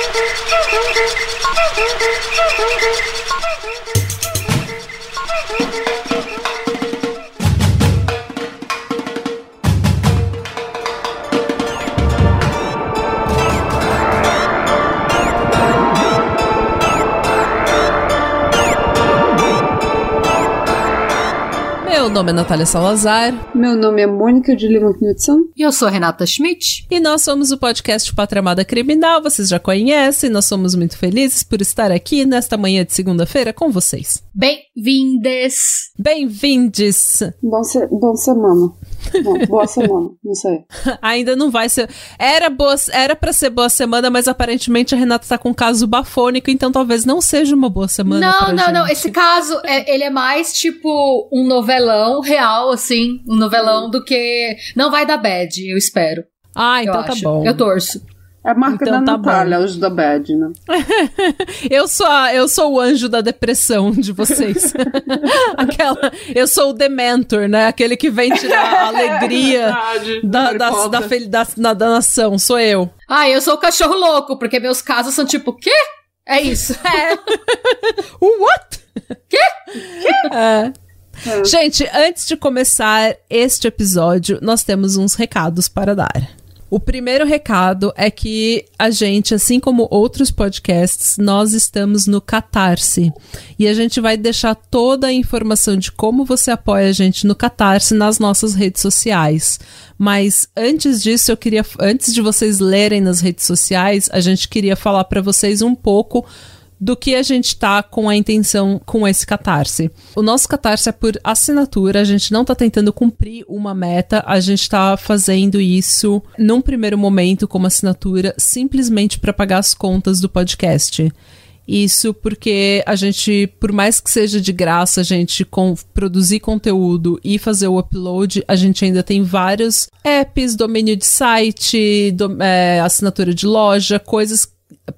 Meu nome é Natália Salazar. Meu nome é Mônica de Lima Knudsen. E eu sou Renata Schmidt. E nós somos o podcast Pátria Amada Criminal, vocês já conhecem. Nós somos muito felizes por estar aqui nesta manhã de segunda-feira com vocês. Bem-vindes! Bem-vindes! Bom, se bom semana. Bom, boa semana, não sei. Ainda não vai ser. Era boa, era para ser boa semana, mas aparentemente a Renata tá com um caso bafônico, então talvez não seja uma boa semana. Não, não, gente. não. Esse caso, é, ele é mais tipo um novelão real, assim. Um novelão do que. Não vai dar bad, eu espero. Ah, então eu tá acho. bom. Eu torço. É a marca Então da tá Natália, os da Bad, né? Eu sou, a, eu sou o anjo da depressão de vocês. Aquela, eu sou o Dementor, né? Aquele que vem tirar a alegria Verdade, da, da, da, fel- da, na- da nação. Sou eu. Ah, eu sou o cachorro louco, porque meus casos são tipo, quê? É isso. É. What? É. É. Gente, antes de começar este episódio, nós temos uns recados para dar. O primeiro recado é que a gente, assim como outros podcasts, nós estamos no Catarse. E a gente vai deixar toda a informação de como você apoia a gente no Catarse nas nossas redes sociais. Mas antes disso, eu queria, antes de vocês lerem nas redes sociais, a gente queria falar para vocês um pouco do que a gente tá com a intenção com esse catarse. O nosso catarse é por assinatura, a gente não tá tentando cumprir uma meta, a gente tá fazendo isso num primeiro momento como assinatura, simplesmente para pagar as contas do podcast. Isso porque a gente, por mais que seja de graça, a gente com, produzir conteúdo e fazer o upload, a gente ainda tem vários apps, domínio de site, do- é, assinatura de loja, coisas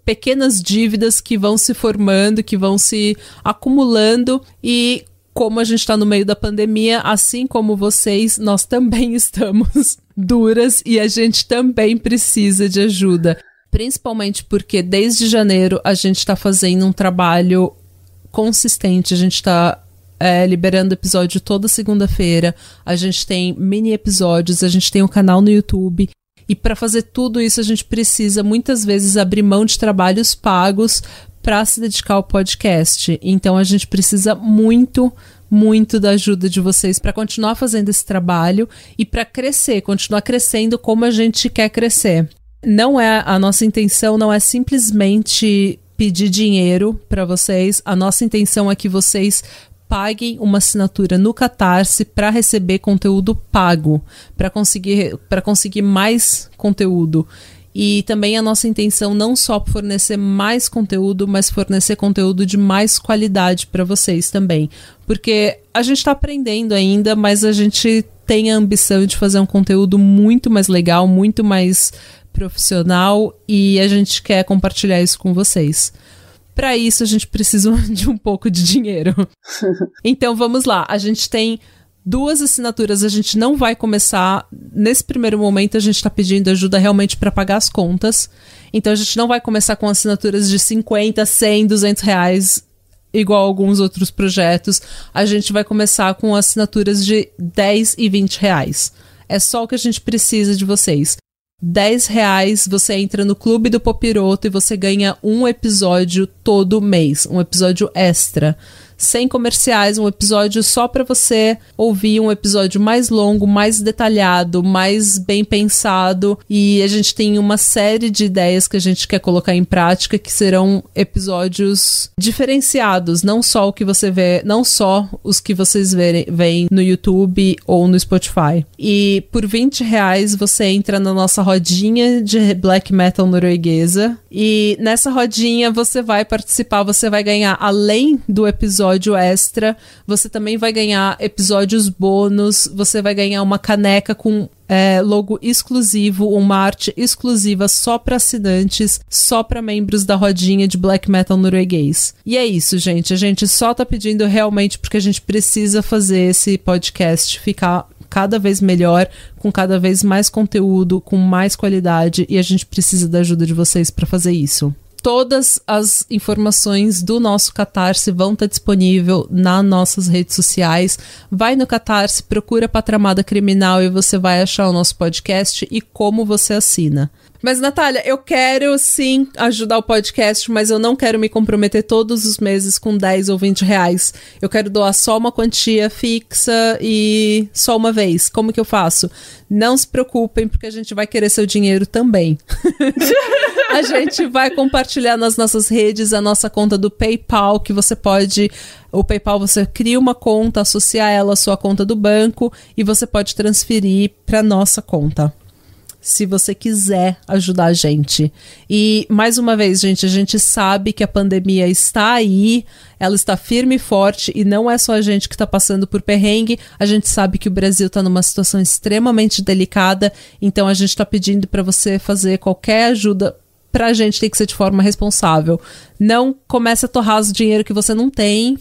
pequenas dívidas que vão se formando, que vão se acumulando e como a gente está no meio da pandemia, assim como vocês, nós também estamos duras e a gente também precisa de ajuda. Principalmente porque desde janeiro a gente está fazendo um trabalho consistente, a gente está é, liberando episódio toda segunda-feira, a gente tem mini episódios, a gente tem um canal no YouTube. E para fazer tudo isso, a gente precisa muitas vezes abrir mão de trabalhos pagos para se dedicar ao podcast. Então a gente precisa muito, muito da ajuda de vocês para continuar fazendo esse trabalho e para crescer, continuar crescendo como a gente quer crescer. Não é a nossa intenção, não é simplesmente pedir dinheiro para vocês. A nossa intenção é que vocês paguem uma assinatura no Catarse para receber conteúdo pago, para conseguir para conseguir mais conteúdo. E também a nossa intenção não só fornecer mais conteúdo, mas fornecer conteúdo de mais qualidade para vocês também. Porque a gente está aprendendo ainda, mas a gente tem a ambição de fazer um conteúdo muito mais legal, muito mais profissional e a gente quer compartilhar isso com vocês. Para isso, a gente precisa de um pouco de dinheiro. então vamos lá, a gente tem duas assinaturas, a gente não vai começar. Nesse primeiro momento, a gente está pedindo ajuda realmente para pagar as contas. Então a gente não vai começar com assinaturas de 50, 100, 200 reais, igual alguns outros projetos. A gente vai começar com assinaturas de 10 e 20 reais. É só o que a gente precisa de vocês. 10 reais você entra no Clube do Popiroto e você ganha um episódio todo mês, um episódio extra. Sem comerciais, um episódio só para você ouvir um episódio mais longo, mais detalhado, mais bem pensado. E a gente tem uma série de ideias que a gente quer colocar em prática que serão episódios diferenciados, não só o que você vê, não só os que vocês verem, veem no YouTube ou no Spotify. E por 20 reais você entra na nossa rodinha de black metal norueguesa. E nessa rodinha você vai participar, você vai ganhar, além do episódio extra, você também vai ganhar episódios bônus, você vai ganhar uma caneca com é, logo exclusivo, uma arte exclusiva só para assinantes, só para membros da rodinha de black metal norueguês. E é isso, gente. A gente só tá pedindo realmente porque a gente precisa fazer esse podcast ficar cada vez melhor, com cada vez mais conteúdo, com mais qualidade, e a gente precisa da ajuda de vocês para fazer isso. Todas as informações do nosso Catarse vão estar disponível nas nossas redes sociais. Vai no Catarse, procura Patramada Criminal e você vai achar o nosso podcast e como você assina. Mas, Natália, eu quero sim ajudar o podcast, mas eu não quero me comprometer todos os meses com 10 ou 20 reais. Eu quero doar só uma quantia fixa e só uma vez. Como que eu faço? Não se preocupem, porque a gente vai querer seu dinheiro também. a gente vai compartilhar nas nossas redes a nossa conta do PayPal, que você pode. O PayPal você cria uma conta, associar ela à sua conta do banco e você pode transferir para nossa conta se você quiser ajudar a gente. E, mais uma vez, gente, a gente sabe que a pandemia está aí, ela está firme e forte, e não é só a gente que está passando por perrengue, a gente sabe que o Brasil está numa situação extremamente delicada, então a gente está pedindo para você fazer qualquer ajuda. Pra gente tem que ser de forma responsável. Não comece a torrar o dinheiro que você não tem,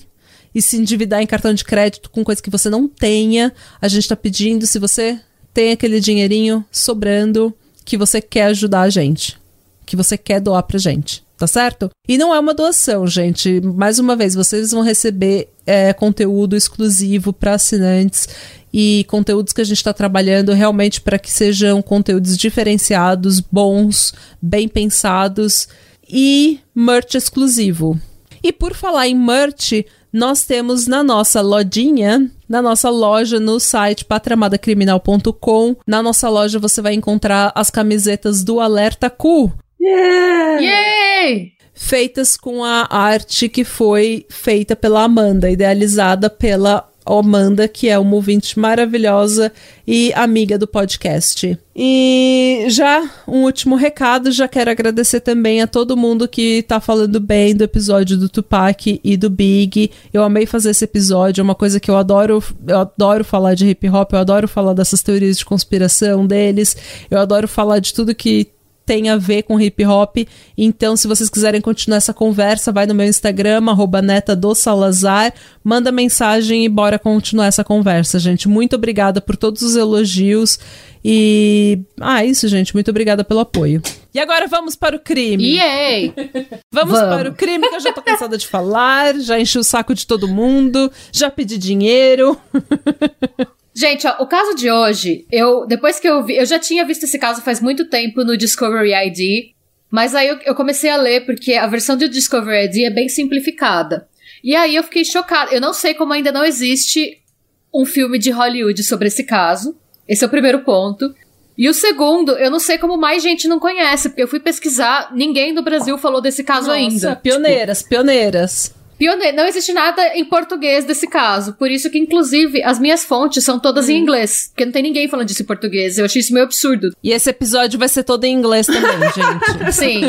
e se endividar em cartão de crédito com coisa que você não tenha. A gente está pedindo, se você tem aquele dinheirinho sobrando que você quer ajudar a gente, que você quer doar pra gente, tá certo? E não é uma doação, gente. Mais uma vez, vocês vão receber é, conteúdo exclusivo para assinantes e conteúdos que a gente está trabalhando realmente para que sejam conteúdos diferenciados, bons, bem pensados e merch exclusivo. E por falar em merch, nós temos na nossa lojinha, na nossa loja no site patramadacriminal.com. Na nossa loja você vai encontrar as camisetas do Alerta Q. Yeah! Yay! Feitas com a arte que foi feita pela Amanda, idealizada pela Amanda, que é uma ouvinte maravilhosa e amiga do podcast. E já um último recado, já quero agradecer também a todo mundo que tá falando bem do episódio do Tupac e do Big. Eu amei fazer esse episódio, é uma coisa que eu adoro, eu adoro falar de hip hop, eu adoro falar dessas teorias de conspiração deles, eu adoro falar de tudo que tem a ver com hip hop. Então, se vocês quiserem continuar essa conversa, vai no meu Instagram, arroba neta do Salazar, manda mensagem e bora continuar essa conversa, gente. Muito obrigada por todos os elogios. E. Ah, isso, gente. Muito obrigada pelo apoio. E agora vamos para o crime. Yay! Vamos, Vamos. para o crime, que eu já tô cansada de falar, já enchi o saco de todo mundo, já pedi dinheiro. Gente, ó, o caso de hoje, eu depois que eu vi, eu já tinha visto esse caso faz muito tempo no Discovery ID, mas aí eu, eu comecei a ler porque a versão do Discovery ID é bem simplificada. E aí eu fiquei chocada. Eu não sei como ainda não existe um filme de Hollywood sobre esse caso. Esse é o primeiro ponto. E o segundo, eu não sei como mais gente não conhece, porque eu fui pesquisar, ninguém no Brasil falou desse caso ainda. Pioneiras, pioneiras. Pione- Não existe nada em português desse caso. Por isso que, inclusive, as minhas fontes são todas Hum. em inglês. Porque não tem ninguém falando disso em português. Eu achei isso meio absurdo. E esse episódio vai ser todo em inglês também, gente. Sim.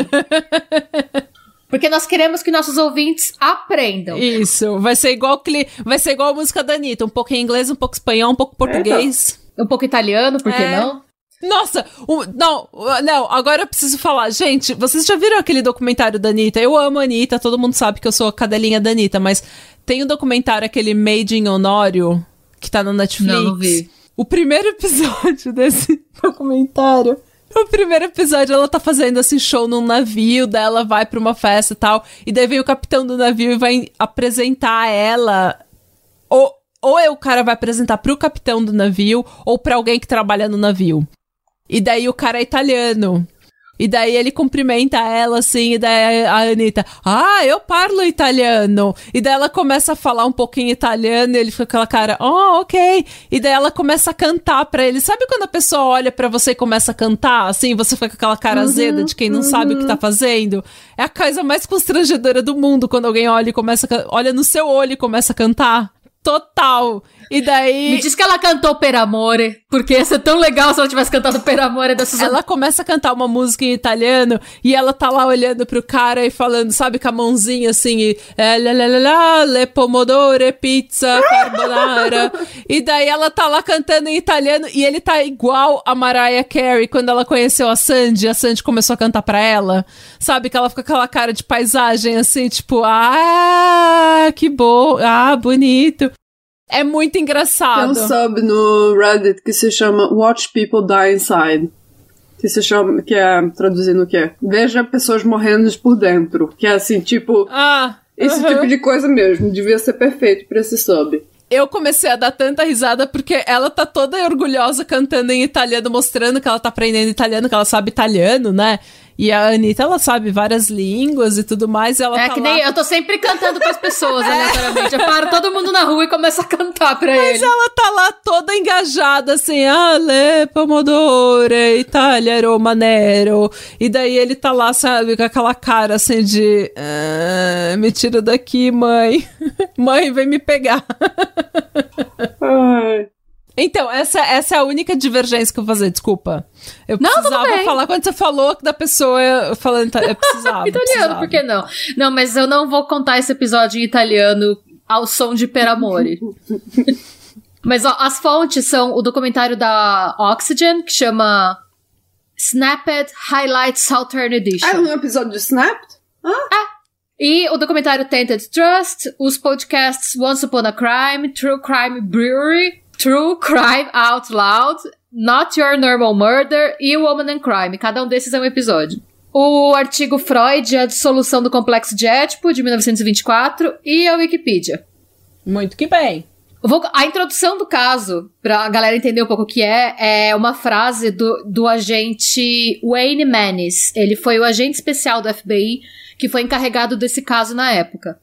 Porque nós queremos que nossos ouvintes aprendam. Isso, vai ser igual cli... vai ser igual a música da Anitta, um pouco em inglês, um pouco espanhol, um pouco português. Um pouco italiano, por que É. não? Nossa, o- não, o- não, agora eu preciso falar. Gente, vocês já viram aquele documentário da Anitta? Eu amo a Anitta, todo mundo sabe que eu sou a cadelinha da Anitta, mas tem um documentário, aquele Made in Honório, que tá no Netflix. Não, não vi. O primeiro episódio desse documentário. O primeiro episódio, ela tá fazendo assim show num navio, daí ela vai pra uma festa e tal, e daí vem o capitão do navio e vai apresentar ela. Ou, ou é o cara vai apresentar pro capitão do navio, ou pra alguém que trabalha no navio. E daí o cara é italiano. E daí ele cumprimenta ela assim, e daí a Anitta, ah, eu parlo italiano. E daí ela começa a falar um pouquinho italiano, e ele fica com aquela cara, oh, ok. E daí ela começa a cantar pra ele. Sabe quando a pessoa olha pra você e começa a cantar, assim, você fica com aquela cara azeda de quem não sabe o que tá fazendo? É a coisa mais constrangedora do mundo quando alguém olha e começa olha no seu olho e começa a cantar. Total. E daí. Me diz que ela cantou Per Amore, porque ia ser tão legal se ela tivesse cantado Per Amore da Suzana. Ela começa a cantar uma música em italiano e ela tá lá olhando pro cara e falando, sabe, com a mãozinha assim, e, lá, lá, lá, le pomodore, pizza, carbonara. e daí ela tá lá cantando em italiano e ele tá igual a Mariah Carey quando ela conheceu a Sandy, a Sandy começou a cantar pra ela. Sabe, que ela fica com aquela cara de paisagem assim, tipo, ah, que bom, ah, bonito. É muito Tem um engraçado. sub no Reddit que se chama Watch People Die Inside. que se chama, que é traduzindo o quê? Veja pessoas morrendo por dentro, que é assim, tipo, Ah. esse aham. tipo de coisa mesmo, devia ser perfeito pra esse sub. Eu comecei a dar tanta risada porque ela tá toda orgulhosa cantando em italiano, mostrando que ela tá aprendendo italiano, que ela sabe italiano, né? E a Anitta, ela sabe várias línguas e tudo mais. E ela É tá que lá... nem eu tô sempre cantando pras pessoas, aleatoriamente. Eu paro todo mundo na rua e começo a cantar pra Mas ele. ela tá lá toda engajada, assim, Ale, pomodore, Itália, Roma, Nero. E daí ele tá lá, sabe, com aquela cara assim de. "Ah, me tira daqui, mãe. mãe, vem me pegar. Ai. Então, essa, essa é a única divergência que eu vou fazer, desculpa. Eu Não, precisava falar quando você falou da pessoa falando. ita- Eu precisava. Italiano, precisava. por que não? Não, mas eu não vou contar esse episódio em italiano ao som de Per Amore. mas ó, as fontes são o documentário da Oxygen, que chama Snapped Highlights Southern Edition. Ah, um episódio de Snapped? E o documentário Tainted Trust, os podcasts Once Upon a Crime, True Crime Brewery, True Crime Out Loud, Not Your Normal Murder e Woman and Crime. Cada um desses é um episódio. O artigo Freud, A Dissolução do Complexo de Édipo, de 1924, e a Wikipedia. Muito que bem. Vou- a introdução do caso, pra galera entender um pouco o que é, é uma frase do, do agente Wayne Manis. Ele foi o agente especial do FBI que foi encarregado desse caso na época.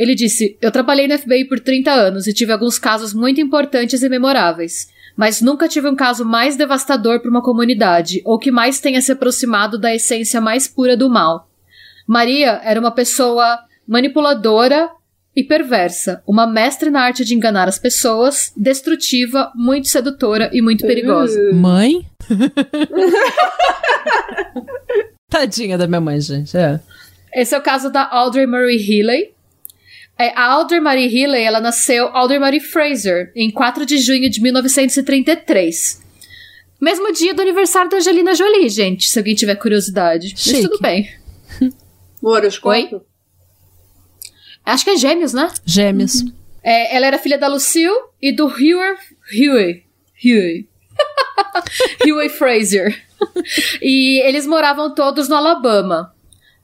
Ele disse: Eu trabalhei no FBI por 30 anos e tive alguns casos muito importantes e memoráveis. Mas nunca tive um caso mais devastador para uma comunidade, ou que mais tenha se aproximado da essência mais pura do mal. Maria era uma pessoa manipuladora e perversa, uma mestre na arte de enganar as pessoas, destrutiva, muito sedutora e muito perigosa. Mãe? Tadinha da minha mãe, gente. É. Esse é o caso da Audrey Marie Healy. É, a Audrey Marie Healy, ela nasceu Audrey Marie Fraser em 4 de junho de 1933. Mesmo dia do aniversário da Angelina Jolie, gente, se alguém tiver curiosidade. Chique. Mas tudo bem. O horoscópio? Acho que é gêmeos, né? Gêmeos. É, ela era filha da Lucille e do Huey. Huey. Huey. Huey Fraser. e eles moravam todos no Alabama.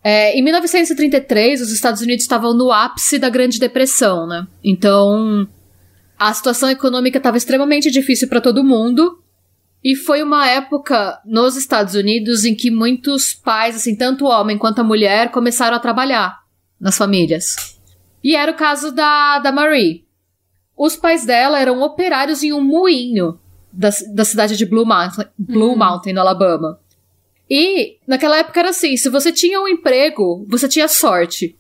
É, em 1933, os Estados Unidos estavam no ápice da Grande Depressão, né? Então, a situação econômica estava extremamente difícil para todo mundo. E foi uma época nos Estados Unidos em que muitos pais, assim, tanto o homem quanto a mulher, começaram a trabalhar nas famílias. E era o caso da, da Marie. Os pais dela eram operários em um moinho da, da cidade de Blue Mountain, Blue Mountain, no Alabama. E naquela época era assim: se você tinha um emprego, você tinha sorte.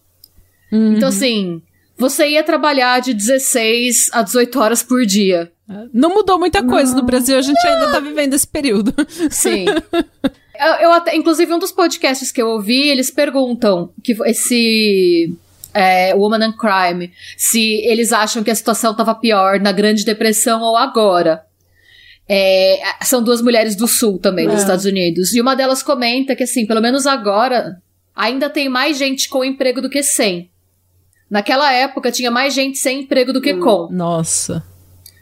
Então, assim, você ia trabalhar de 16 a 18 horas por dia. Não mudou muita coisa no Brasil, a gente ainda tá vivendo esse período. Sim. eu, eu até, inclusive, um dos podcasts que eu ouvi, eles perguntam que esse é, Woman and Crime, se eles acham que a situação estava pior na Grande Depressão ou agora. É, são duas mulheres do sul também, dos É. Estados Unidos. E uma delas comenta que, assim, pelo menos agora, ainda tem mais gente com emprego do que sem. Naquela época, tinha mais gente sem emprego do que com. Nossa.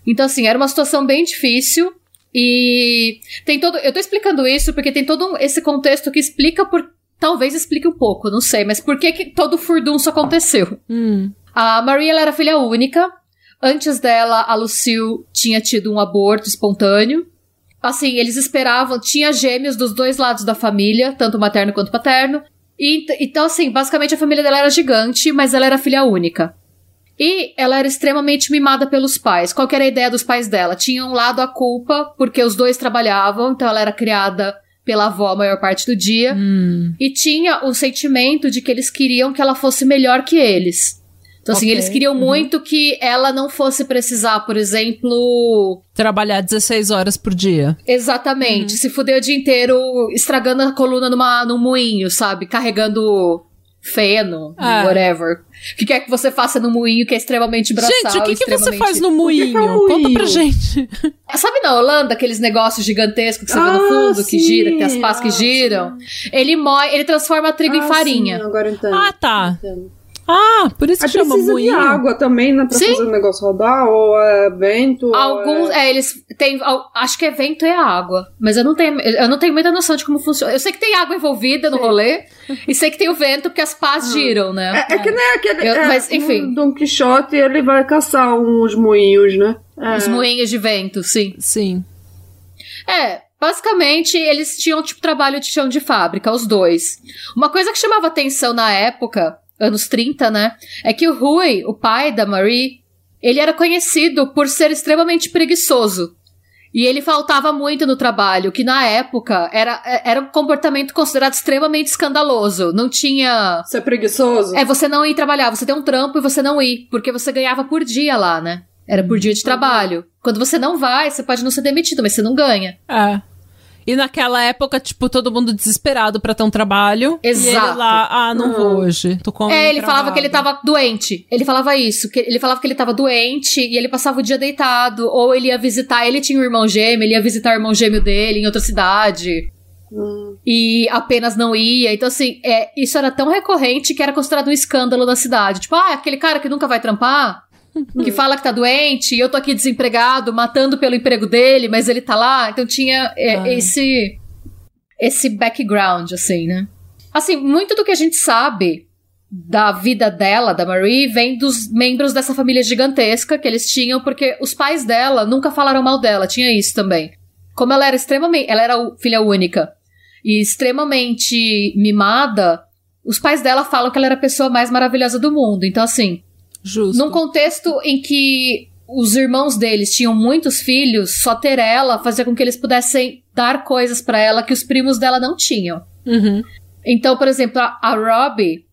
Então, assim, era uma situação bem difícil. E tem todo. Eu tô explicando isso porque tem todo esse contexto que explica por. Talvez explique um pouco, não sei, mas por que, que todo o furdunço aconteceu? Hum. A Maria ela era filha única. Antes dela, a Lucille tinha tido um aborto espontâneo. Assim, eles esperavam, tinha gêmeos dos dois lados da família, tanto materno quanto paterno. E, então, assim, basicamente a família dela era gigante, mas ela era filha única. E ela era extremamente mimada pelos pais. Qual que era a ideia dos pais dela? Tinha um lado a culpa, porque os dois trabalhavam, então ela era criada pela avó a maior parte do dia. Hum. E tinha o sentimento de que eles queriam que ela fosse melhor que eles. Então, assim, Ok, eles queriam uhum. muito que ela não fosse precisar, por exemplo. Trabalhar 16 horas por dia. Exatamente, Uhum. se fuder o dia inteiro estragando a coluna numa, num moinho, sabe? Carregando feno, Ah. whatever. O que quer que você faça no moinho que é extremamente braçal gente, o que, que você extremamente- faz no que moinho? que é um Conta pra moinho? gente. Sabe na Holanda aqueles negócios gigantescos que você vê no Ah, fundo, que sim. gira, que tem as pás que Ah, giram? Ele moe, ele transforma trigo em Ah, farinha. sim, agora entendo. Ah, tá. Entendo. Ah, por isso que Aí chama precisa moinho. de água também, né? Pra Sim. fazer o negócio rodar, ou é vento. Alguns, é- é, eles têm, acho que evento é água, mas eu não tenho, eu não tenho muita noção de como funciona. Eu sei que tem água envolvida no rolê e sei que tem o vento porque as pás giram, né? É, é que nem aquele. Eu- é, mas, enfim. o Don Quixote ele vai caçar uns moinhos, né? É. Os moinhos de vento, sim. Sim. É, basicamente eles tinham tipo trabalho de chão de fábrica, os dois. Uma coisa que chamava atenção na época, anos 30, né, é que o Rui, o pai da Marie, ele era conhecido por ser extremamente preguiçoso. E ele faltava muito no trabalho, que na época era, era um comportamento considerado extremamente escandaloso. Não tinha. Você é preguiçoso? É você não ir trabalhar, você ter um trampo e você não ir, porque você ganhava por dia lá, né? Era por dia de trabalho. Quando você não vai, você pode não ser demitido, mas você não ganha. É. E naquela época, tipo, todo mundo desesperado pra ter um trabalho. E Exato. ele lá, ah, não vou hoje. Tô com É, ele falava travado. que ele tava doente. Ele falava isso. Que ele falava que ele tava doente e ele passava o dia deitado. Ou ele ia visitar. Ele tinha um irmão gêmeo, ele ia visitar o irmão gêmeo dele em outra cidade. Hum. E apenas não ia. Então, assim, é, isso era tão recorrente que era considerado um escândalo na cidade. Tipo, ah, aquele cara que nunca vai trampar. Que fala que tá doente, e eu tô aqui desempregado, matando pelo emprego dele, mas ele tá lá. Então tinha é, Ah. esse esse background, assim, né? Assim, muito do que a gente sabe da vida dela, da Marie, vem dos membros dessa família gigantesca que eles tinham, porque os pais dela nunca falaram mal dela, tinha isso também. Como ela era extremamente. Ela era filha única e extremamente mimada, os pais dela falam que ela era a pessoa mais maravilhosa do mundo. Então, assim, Justo. num contexto em que os irmãos deles tinham muitos filhos, só ter ela fazia com que eles pudessem dar coisas pra ela que os primos dela não tinham. Uhum. Então, por exemplo, a, a Robbie,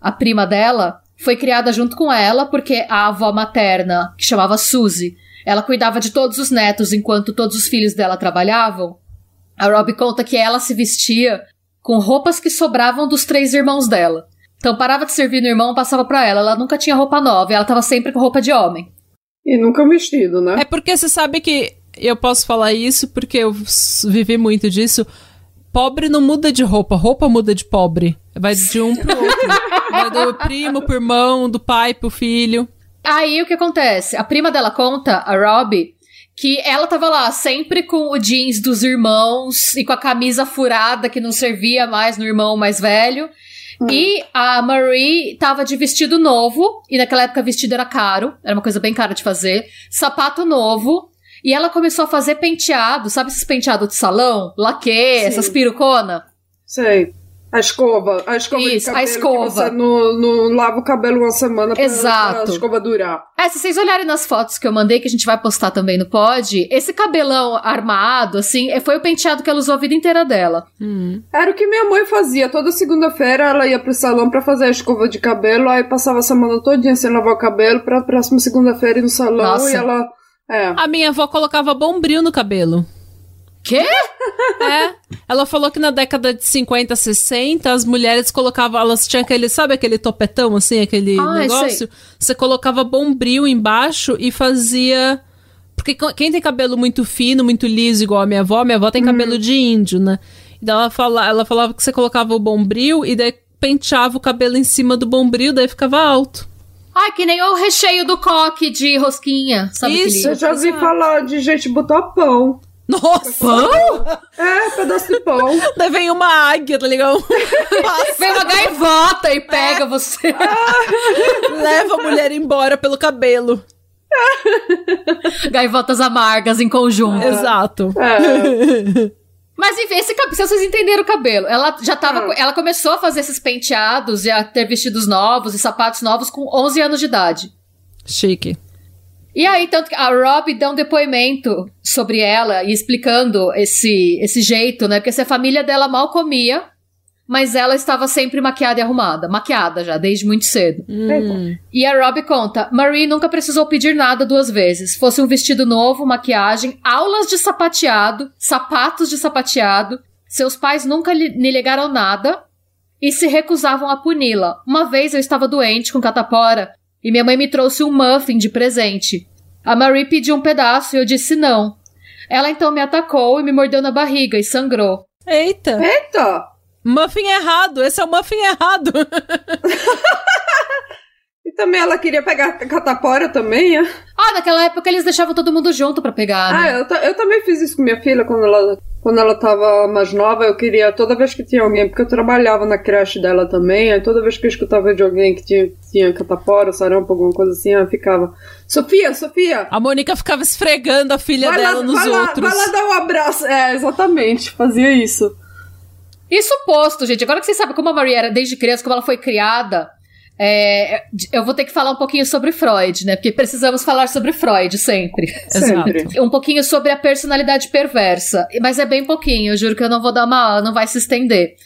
a prima dela, foi criada junto com ela porque a avó materna, que chamava Suzy, ela cuidava de todos os netos enquanto todos os filhos dela trabalhavam. A Robbie conta que ela se vestia com roupas que sobravam dos três irmãos dela. Então parava de servir no irmão, passava pra ela. Ela nunca tinha roupa nova, ela tava sempre com roupa de homem. E nunca vestido, né? É porque você sabe que eu posso falar isso porque eu vivi muito disso. Pobre não muda de roupa, roupa muda de pobre. Vai de um pro outro. Vai do primo pro irmão, do pai pro filho. Aí o que acontece? A prima dela conta, a Robbie, que ela tava lá sempre com o jeans dos irmãos e com a camisa furada que não servia mais no irmão mais velho. E a Marie tava de vestido novo, e naquela época vestido era caro, era uma coisa bem cara de fazer. Sapato novo. E ela começou a fazer penteado, sabe esses penteados de salão? Laque, Sim. essas pirocona? Sei. A escova. A escova Isso, de a cabelo. escova. Que você não, não lava o cabelo uma semana pra, Exato. pra escova durar. É, se vocês olharem nas fotos que eu mandei, que a gente vai postar também no pod, esse cabelão armado, assim, é- foi o penteado que ela usou a vida inteira dela. Hum. Era o que minha mãe fazia. Toda segunda-feira ela ia pro salão pra fazer a escova de cabelo, aí passava a semana todinha sem lavar o cabelo, pra próxima segunda-feira ir no salão Nossa. e ela. É. A minha avó colocava bombril no cabelo. Quê? É. Ela falou que na década de 50, 60, as mulheres colocavam, elas tinham aquele, sabe aquele topetão, assim, aquele Ah, negócio? Você colocava bombril embaixo e fazia. Porque quem tem cabelo muito fino, muito liso, igual a minha avó, minha avó tem cabelo de índio, né? Então ela, fala, ela falava que você colocava o bombril e daí penteava o cabelo em cima do bombril, daí ficava alto. Ai, que nem o recheio do coque de rosquinha, sabe Isso. Eu já vi Exato. falar de gente botar pão. Nossa! Pão? É, pedaço de pão. Daí vem uma águia, tá ligado? Passa, Vem uma gaivota e pega você. leva a mulher embora pelo cabelo. Gaivotas amargas em conjunto. Exato. É. Mas enfim, esse cabelo, se vocês entenderam o cabelo, ela já tava. Ah. com- Ela começou a fazer esses penteados e a ter vestidos novos e sapatos novos com 11 anos de idade. Chique. E aí, tanto que a Rob deu um depoimento sobre ela e explicando esse, esse jeito, né? Porque se a família dela mal comia, mas ela estava sempre maquiada e arrumada. Maquiada já, desde muito cedo. Hum. E a Rob conta: Marie nunca precisou pedir nada duas vezes. Fosse um vestido novo, maquiagem, aulas de sapateado, sapatos de sapateado. Seus pais nunca lhe lhe negaram nada e se recusavam a puni-la. Uma vez eu estava doente com catapora e minha mãe me trouxe um muffin de presente. A Marie pediu um pedaço e eu disse não. Ela então me atacou e me mordeu na barriga e sangrou. Eita. Eita! Muffin errado. Esse é o muffin errado. também ela queria pegar catapora também, é? Ah, naquela época eles deixavam todo mundo junto pra pegar, Ah, né? eu, ta- eu também fiz isso com minha filha quando ela, quando ela tava mais nova. Eu queria, toda vez que tinha alguém, porque eu trabalhava na creche dela também, aí toda vez que eu escutava de alguém que tinha, tinha catapora, sarampo, alguma coisa assim, eu ficava: Sofia, Sofia! A Mônica ficava esfregando a filha Vai dela lá, nos vai, lá, outros. vai lá dar um abraço. É, exatamente, fazia isso. Isso posto, gente, agora que vocês sabem como a Maria era desde criança, como ela foi criada, é, eu vou ter que falar um pouquinho sobre Freud, né? Porque precisamos falar sobre Freud sempre. Sempre. Um pouquinho sobre a personalidade perversa. Mas é bem pouquinho, eu juro que eu não vou dar uma. não vai se estender.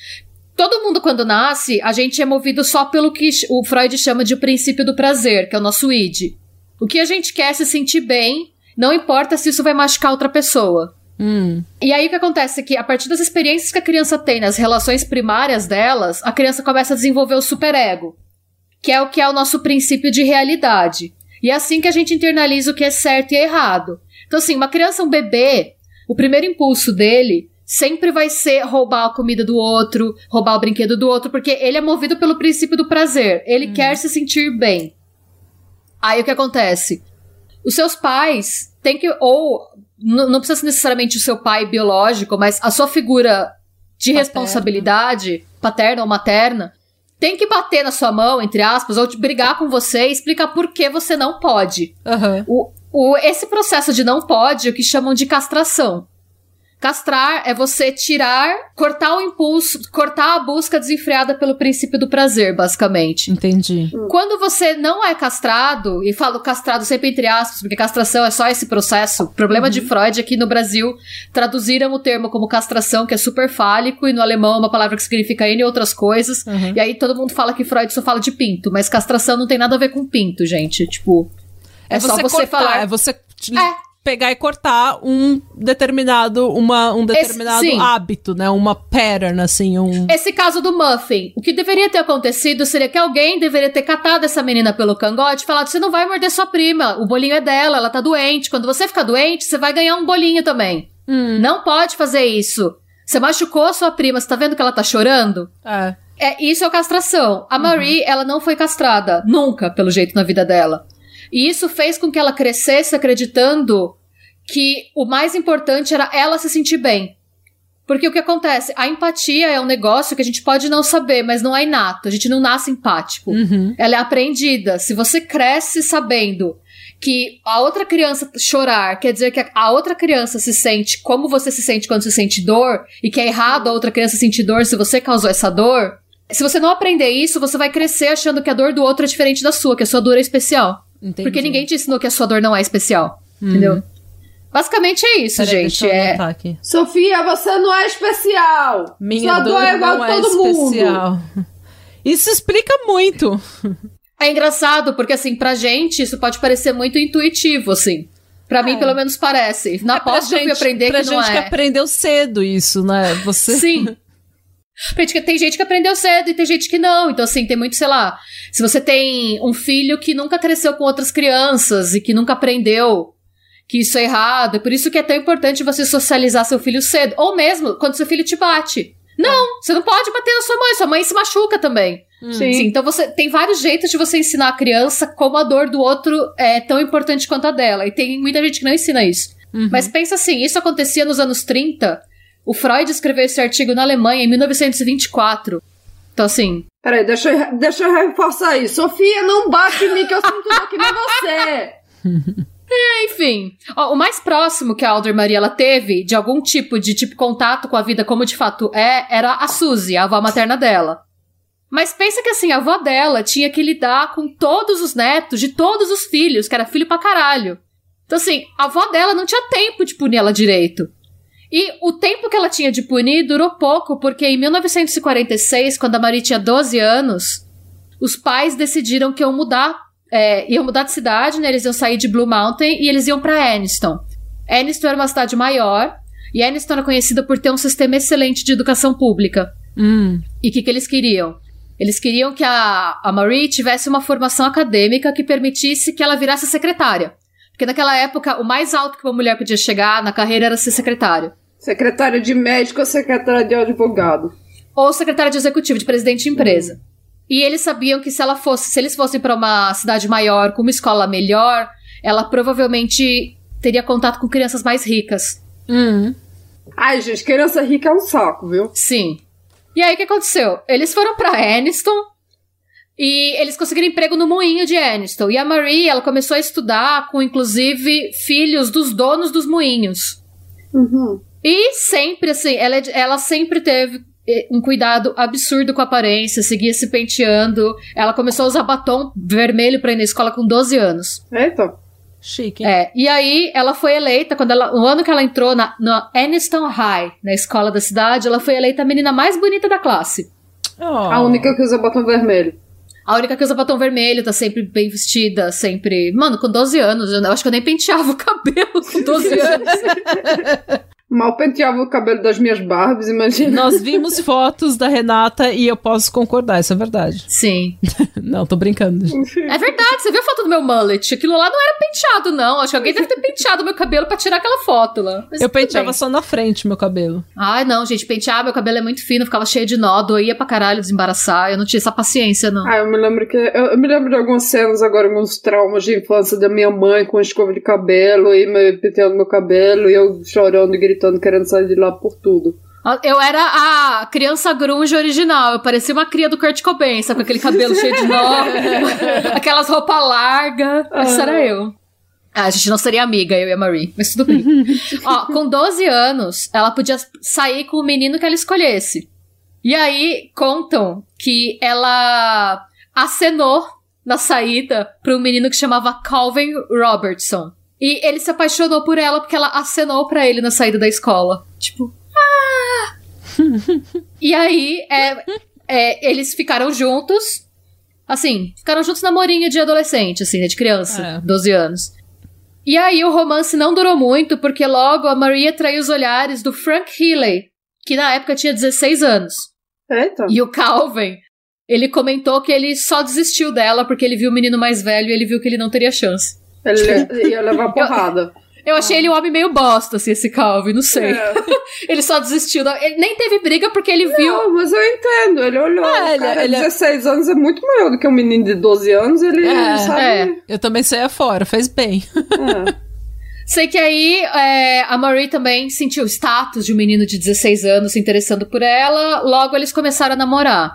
Todo mundo, quando nasce, a gente é movido só pelo que o Freud chama de princípio do prazer, que é o nosso id. O que a gente quer é se sentir bem, não importa se isso vai machucar outra pessoa. Hum, E aí o que acontece é que a partir das experiências que a criança tem nas relações primárias delas, a criança começa a desenvolver o superego, que é o que é o nosso princípio de realidade. E é assim que a gente internaliza o que é certo e errado. Então assim, uma criança, um bebê, o primeiro impulso dele sempre vai ser roubar a comida do outro, roubar o brinquedo do outro, porque ele é movido pelo princípio do prazer. Ele quer se sentir bem. Aí o que acontece? Os seus pais têm que, ou não precisa ser necessariamente o seu pai biológico, mas a sua figura de Paterna. responsabilidade, paterna ou materna, tem que bater na sua mão, entre aspas, ou te brigar com você e explicar por que você não pode. aham. O, o, esse processo de não pode é o que chamam de castração. Castrar é você tirar, cortar o impulso, cortar a busca desenfreada pelo princípio do prazer, basicamente. Entendi. Quando você não é castrado, e falo castrado sempre entre aspas, porque castração é só esse processo. O problema de Freud é que no Brasil traduziram o termo como castração, que é super fálico, e no alemão é uma palavra que significa N outras coisas. Uhum. E aí todo mundo fala que Freud só fala de pinto, mas castração não tem nada a ver com pinto, gente. Tipo, é, só você cortar, falar. É você É. pegar e cortar um determinado, uma, um determinado sim. hábito, né? Uma pattern, assim, um... Esse caso do Muffin, o que deveria ter acontecido seria que alguém deveria ter catado essa menina pelo cangote e falado: você não vai morder sua prima, o bolinho é dela, ela tá doente. Quando você ficar doente, você vai ganhar um bolinho também. Hum, Não pode fazer isso. Você machucou a sua prima, você tá vendo que ela tá chorando? é. É, isso é castração. A Marie, ela não foi castrada. Nunca, pelo jeito, na vida dela. E isso fez com que ela crescesse acreditando que o mais importante era ela se sentir bem. Porque o que acontece? A empatia é um negócio que a gente pode não saber, mas não é inato. A gente não nasce empático. Uhum. Ela é aprendida. Se você cresce sabendo que a outra criança chorar quer dizer que a- a outra criança se sente como você se sente quando se sente dor, e que é errado a outra criança sentir dor se você causou essa dor. Se você não aprender isso, você vai crescer achando que a dor do outro é diferente da sua, que a sua dor é especial. Entendi. Porque ninguém te ensinou que a sua dor não é especial. Entendeu? Basicamente é isso, Peraí, gente. É. Sofia, você não é especial. Minha Sua dor é igual não a é todo mundo. especial. Isso explica muito. É engraçado, porque assim, pra gente isso pode parecer muito intuitivo, assim. Pra mim, É. pelo menos parece. Na É pra pós que eu fui gente- aprender pra que não gente é. que aprendeu cedo isso, né? Você... Sim. Porque tem gente que aprendeu cedo e tem gente que não. Então, assim, tem muito, sei lá. Se você tem um filho que nunca cresceu com outras crianças e que nunca aprendeu que isso é errado, é por isso que é tão importante você socializar seu filho cedo. Ou mesmo quando seu filho te bate. Não, você não pode bater na sua mãe, sua mãe se machuca também. Sim. Sim, então você tem vários jeitos de você ensinar a criança como a dor do outro é tão importante quanto a dela. E tem muita gente que não ensina isso. Uhum. Mas pensa assim, isso acontecia nos anos 30. O Freud escreveu esse artigo na Alemanha em 1924. Então, assim, Peraí, deixa eu, deixa eu reforçar aí. Sofia, não bate em mim que eu sinto dor que nem você. enfim. Ó, o mais próximo que a Alder Maria ela teve de algum tipo de tipo contato com a vida como de fato é, era a Suzy, a avó materna dela. Mas pensa que assim, a avó dela tinha que lidar com todos os netos de todos os filhos, que era filho pra caralho. Então, assim, a avó dela não tinha tempo de punir ela direito. E o tempo que ela tinha de punir durou pouco, porque em 1946, quando a Marie tinha 12 anos, os pais decidiram que iam mudar, é, iam mudar de cidade, né? Eles iam sair de Blue Mountain e eles iam pra Anniston. Anniston era uma cidade maior, e Anniston era conhecida por ter um sistema excelente de educação pública. Hum, E o que, que eles queriam? Eles queriam que a, a Marie tivesse uma formação acadêmica que permitisse que ela virasse secretária. Porque naquela época, o mais alto que uma mulher podia chegar na carreira era ser secretário. Secretária de médico ou secretária de advogado? Ou secretária de executivo, de presidente de empresa. E eles sabiam que se ela fosse, se eles fossem para uma cidade maior, com uma escola melhor, ela provavelmente teria contato com crianças mais ricas. Hum. Ai, gente, criança rica é um saco, viu? Sim. E aí o que aconteceu? Eles foram para Aniston e eles conseguiram emprego no moinho de Aniston. E a Marie, ela começou a estudar com inclusive filhos dos donos dos moinhos. Uhum. E sempre assim, ela, ela sempre teve eh, um cuidado absurdo com a aparência, seguia se penteando. Ela começou a usar batom vermelho pra ir na escola com 12 anos. Eita. Chique. É, e aí ela foi eleita, quando ela, no ano que ela entrou na, na Aniston High, na escola da cidade, ela foi eleita a menina mais bonita da classe. Oh. A única que usa batom vermelho. A única que usa batom vermelho, tá sempre bem vestida, sempre. Mano, com 12 anos, eu acho que eu nem penteava o cabelo com 12 anos. Mal penteava o cabelo das minhas Barbies, imagina. Nós vimos fotos da Renata e eu posso concordar, isso é verdade. Sim. Não, tô brincando. É verdade, você viu a foto do meu mullet? Aquilo lá não era penteado, não. Acho que alguém deve ter penteado meu cabelo pra tirar aquela foto lá. Mas Eu penteava bem. só na frente meu cabelo. Ai, não, gente, pentear meu cabelo é muito fino, ficava cheio de nó, doía pra caralho desembaraçar. Eu não tinha essa paciência, não. Ah, eu me lembro que. Eu, eu me lembro de algumas cenas agora, alguns traumas de infância da minha mãe com escova de cabelo e me penteando meu cabelo e eu chorando e gritando, querendo sair de lá por tudo. Eu era a criança grunge original. Eu parecia uma cria do Kurt Cobain, sabe? Com aquele cabelo cheio de nó, aquelas roupas largas. Essa era eu. Ah, a gente não seria amiga, eu e a Marie, mas tudo bem. Ó, com 12 anos, ela podia sair com o menino que ela escolhesse. E aí, contam que ela acenou na saída para um menino que chamava Calvin Robertson. E ele se apaixonou por ela porque ela acenou pra ele na saída da escola. Tipo, ah! e aí, é, é, eles ficaram juntos. Assim, ficaram juntos namorinho de adolescente, assim, né, de criança, É. 12 anos. E aí o romance não durou muito, porque logo a Maria traiu os olhares do Frank Healy, que na época tinha 16 anos. Eita. E o Calvin, ele comentou que ele só desistiu dela porque ele viu o menino mais velho e ele viu que ele não teria chance. Ele ia levar porrada. Eu achei ele um homem meio bosta, assim, esse Calvin, não sei. É. Ele só desistiu. Da... Ele nem teve briga porque ele viu. Não, mas eu entendo. Ele olhou. É, o ele- cara, ele é- 16 anos é muito maior do que um menino de 12 anos. Ele É, sabe. é. Eu também saía fora, fez bem. É. Sei que aí é, a Marie também sentiu o status de um menino de 16 anos se interessando por ela. Logo eles começaram a namorar.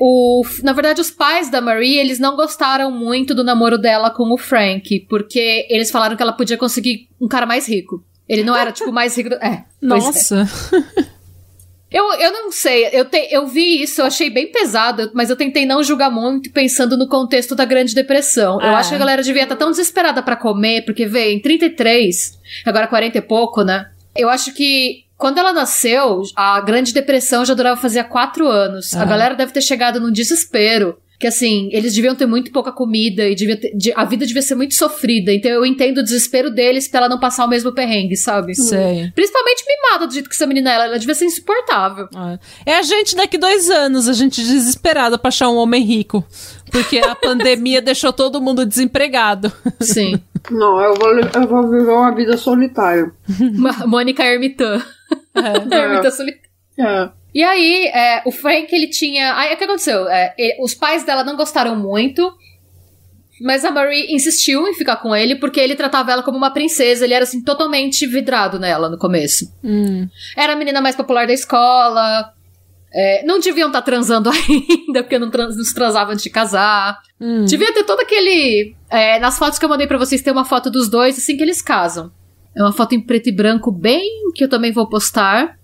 O, na verdade, os pais da Marie, eles não gostaram muito do namoro dela com o Frank, porque eles falaram que ela podia conseguir um cara mais rico. Ele não era, tipo, mais rico. do- É. é. Nossa. Eu, eu não sei, eu, te, eu vi isso, eu achei bem pesado, mas eu tentei não julgar muito pensando no contexto da Grande Depressão. Eu É. acho que a galera devia estar tão desesperada pra comer, porque, vê, em 33, agora 40 e pouco, né? Eu acho que quando ela nasceu, a Grande Depressão já durava fazia quatro anos. A Ah. galera deve ter chegado num desespero. Que assim, eles deviam ter muito pouca comida e devia ter- de- a vida devia ser muito sofrida. Então eu entendo o desespero deles pra ela não passar o mesmo perrengue, sabe? Sei. Principalmente mimada do jeito que essa menina é, ela, ela devia ser insuportável. É. É a gente daqui dois anos, a gente desesperada pra achar um homem rico. Porque a pandemia deixou todo mundo desempregado. Sim. Não, eu vou, eu vou viver uma vida solitária. Mônica Ermitã. É. Ermitã solitária. É. E aí, é, o Frank, ele tinha. Aí, o que aconteceu? É, ele- os pais dela não gostaram muito. Mas a Marie insistiu em ficar com ele porque ele tratava ela como uma princesa. Ele era, assim, totalmente vidrado nela no começo. Hum. Era a menina mais popular da escola. é, não deviam estar transando ainda, porque não, trans, não se transavam antes de casar. Hum. Devia ter todo aquele. é, nas fotos que eu mandei pra vocês, tem uma foto dos dois assim que eles casam. É uma foto em preto e branco, bem que eu também vou postar.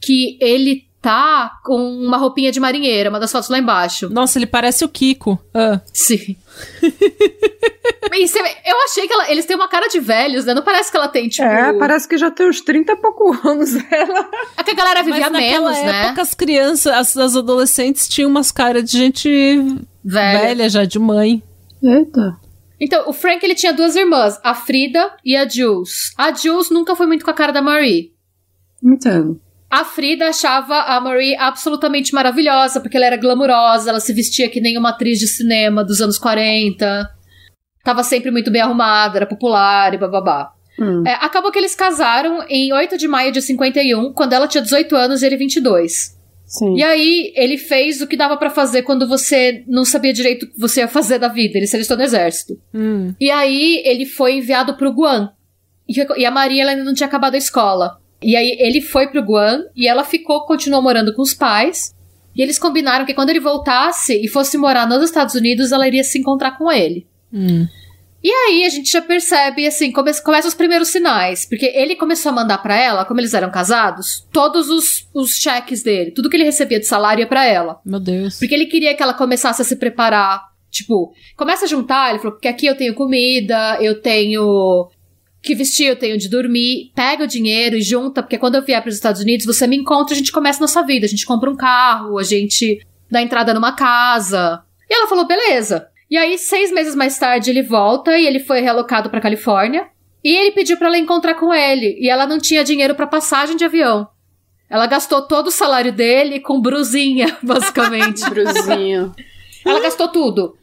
Que ele tá com uma roupinha de marinheira, uma das fotos lá embaixo. Nossa, ele parece o Kiko. Ah. Sim. E eu achei que ela- eles têm uma cara de velhos, né? Não parece que ela tem, tipo. É, parece que já tem uns 30 e pouco anos ela. É que a galera vivia Mas menos, né? época as crianças, as, as adolescentes tinham umas caras de gente Velha. velha já, de mãe. Eita. Então, o Frank ele tinha duas irmãs, a Frida e a Jules. A Jules nunca foi muito com a cara da Marie. Entendo. A Frida achava a Marie absolutamente maravilhosa, porque ela era glamurosa, ela se vestia que nem uma atriz de cinema dos anos 40. Tava sempre muito bem arrumada, era popular e bababá. Hum. É, acabou que eles casaram em 8 de maio de 51, quando ela tinha 18 anos e ele 22. Sim. E aí, ele fez o que dava pra fazer quando você não sabia direito o que você ia fazer da vida. Ele se alistou no exército. Hum. E aí, ele foi enviado pro Guam. E a Maria ela ainda não tinha acabado a escola. E aí, ele foi pro Guam e ela ficou, continuou morando com os pais. E eles combinaram que quando ele voltasse e fosse morar nos Estados Unidos, ela iria se encontrar com ele. Hum. E aí a gente já percebe, assim, come começam os primeiros sinais. Porque ele começou a mandar pra ela, como eles eram casados, todos os, os cheques dele, tudo que ele recebia de salário ia pra ela. Meu Deus. Porque ele queria que ela começasse a se preparar. Tipo, começa a juntar, ele falou, porque aqui eu tenho comida, eu tenho que vestir, eu tenho de dormir. Pega o dinheiro e junta, porque quando eu vier para os Estados Unidos, você me encontra, a gente começa a nossa vida. A gente compra um carro, a gente dá entrada numa casa. E ela falou, beleza. E aí, seis meses mais tarde, ele volta e ele foi realocado pra Califórnia. E ele pediu para ela encontrar com ele. E ela não tinha dinheiro para passagem de avião. Ela gastou todo o salário dele com brusinha, basicamente. Bruzinha. ela gastou tudo.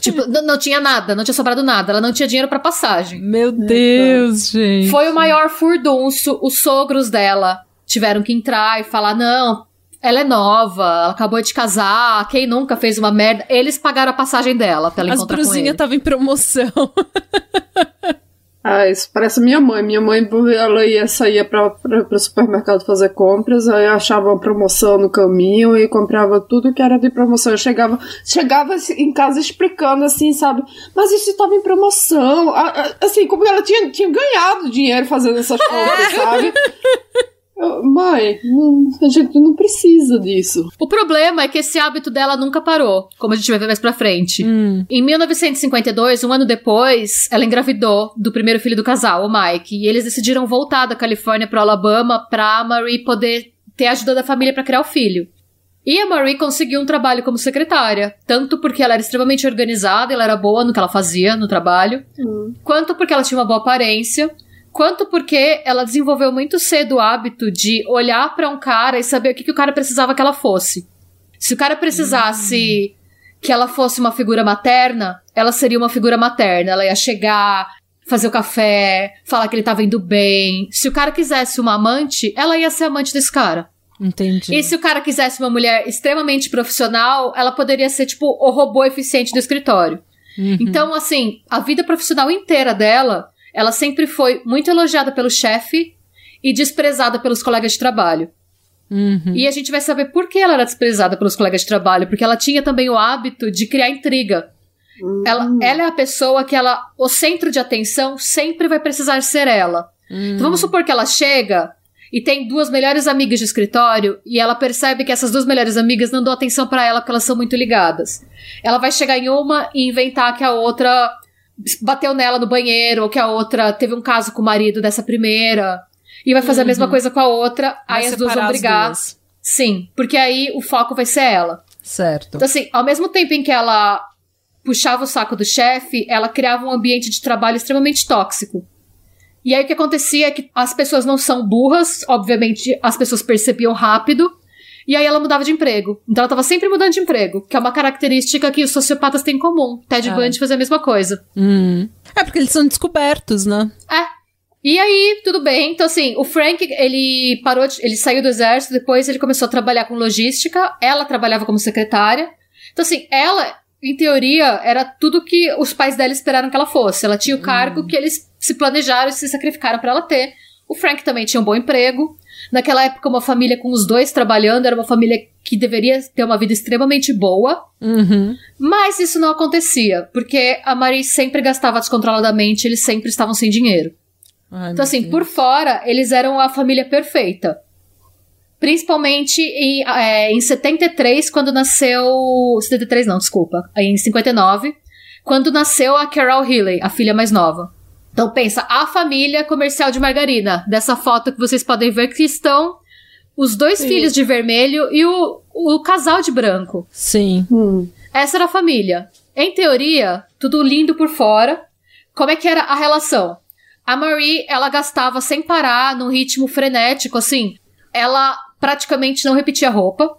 Tipo, não, não tinha nada, não tinha sobrado nada. Ela não tinha dinheiro para passagem. Meu Deus, gente. Foi o maior furdunço. Os sogros dela tiveram que entrar e falar: não, ela é nova, ela acabou de casar, quem nunca fez uma merda? Eles pagaram a passagem dela pra ela As encontrar com ele. brusinhas estavam em promoção. Ah, isso parece minha mãe. Minha mãe, ela ia sair pra, pra, pro supermercado fazer compras, aí achava uma promoção no caminho e comprava tudo que era de promoção. Eu chegava, chegava assim, em casa explicando assim, sabe? Mas isso estava em promoção. Ah, ah, Assim, como ela tinha, tinha ganhado dinheiro fazendo essas compras, sabe? Mãe, não- a gente não precisa disso. O problema é que esse hábito dela nunca parou, como a gente vai ver mais pra frente. Hum. Em 1952, um ano depois, ela engravidou do primeiro filho do casal, o Mike, e eles decidiram voltar da Califórnia pro Alabama pra Marie poder ter a ajuda da família pra criar o filho. E a Marie conseguiu um trabalho como secretária, tanto porque ela era extremamente organizada, ela era boa no que ela fazia no trabalho, quanto porque ela tinha uma boa aparência, quanto porque ela desenvolveu muito cedo o hábito de olhar pra um cara e saber o que, que o cara precisava que ela fosse. Se o cara precisasse que ela fosse uma figura materna, ela seria uma figura materna. Ela ia chegar, fazer o café, falar que ele tava indo bem. Se o cara quisesse uma amante, ela ia ser amante desse cara. Entendi. E se o cara quisesse uma mulher extremamente profissional, ela poderia ser, tipo, o robô eficiente do escritório. Uhum. Então, assim, a vida profissional inteira dela, ela sempre foi muito elogiada pelo chefe e desprezada pelos colegas de trabalho. Uhum. E a gente vai saber por que ela era desprezada pelos colegas de trabalho, porque ela tinha também o hábito de criar intriga. Ela, ela é a pessoa que ela, o centro de atenção sempre vai precisar ser ela. Então vamos supor que ela chega e tem duas melhores amigas de escritório e ela percebe que essas duas melhores amigas não dão atenção pra ela porque elas são muito ligadas. Ela vai chegar em uma e inventar que a outra bateu nela no banheiro ou que a outra teve um caso com o marido dessa primeira e vai fazer a mesma coisa com a outra, Uhum. Vai aí as duas vão brigar. duas. Sim, porque aí o foco vai ser ela. Certo. Então, assim, ao mesmo tempo em que ela puxava o saco do chefe, ela criava um ambiente de trabalho extremamente tóxico. E aí o que acontecia é que as pessoas não são burras, obviamente as pessoas percebiam rápido, e aí ela mudava de emprego. Então ela tava sempre mudando de emprego, que é uma característica que os sociopatas têm em comum. Ted Ah. Bundy fazia a mesma coisa. Hum. É porque eles são descobertos, né? É. E aí, tudo bem. Então, assim, o Frank, ele parou, de, ele saiu do exército, depois ele começou a trabalhar com logística, ela trabalhava como secretária. Então, assim, ela, em teoria, era tudo que os pais dela esperaram que ela fosse. Ela tinha o cargo que eles se planejaram e se sacrificaram pra ela ter. O Frank também tinha um bom emprego. Naquela época, uma família com os dois trabalhando era uma família que deveria ter uma vida extremamente boa. Uhum. Mas isso não acontecia, porque a Marie sempre gastava descontroladamente, eles sempre estavam sem dinheiro. Ai, Então, assim, Deus. por fora, eles eram a família perfeita. Principalmente em, é, em 73, quando nasceu. 73 não, desculpa. Em 59, quando nasceu a Carol Healy, a filha mais nova. Então pensa, a família comercial de margarina. Dessa foto que vocês podem ver que estão os dois Sim. filhos de vermelho e o, o casal de branco. Sim. Hum. Essa era a família. Em teoria, tudo lindo por fora. Como é que era a relação? A Marie, ela gastava sem parar, num ritmo frenético, assim. Ela praticamente não repetia roupa.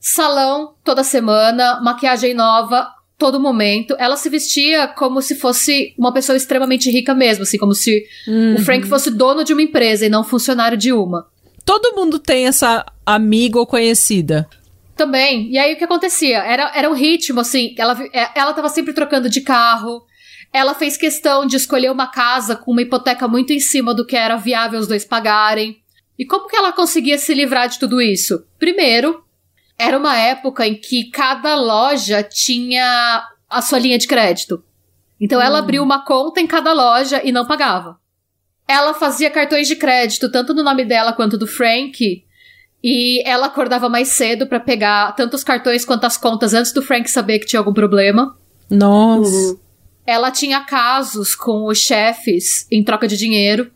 Salão toda semana, maquiagem nova todo momento. Ela se vestia como se fosse uma pessoa extremamente rica mesmo, assim, como se Uhum. o Frank fosse dono de uma empresa e não funcionário de uma. todo mundo tem essa amiga ou conhecida. Também. E aí o que acontecia? Era, era um ritmo, assim. Ela, é, ela tava sempre trocando de carro. Ela fez questão de escolher uma casa com uma hipoteca muito em cima do que era viável os dois pagarem. E como que ela conseguia se livrar de tudo isso? Primeiro, era uma época em que cada loja tinha a sua linha de crédito. Então ela hum. abriu uma conta em cada loja e não pagava. Ela fazia cartões de crédito tanto no nome dela quanto do Frank. E ela acordava mais cedo para pegar tanto os cartões quanto as contas antes do Frank saber que tinha algum problema. Nossa. Uhum. Ela tinha casos com os chefes em troca de dinheiro.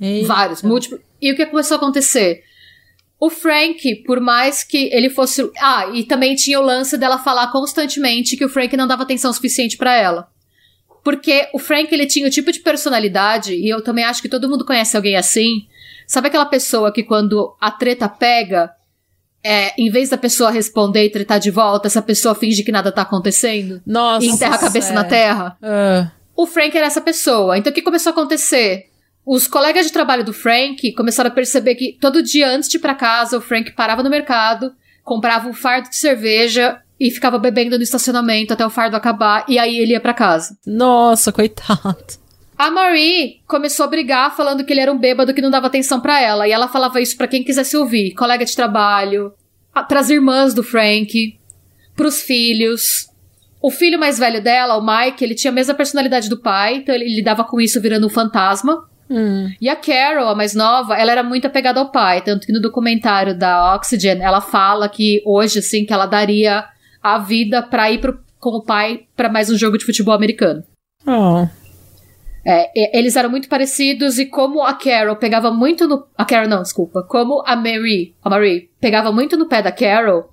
Eita. Vários, múltiplos. E o que começou a acontecer? O Frank, por mais que ele fosse. Ah, e também tinha o lance dela falar constantemente que o Frank não dava atenção suficiente para ela. Porque o Frank, ele tinha o tipo de personalidade, e eu também acho que todo mundo conhece alguém assim. Sabe aquela pessoa que quando a treta pega, é, em vez da pessoa responder e tretar de volta, essa pessoa finge que nada tá acontecendo? Nossa. E enterra a cabeça é. na terra? Uh. O Frank era essa pessoa. Então o que começou a acontecer? Os colegas de trabalho do Frank começaram a perceber que todo dia antes de ir pra casa, o Frank parava no mercado, comprava um fardo de cerveja e ficava bebendo no estacionamento até o fardo acabar e aí ele ia para casa. Nossa, coitado. A Marie começou a brigar falando que ele era um bêbado que não dava atenção para ela e ela falava isso para quem quisesse ouvir, colega de trabalho, pras irmãs do Frank, pros filhos. O filho mais velho dela, o Mike, ele tinha a mesma personalidade do pai, então ele lidava com isso virando um fantasma. Hum. E a Carol, a mais nova, ela era muito apegada ao pai. Tanto que no documentário da Oxygen, ela fala que hoje, assim, que ela daria a vida pra ir pro, com o pai para mais um jogo de futebol americano. Oh. É, eles eram muito parecidos e como a Carol pegava muito no. A Carol não, desculpa. Como a Mary, a Marie pegava muito no pé da Carol,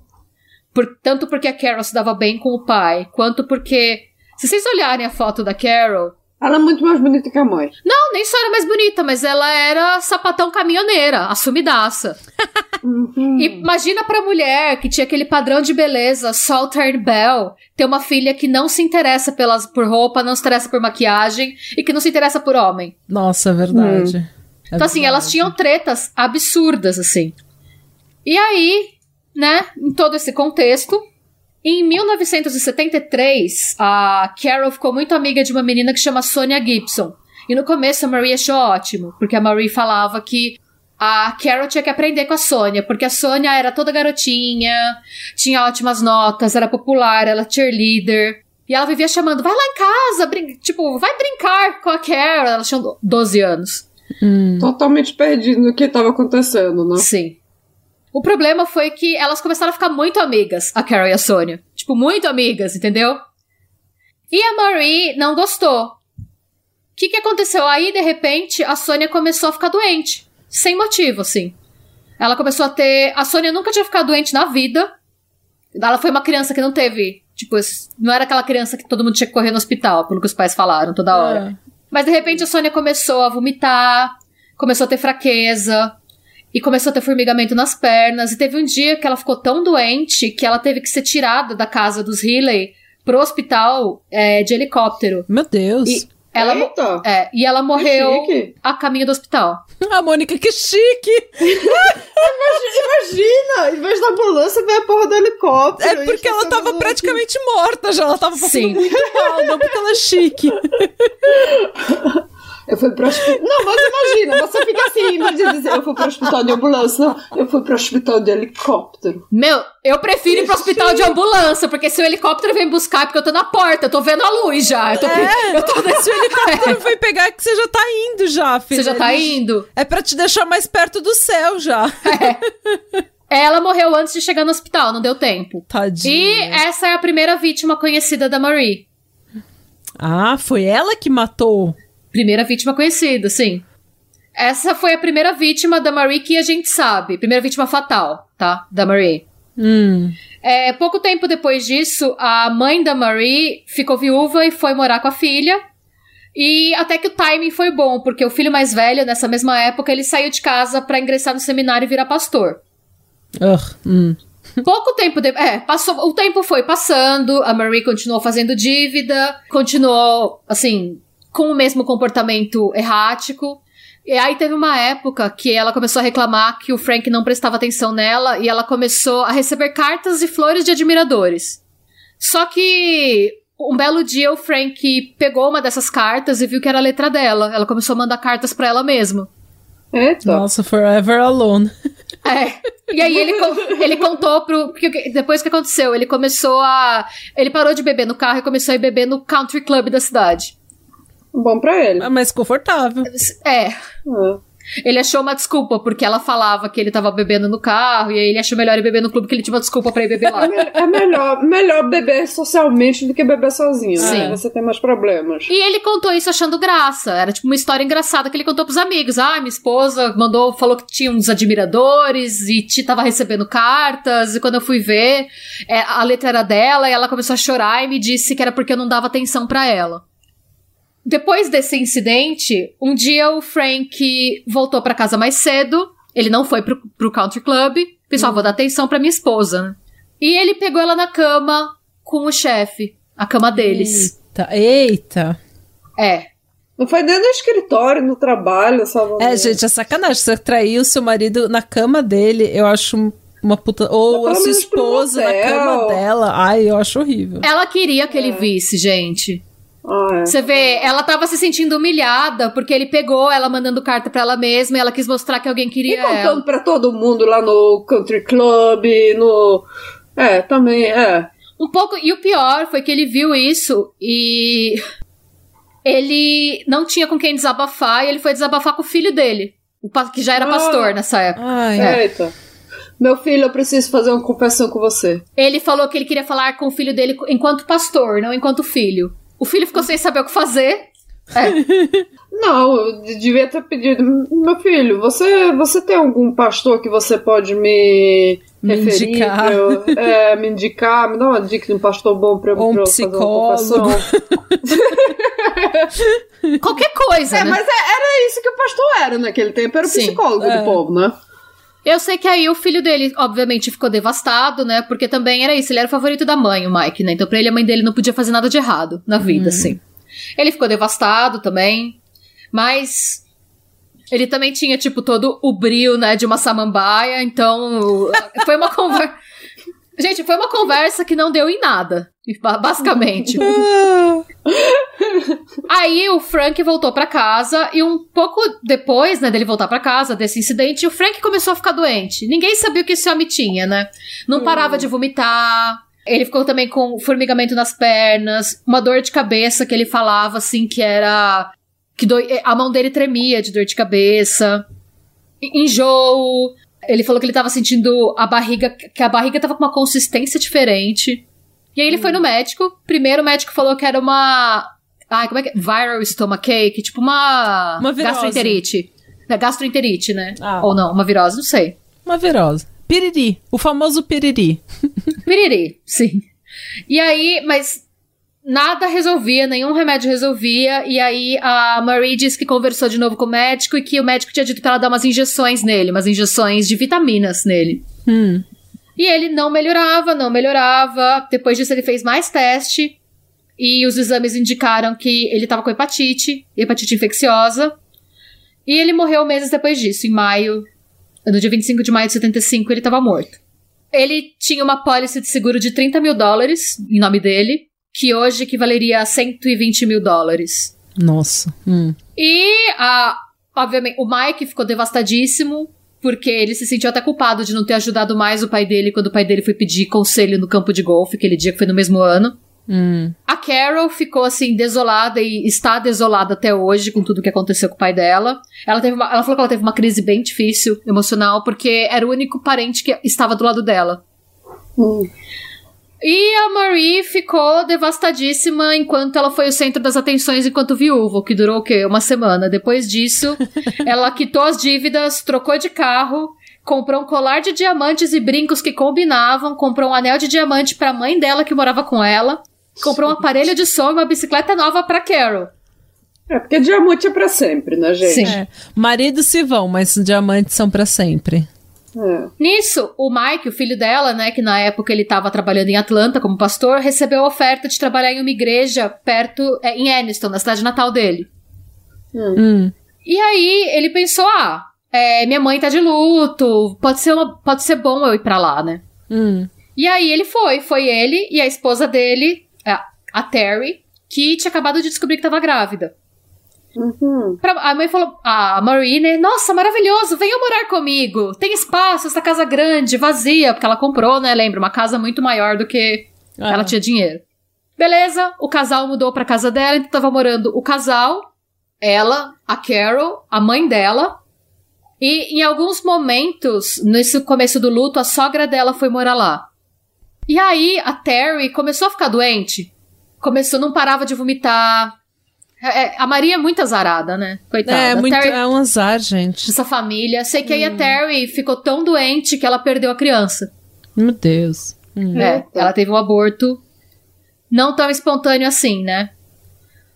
por, tanto porque a Carol se dava bem com o pai, quanto porque. Se vocês olharem a foto da Carol, ela é muito mais bonita que a mãe. Não, nem só era mais bonita, mas ela era sapatão caminhoneira, assumidaça. Uhum. Imagina pra mulher que tinha aquele padrão de beleza, Salter Bell, ter uma filha que não se interessa pelas, por roupa, não se interessa por maquiagem e que não se interessa por homem. Nossa, é verdade. Hum. É então, assim, elas tinham tretas absurdas, assim. E aí, né, em todo esse contexto, em 1973, a Carol ficou muito amiga de uma menina que chama Sonia Gibson. E no começo a Marie achou ótimo, porque a Marie falava que a Carol tinha que aprender com a Sônia, porque a Sônia era toda garotinha, tinha ótimas notas, era popular, ela cheerleader. E ela vivia chamando, vai lá em casa, tipo, vai brincar com a Carol. Ela tinha 12 anos. Hum. Totalmente perdido no que estava acontecendo, né? Sim. O problema foi que elas começaram a ficar muito amigas, a Carol e a Sônia. Tipo, muito amigas, entendeu? E a Marie não gostou. O que, que aconteceu? Aí, de repente, a Sônia começou a ficar doente. Sem motivo, assim. Ela começou a ter. A Sônia nunca tinha ficado doente na vida. Ela foi uma criança que não teve. Tipo, não era aquela criança que todo mundo tinha que correr no hospital, pelo que os pais falaram toda hora. É. Mas de repente a Sônia começou a vomitar, começou a ter fraqueza, e começou a ter formigamento nas pernas. E teve um dia que ela ficou tão doente que ela teve que ser tirada da casa dos Healy pro hospital é, de helicóptero. Meu Deus! E ela, é, e ela morreu a caminho do hospital. A Mônica, que chique! imagina, em vez da ambulância, vem a porra do helicóptero. É porque ela tava praticamente morta já, ela tava passando Sim. muito mal, não porque ela é chique. Eu fui pro hospital. Não, mas imagina, você fica assim, mas dizer, eu fui pro hospital de ambulância, não, eu fui pro hospital de helicóptero. Meu, eu prefiro ir pro hospital de ambulância, porque se o helicóptero vem buscar, é porque eu tô na porta, eu tô vendo a luz já. Eu tô, é, eu tô... se o helicóptero é. vem pegar, é que você já tá indo já, filha. Você já tá indo. É pra te deixar mais perto do céu já. É. Ela morreu antes de chegar no hospital, não deu tempo. Tadinha. E essa é a primeira vítima conhecida da Marie. Ah, foi ela que matou? Primeira vítima conhecida, sim. Essa foi a primeira vítima da Marie que a gente sabe. Primeira vítima fatal, tá? Da Marie. Hum. É, pouco tempo depois disso, a mãe da Marie ficou viúva e foi morar com a filha. E até que o timing foi bom, porque o filho mais velho, nessa mesma época, ele saiu de casa para ingressar no seminário e virar pastor. Ugh, hum. Pouco tempo depois. É, passou. O tempo foi passando, a Marie continuou fazendo dívida, continuou, assim, com o mesmo comportamento errático. E aí teve uma época que ela começou a reclamar que o Frank não prestava atenção nela e ela começou a receber cartas e flores de admiradores. Só que um belo dia o Frank pegou uma dessas cartas e viu que era a letra dela. Ela começou a mandar cartas para ela mesma. Eita. Nossa, Forever Alone. É. E aí ele, ele contou pro. Porque depois que aconteceu, ele começou a. Ele parou de beber no carro e começou a ir beber no country club da cidade. Bom pra ele. É mais confortável. É. É. Ele achou uma desculpa, porque ela falava que ele tava bebendo no carro, e aí ele achou melhor ir beber no clube, que ele tinha uma desculpa pra ir beber lá. É, é melhor, melhor beber socialmente do que beber sozinho, né? Sim. Você tem mais problemas. E ele contou isso achando graça. Era tipo uma história engraçada que ele contou pros amigos. Ah, minha esposa mandou, falou que tinha uns admiradores e te tava recebendo cartas. E quando eu fui ver, é, a letra era dela e ela começou a chorar e me disse que era porque eu não dava atenção pra ela. Depois desse incidente, um dia o Frank voltou pra casa mais cedo. Ele não foi pro, pro country club. Pensou, ah, vou dar atenção pra minha esposa. né? E ele pegou ela na cama com o chefe. A cama deles. Eita, eita. É. Não foi nem no escritório, no trabalho, sabe? É, gente, é sacanagem. Você trair o seu marido na cama dele, eu acho uma puta. Ou a sua esposa na cama dela. Ai, eu acho horrível. Ela queria que ele visse, gente. Ah, é. Você vê, ela tava se sentindo humilhada porque ele pegou ela mandando carta pra ela mesma e ela quis mostrar que alguém E queria contando ela. pra todo mundo lá no country club, no. É, também, é. Um pouco. E o pior foi que ele viu isso e. Ele não tinha com quem desabafar e ele foi desabafar com o filho dele. Que já era Ah. pastor nessa época. Ai, É. Eita. Meu filho, eu preciso fazer uma confissão com você. Ele falou que ele queria falar com o filho dele enquanto pastor, não enquanto filho. O filho ficou sem saber o que fazer. É. Não, eu de- devia ter pedido. Meu filho, você, você tem algum pastor que você pode me, Me referir? indicar. eu- é, me indicar, me dá uma dica de um pastor bom pra, eu- Ou um pra eu fazer uma psicólogo. Qualquer coisa, É, né? mas é- era isso que o pastor era naquele tempo, era o Sim. psicólogo É. do povo, né? Eu sei que aí o filho dele, obviamente, ficou devastado, né? Porque também era isso, ele era o favorito da mãe, o Mike, né? Então pra ele a mãe dele não podia fazer nada de errado na vida, assim. Ele ficou devastado também, mas ele também tinha, tipo, todo o brilho, né, de uma samambaia, então foi uma conversa... Gente, foi uma conversa que não deu em nada, basicamente. Aí o Frank voltou pra casa e um pouco depois, né, dele voltar pra casa desse incidente, o Frank começou a ficar doente. Ninguém sabia o que esse homem tinha, né? Não parava de vomitar. Ele ficou também com formigamento nas pernas, uma dor de cabeça que ele falava assim que era que doi- a mão dele tremia de dor de cabeça. Enjoo. Ele falou que ele tava sentindo a barriga, que a barriga tava com uma consistência diferente. E aí ele foi no médico. Primeiro o médico falou que era uma. Ai, como é que é? Viral stomachache, tipo uma. Uma virose. gastroenterite. É gastroenterite, né? Ah. Ou não, uma virose, não sei. Uma virose. Piriri. O famoso piriri. Piriri, sim. E aí, mas nada resolvia, nenhum remédio resolvia. E aí a Marie disse que conversou de novo com o médico e que o médico tinha dito pra ela dar umas injeções nele, umas injeções de vitaminas nele. Hum. E ele não melhorava, não melhorava. Depois disso, ele fez mais teste. E os exames indicaram que ele tava com hepatite, hepatite infecciosa. E ele morreu meses depois disso, em maio. No dia 25 de maio de 75, ele tava morto. Ele tinha uma pólice de seguro de 30 mil dólares em nome dele, que hoje equivaleria a 120 mil dólares. Nossa. Hum. E, a, obviamente, o Mike ficou devastadíssimo, porque ele se sentiu até culpado de não ter ajudado mais o pai dele quando o pai dele foi pedir conselho no campo de golfe, aquele dia que foi no mesmo ano. Hum. A Carol ficou assim desolada e está desolada até hoje com tudo que aconteceu com o pai dela. Ela teve uma, ela falou que ela teve uma crise bem difícil emocional porque era o único parente que estava do lado dela. Hum. E a Marie ficou devastadíssima enquanto ela foi o centro das atenções enquanto viúva, que durou o quê? Uma semana. Depois disso, ela quitou as dívidas, trocou de carro, comprou um colar de diamantes e brincos que combinavam, comprou um anel de diamante pra mãe dela que morava com ela, comprou um aparelho de som e uma bicicleta nova pra Carol. É porque diamante é pra sempre, né, gente? Sim. É. Maridos se vão, mas diamantes são pra sempre. É. Nisso, o Mike, o filho dela, né, que na época ele estava trabalhando em Atlanta como pastor, recebeu a oferta de trabalhar em uma igreja perto, é, em Anniston, na cidade natal dele. Hum. E aí ele pensou: ah, é, minha mãe tá de luto, pode ser, uma, pode ser bom eu ir pra lá, né? Hum. E aí ele foi, foi ele e a esposa dele, a, a Terry, que tinha acabado de descobrir que tava grávida. Uhum. A mãe falou, a Marie, né? Nossa, maravilhoso, venha morar comigo. Tem espaço, essa casa grande, vazia, porque ela comprou, né? Lembra, uma casa muito maior do que Ah. ela tinha dinheiro. Beleza, o casal mudou pra casa dela, então tava morando o casal, ela, a Carol, a mãe dela. E em alguns momentos, nesse começo do luto, a sogra dela foi morar lá. E aí a Terry começou a ficar doente. Começou, não parava de vomitar. É, é, a Maria é muito azarada, né? Coitada. É, muito, Terry- é um azar, gente. essa família. Sei que aí Hum. a Terry ficou tão doente que ela perdeu a criança. Meu Deus. Hum. É, ela teve um aborto não tão espontâneo assim, né?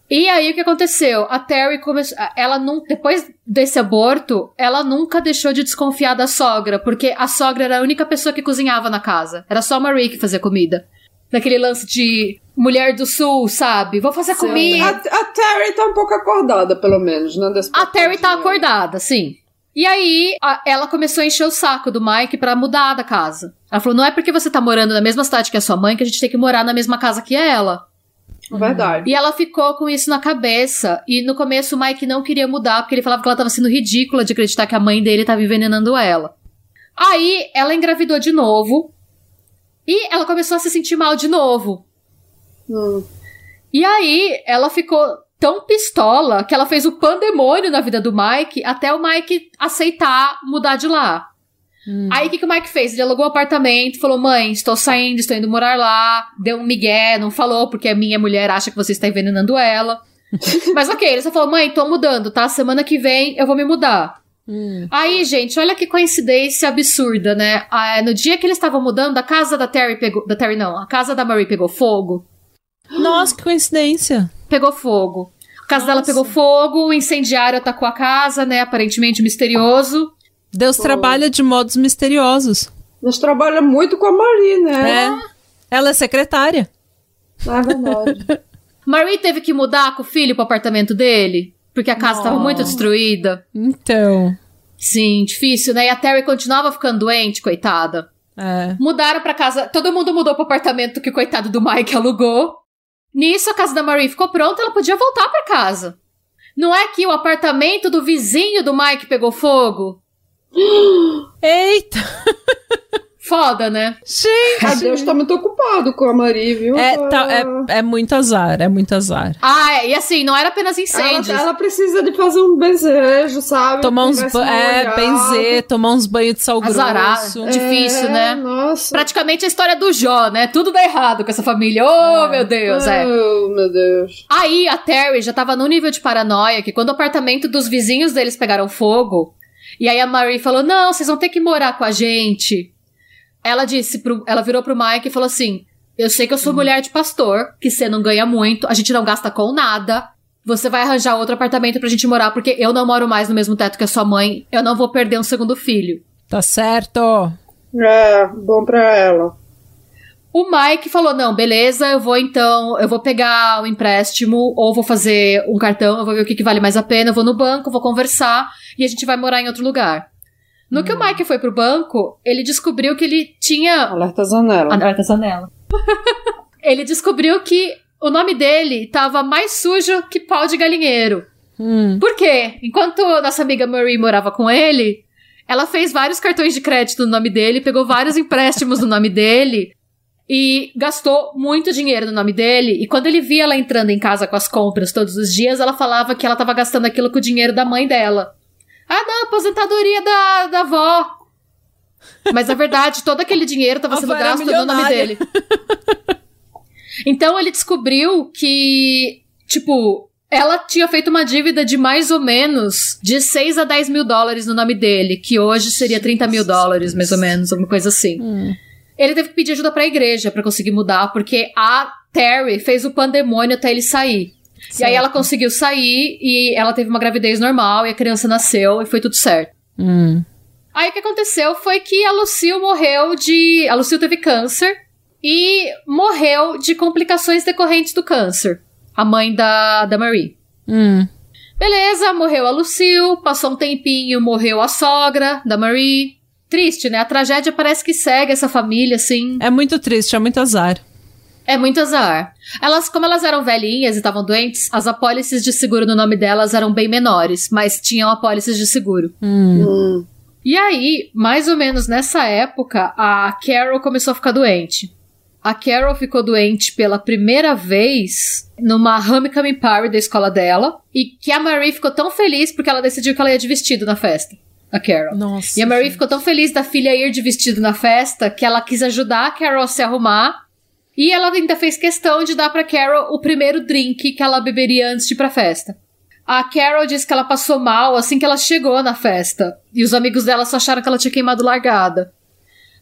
E aí o que aconteceu? A Terry começou. Ela não. Depois desse aborto, ela nunca deixou de desconfiar da sogra, porque a sogra era a única pessoa que cozinhava na casa. Era só a Marie que fazia comida. Daquele lance de mulher do sul, sabe? Vou fazer comida. A, a Terry tá um pouco acordada, pelo menos, né? A Terry tá acordada, sim. E aí, a- ela começou a encher o saco do Mike pra mudar da casa. Ela falou: não é porque você tá morando na mesma cidade que a sua mãe que a gente tem que morar na mesma casa que ela. Verdade. E ela ficou com isso na cabeça. E no começo o Mike não queria mudar, porque ele falava que ela tava sendo ridícula de acreditar que a mãe dele tava envenenando ela. Aí ela engravidou de novo. E ela começou a se sentir mal de novo. Hum. E aí, ela ficou tão pistola que ela fez o pandemônio na vida do Mike até o Mike aceitar mudar de lá. Hum. Aí o que, que o Mike fez? Ele alugou um apartamento, falou: Mãe, estou saindo, estou indo morar lá. Deu um migué, não falou, porque a minha mulher acha que você está envenenando ela. Mas ok, ele só falou: Mãe, tô mudando, tá? Semana que vem eu vou me mudar. Hum. Aí, gente, olha que coincidência absurda, né? Ah, no dia que eles estavam mudando, a casa da Terry pegou. Da Terry não, a casa da Marie pegou fogo. Nossa, que coincidência. pegou fogo. A casa dela Nossa. pegou fogo, o incendiário atacou a casa, né? Aparentemente misterioso. Deus trabalha de modos misteriosos. Nós trabalhamos muito com a Marie, né? É. Ela é secretária. É verdade. Marie teve que mudar com o filho pro apartamento dele, porque a casa estava muito destruída. Então. Sim, difícil, né? E a Terry continuava ficando doente, coitada. É. Mudaram pra casa, todo mundo mudou pro apartamento que o coitado do Mike alugou. Nisso, a casa da Marie ficou pronta, ela podia voltar pra casa. Não é que o apartamento do vizinho do Mike pegou fogo? Eita! Foda, né? Gente! A Deus tá muito ocupado com a Marie, viu? É, tá- é, é muito azar, é muito azar. Ah, é, e assim, não era apenas ela, incêndios. ela precisa de fazer um benzejo, sabe? Tomar uns Tivesse ba- uma é, benzer, tomar uns banhos de sal Azarar. grosso. Difícil, É, né? Nossa. Praticamente a história do Jó, né? Tudo dá errado com essa família. Oh, meu Deus, é. Oh, meu Deus. Aí a Terry já tava num nível de paranoia que quando o apartamento dos vizinhos deles pegaram fogo, e aí a Marie falou: Não, vocês vão ter que morar com a gente. Ela disse pro. Ela virou pro Mike e falou assim: Eu sei que eu sou mulher de pastor, que você não ganha muito, a gente não gasta com nada. Você vai arranjar outro apartamento pra gente morar, porque eu não moro mais no mesmo teto que a sua mãe. Eu não vou perder um segundo filho. Tá certo. É, bom pra ela. O Mike falou: não, beleza, eu vou então, eu vou pegar o empréstimo, ou vou fazer um cartão, eu vou ver o que, que vale mais a pena, eu vou no banco, vou conversar e a gente vai morar em outro lugar. No que o Mike foi pro banco, ele descobriu que ele tinha. Alerta Zanella. Alerta Zanella. ele descobriu que o nome dele tava mais sujo que pau de galinheiro. Hum. Por quê? Enquanto nossa amiga Marie morava com ele, ela fez vários cartões de crédito no nome dele, pegou vários empréstimos no nome dele e gastou muito dinheiro no nome dele. E quando ele via ela entrando em casa com as compras todos os dias, ela falava que ela tava gastando aquilo com o dinheiro da mãe dela. Ah, não, aposentadoria da, da avó. Mas na verdade, todo aquele dinheiro tava A sendo gasto no nome dele. Então ele descobriu que, tipo, ela tinha feito uma dívida de mais ou menos de 6 a 10 mil dólares no nome dele, que hoje seria 30 mil dólares, mais ou menos, alguma coisa assim. Hum. Ele teve que pedir ajuda pra igreja pra conseguir mudar, porque a Terry fez o pandemônio até ele sair. E aí ela conseguiu sair e ela teve uma gravidez normal e a criança nasceu e foi tudo certo. Hum. Aí o que aconteceu foi que a Lucille morreu de. A Lucille teve câncer e morreu de complicações decorrentes do câncer. A mãe da, da Marie. Hum. Beleza, morreu a Lucille, passou um tempinho, morreu a sogra da Marie. Triste, né? A tragédia parece que segue essa família, assim. É muito triste, é muito azar. É muito azar. Elas, como elas eram velhinhas e estavam doentes, as apólices de seguro no nome delas eram bem menores, mas tinham apólices de seguro. Hum. Hum. E aí, mais ou menos nessa época, a Carol começou a ficar doente. A Carol ficou doente pela primeira vez numa homecoming party da escola dela. E que a Marie ficou tão feliz porque ela decidiu que ela ia de vestido na festa. A Carol. Nossa. E a Marie gente. ficou tão feliz da filha ir de vestido na festa que ela quis ajudar a Carol a se arrumar. E ela ainda fez questão de dar pra Carol o primeiro drink que ela beberia antes de ir pra festa. A Carol disse que ela passou mal assim que ela chegou na festa. E os amigos dela só acharam que ela tinha queimado largada.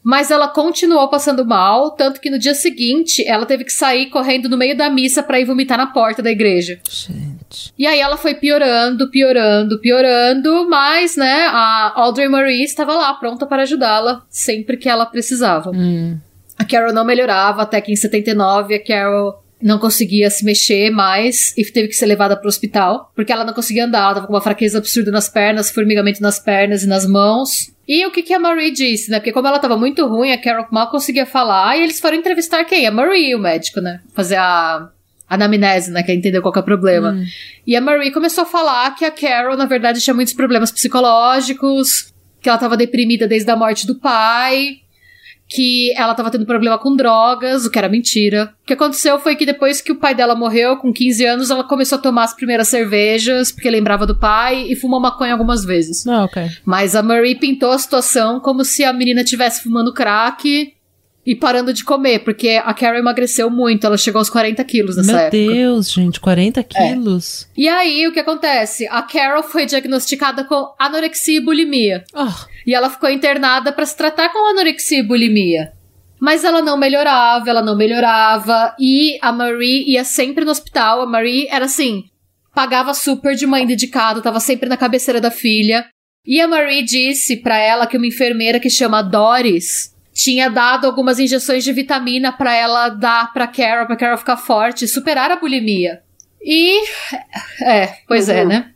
Mas ela continuou passando mal, tanto que no dia seguinte ela teve que sair correndo no meio da missa pra ir vomitar na porta da igreja. Gente. E aí ela foi piorando, piorando, piorando, mas, né, a Audrey Marie estava lá pronta para ajudá-la sempre que ela precisava. Hum. A Carol não melhorava até que em 79 a Carol não conseguia se mexer mais e teve que ser levada para o hospital, porque ela não conseguia andar, ela tava com uma fraqueza absurda nas pernas, formigamento nas pernas e nas mãos. E o que, que a Marie disse, né? Porque como ela tava muito ruim, a Carol mal conseguia falar, e eles foram entrevistar quem? A Marie, o médico, né? Fazer a anamnese, né? Quer entender qual que é o problema. Hum. E a Marie começou a falar que a Carol, na verdade, tinha muitos problemas psicológicos, que ela tava deprimida desde a morte do pai, que ela tava tendo problema com drogas, o que era mentira. O que aconteceu foi que depois que o pai dela morreu, com 15 anos, ela começou a tomar as primeiras cervejas, porque lembrava do pai, e fumou maconha algumas vezes. Ah, ok. Mas a Marie pintou a situação como se a menina estivesse fumando crack e parando de comer, porque a Carol emagreceu muito, ela chegou aos 40 quilos nessa Meu época. É. Deus, gente, 40 quilos. E aí, o que acontece? A Carol foi diagnosticada com anorexia e bulimia. Ah, E ela ficou internada pra se tratar com anorexia e bulimia. Mas ela não melhorava, ela não melhorava. E a Marie ia sempre no hospital. A Marie era assim: pagava super de mãe dedicada, tava sempre na cabeceira da filha. E a Marie disse pra ela que uma enfermeira que chama Doris tinha dado algumas injeções de vitamina pra ela dar pra Carol, pra Carol ficar forte superar a bulimia. E. É, pois é, Uhum. né?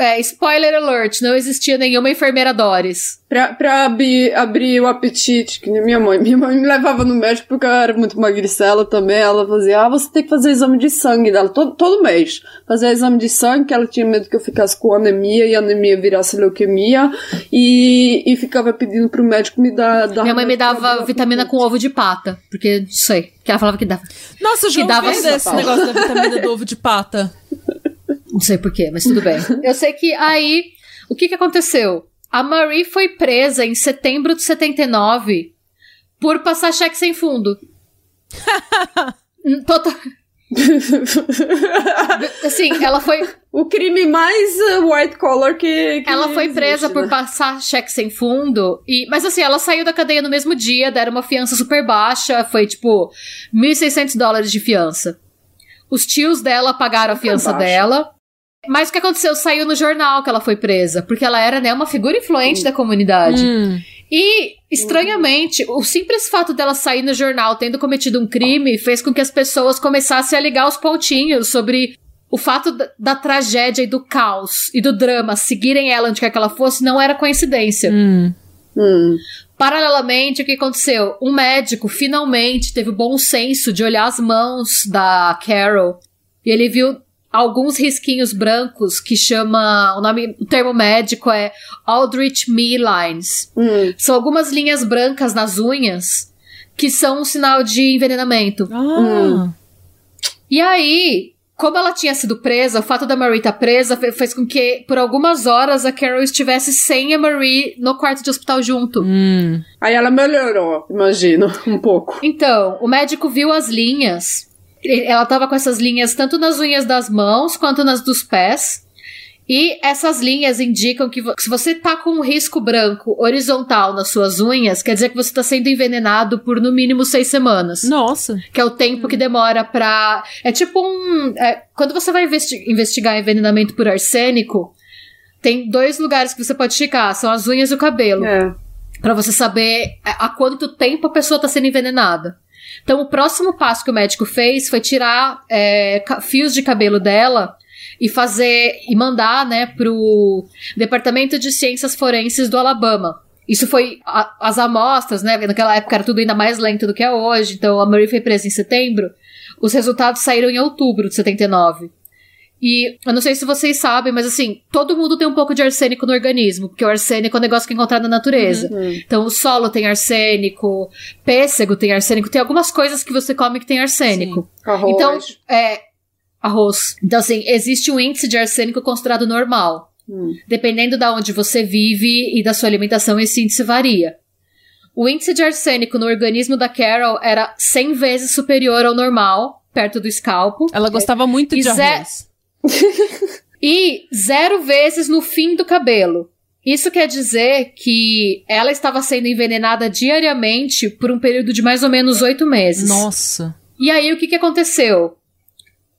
É, spoiler alert, não existia nenhuma enfermeira Doris. Pra, pra abrir, abrir o apetite, que nem minha mãe. Minha mãe me levava no médico porque eu era muito magricela também. Ela fazia, ah, você tem que fazer exame de sangue dela todo, todo mês. Fazer exame de sangue, que ela tinha medo que eu ficasse com anemia e a anemia virasse leuquemia. E, e ficava pedindo pro médico me dar. dar Minha mãe me dava vitamina com ovo de pata, porque não sei, que ela falava que dava. Nossa, eu já Que dava pausa. negócio da vitamina do ovo de pata. Não sei porquê, mas tudo bem. Eu sei que aí, o que que aconteceu? A Marie foi presa em setembro de 79 por passar cheque sem fundo. Total... Assim, ela foi, O crime mais uh, white collar que. que ela foi presa existe, por né? passar cheque sem fundo. E, mas assim, ela saiu da cadeia no mesmo dia, deram uma fiança super baixa, foi tipo 1.600 dólares de fiança. Os tios dela pagaram a fiança dela. Mas o que aconteceu? Saiu no jornal que ela foi presa, porque ela era, né, uma figura influente da comunidade. Hum. E, estranhamente, o simples fato dela sair no jornal tendo cometido um crime fez com que as pessoas começassem a ligar os pontinhos sobre o fato da, da tragédia e do caos e do drama seguirem ela onde quer que ela fosse não era coincidência. Hum. Hum. Paralelamente, o que aconteceu? Um médico finalmente teve o bom senso de olhar as mãos da Carol e ele viu alguns risquinhos brancos que chama o nome, o termo médico é Aldrich Me Lines. Hum. São algumas linhas brancas nas unhas que são um sinal de envenenamento. Ah. E aí, como ela tinha sido presa, o fato da Marie estar presa fe- fez com que, por algumas horas, a Carol estivesse sem a Marie no quarto de hospital junto. Hum. Aí ela melhorou, imagino, um pouco. Então, o médico viu as linhas. Ela tava com essas linhas tanto nas unhas das mãos quanto nas dos pés. E essas linhas indicam que se você tá com um risco branco horizontal nas suas unhas, quer dizer que você tá sendo envenenado por no mínimo seis semanas. Nossa. Que é o tempo que demora pra. É tipo um. é, quando você vai investi- investigar envenenamento por arsênico, tem dois lugares que você pode checar: são as unhas e o cabelo. É. Pra você saber há quanto tempo a pessoa tá sendo envenenada. Então, o próximo passo que o médico fez foi tirar é, fios de cabelo dela e fazer e mandar, né, pro Departamento de Ciências Forenses do Alabama. Isso foi a, as amostras, né? Naquela época era tudo ainda mais lento do que é hoje. Então a Marie foi presa em setembro. Os resultados saíram em outubro de 79. E eu não sei se vocês sabem, mas assim, todo mundo tem um pouco de arsênico no organismo, porque o arsênico é um negócio que é encontrado na natureza. Uhum. Então, o solo tem arsênico, pêssego tem arsênico, tem algumas coisas que você come que tem arsênico. Arroz. Então, é. Arroz. Então, assim, existe um índice de arsênico considerado normal. Hum. Dependendo da onde você vive e da sua alimentação, esse índice varia. O índice de arsênico no organismo da Carol era 100 vezes superior ao normal, perto do escalpo. Ela gostava muito E de arroz. E zero vezes no fim do cabelo. Isso quer dizer que ela estava sendo envenenada diariamente por um período de mais ou menos oito meses. Nossa. E aí, o que, que aconteceu?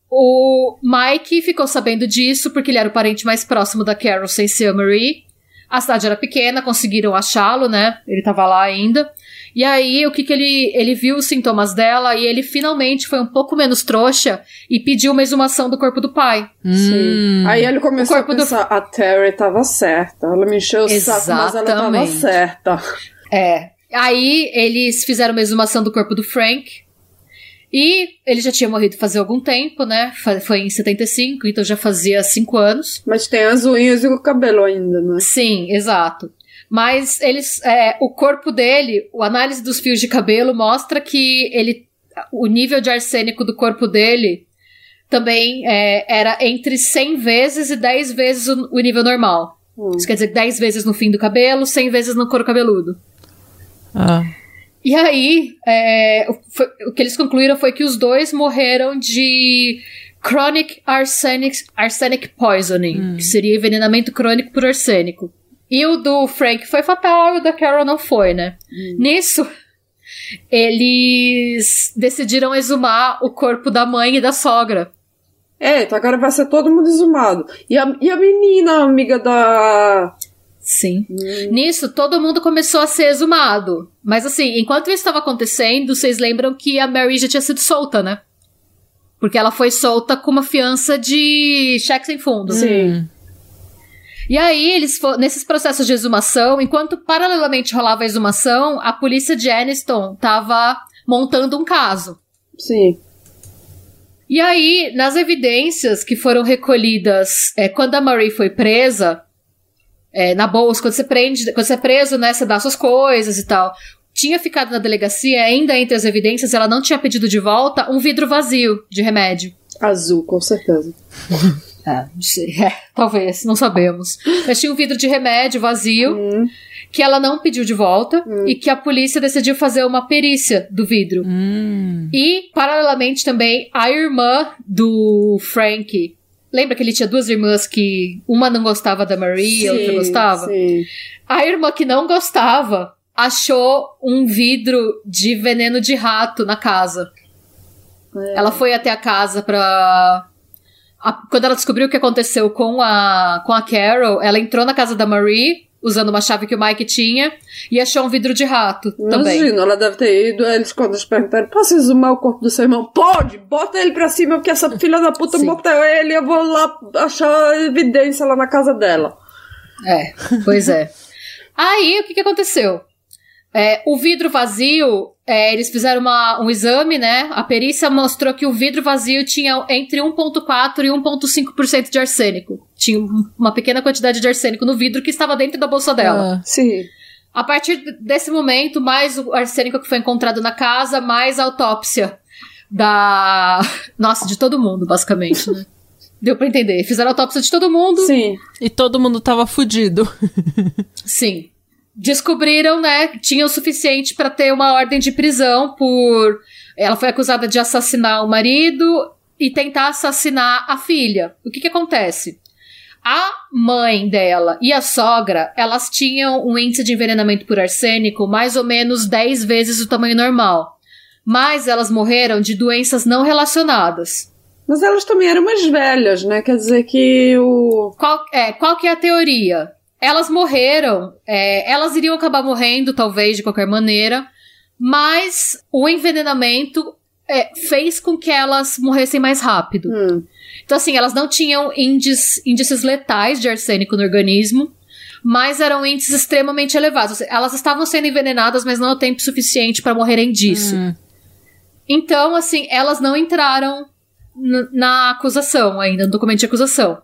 O Mike ficou sabendo disso porque ele era o parente mais próximo da Carol sem ser a Marie. A cidade era pequena, conseguiram achá-lo, né? Ele tava lá ainda. E aí, o que que ele... Ele viu os sintomas dela e ele finalmente foi um pouco menos trouxa e pediu uma exumação do corpo do pai. Sim. Hum. Aí ele começou O a corpo do- pensar, a Terry tava certa. Ela me encheu o saco, mas ela tava Exatamente. certa. É. Aí, eles fizeram uma exumação do corpo do Frank. E ele já tinha morrido fazia algum tempo, né? Foi em 75, então já fazia cinco anos. Mas tem as unhas e o cabelo ainda, né? Sim, exato. Mas eles, é, o corpo dele, o análise dos fios de cabelo mostra que ele, o nível de arsênico do corpo dele também é, era entre 100 vezes e 10 vezes o, o nível normal. Hum. Isso quer dizer 10 vezes no fim do cabelo, 100 vezes no couro cabeludo. Ah. E aí, é, o, foi- o que eles concluíram foi que os dois morreram de chronic arsenic, arsenic poisoning, que seria envenenamento crônico por arsênico. E o do Frank foi fatal e o da Carol não foi, né? Nisso, eles decidiram exumar o corpo da mãe e da sogra. Eita, agora vai ser todo mundo exumado. E a, e a menina, amiga da. Sim. Nisso, todo mundo começou a ser exumado. Mas assim, enquanto isso estava acontecendo, vocês lembram que a Mary já tinha sido solta, né? Porque ela foi solta com uma fiança de cheque sem fundo. Sim. E aí, eles nesses processos de exumação, enquanto paralelamente rolava a exumação, a polícia de Aniston tava montando um caso. Sim. E aí, nas evidências que foram recolhidas é, quando a Marie foi presa, é, na bolsa, quando você prende, quando você é preso, né, você dá suas coisas e tal. Tinha ficado na delegacia, ainda entre as evidências, ela não tinha pedido de volta um vidro vazio de remédio. Azul, com certeza. É, não sei. É, talvez, não sabemos. Mas tinha um vidro de remédio vazio Hum. que ela não pediu de volta e que a polícia decidiu fazer uma perícia do vidro. Hum. E, paralelamente, também, a irmã do Frank. Lembra que ele tinha duas irmãs que uma não gostava da Marie e a outra gostava? Sim. A irmã que não gostava achou um vidro de veneno de rato na casa. É. Ela foi até a casa pra. a- quando ela descobriu o que aconteceu com a, com a Carol, ela entrou na casa da Marie, usando uma chave que o Mike tinha, e achou um vidro de rato também. Imagina, ela deve ter ido, eles quando eles perguntaram, posso exumar o corpo do seu irmão? Pode! Bota ele pra cima, porque essa filha da puta Sim. bota ele, eu vou lá achar evidência lá na casa dela. É, pois é. Aí, o que, que aconteceu? É, o vidro vazio, é, eles fizeram uma- um exame, né? A perícia mostrou que o vidro vazio tinha entre 1,4% e 1,5% de arsênico. Tinha um- uma pequena quantidade de arsênico no vidro que estava dentro da bolsa dela. Ah. Sim. A partir desse momento, mais o arsênico que foi encontrado na casa, mais a autópsia da. Nossa, de todo mundo, basicamente, né? Deu pra entender. Fizeram a autópsia de todo mundo. Sim. E todo mundo tava fudido. Sim. Descobriram, né, que tinha o suficiente pra ter uma ordem de prisão por. Ela foi acusada de assassinar o marido e tentar assassinar a filha. O que que acontece? A mãe dela e a sogra, elas tinham um índice de envenenamento por arsênico mais ou menos 10 vezes o tamanho normal. Mas elas morreram de doenças não relacionadas. Mas elas também eram mais velhas, né? Quer dizer que o. Qual, é, qual que é a teoria? Elas morreram, é, elas iriam acabar morrendo, talvez, de qualquer maneira, mas o envenenamento é, fez com que elas morressem mais rápido. Hum. Então, assim, elas não tinham índices, índices letais de arsênico no organismo, mas eram índices extremamente elevados. Elas estavam sendo envenenadas, mas não o tempo suficiente para morrerem disso. Hum. Então, assim, elas não entraram na acusação ainda, no documento de acusação.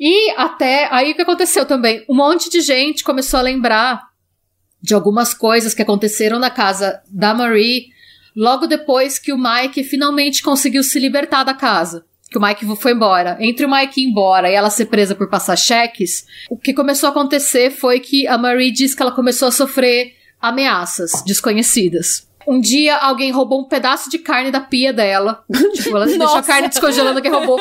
E até aí o que aconteceu também? Um monte de gente começou a lembrar de algumas coisas que aconteceram na casa da Marie logo depois que o Mike finalmente conseguiu se libertar da casa. Que o Mike foi embora. Entre o Mike ir embora e ela ser presa por passar cheques, o que começou a acontecer foi que a Marie disse que ela começou a sofrer ameaças desconhecidas. Um dia alguém roubou um pedaço de carne da pia dela. tipo, ela deixou a carne descongelando, alguém roubou.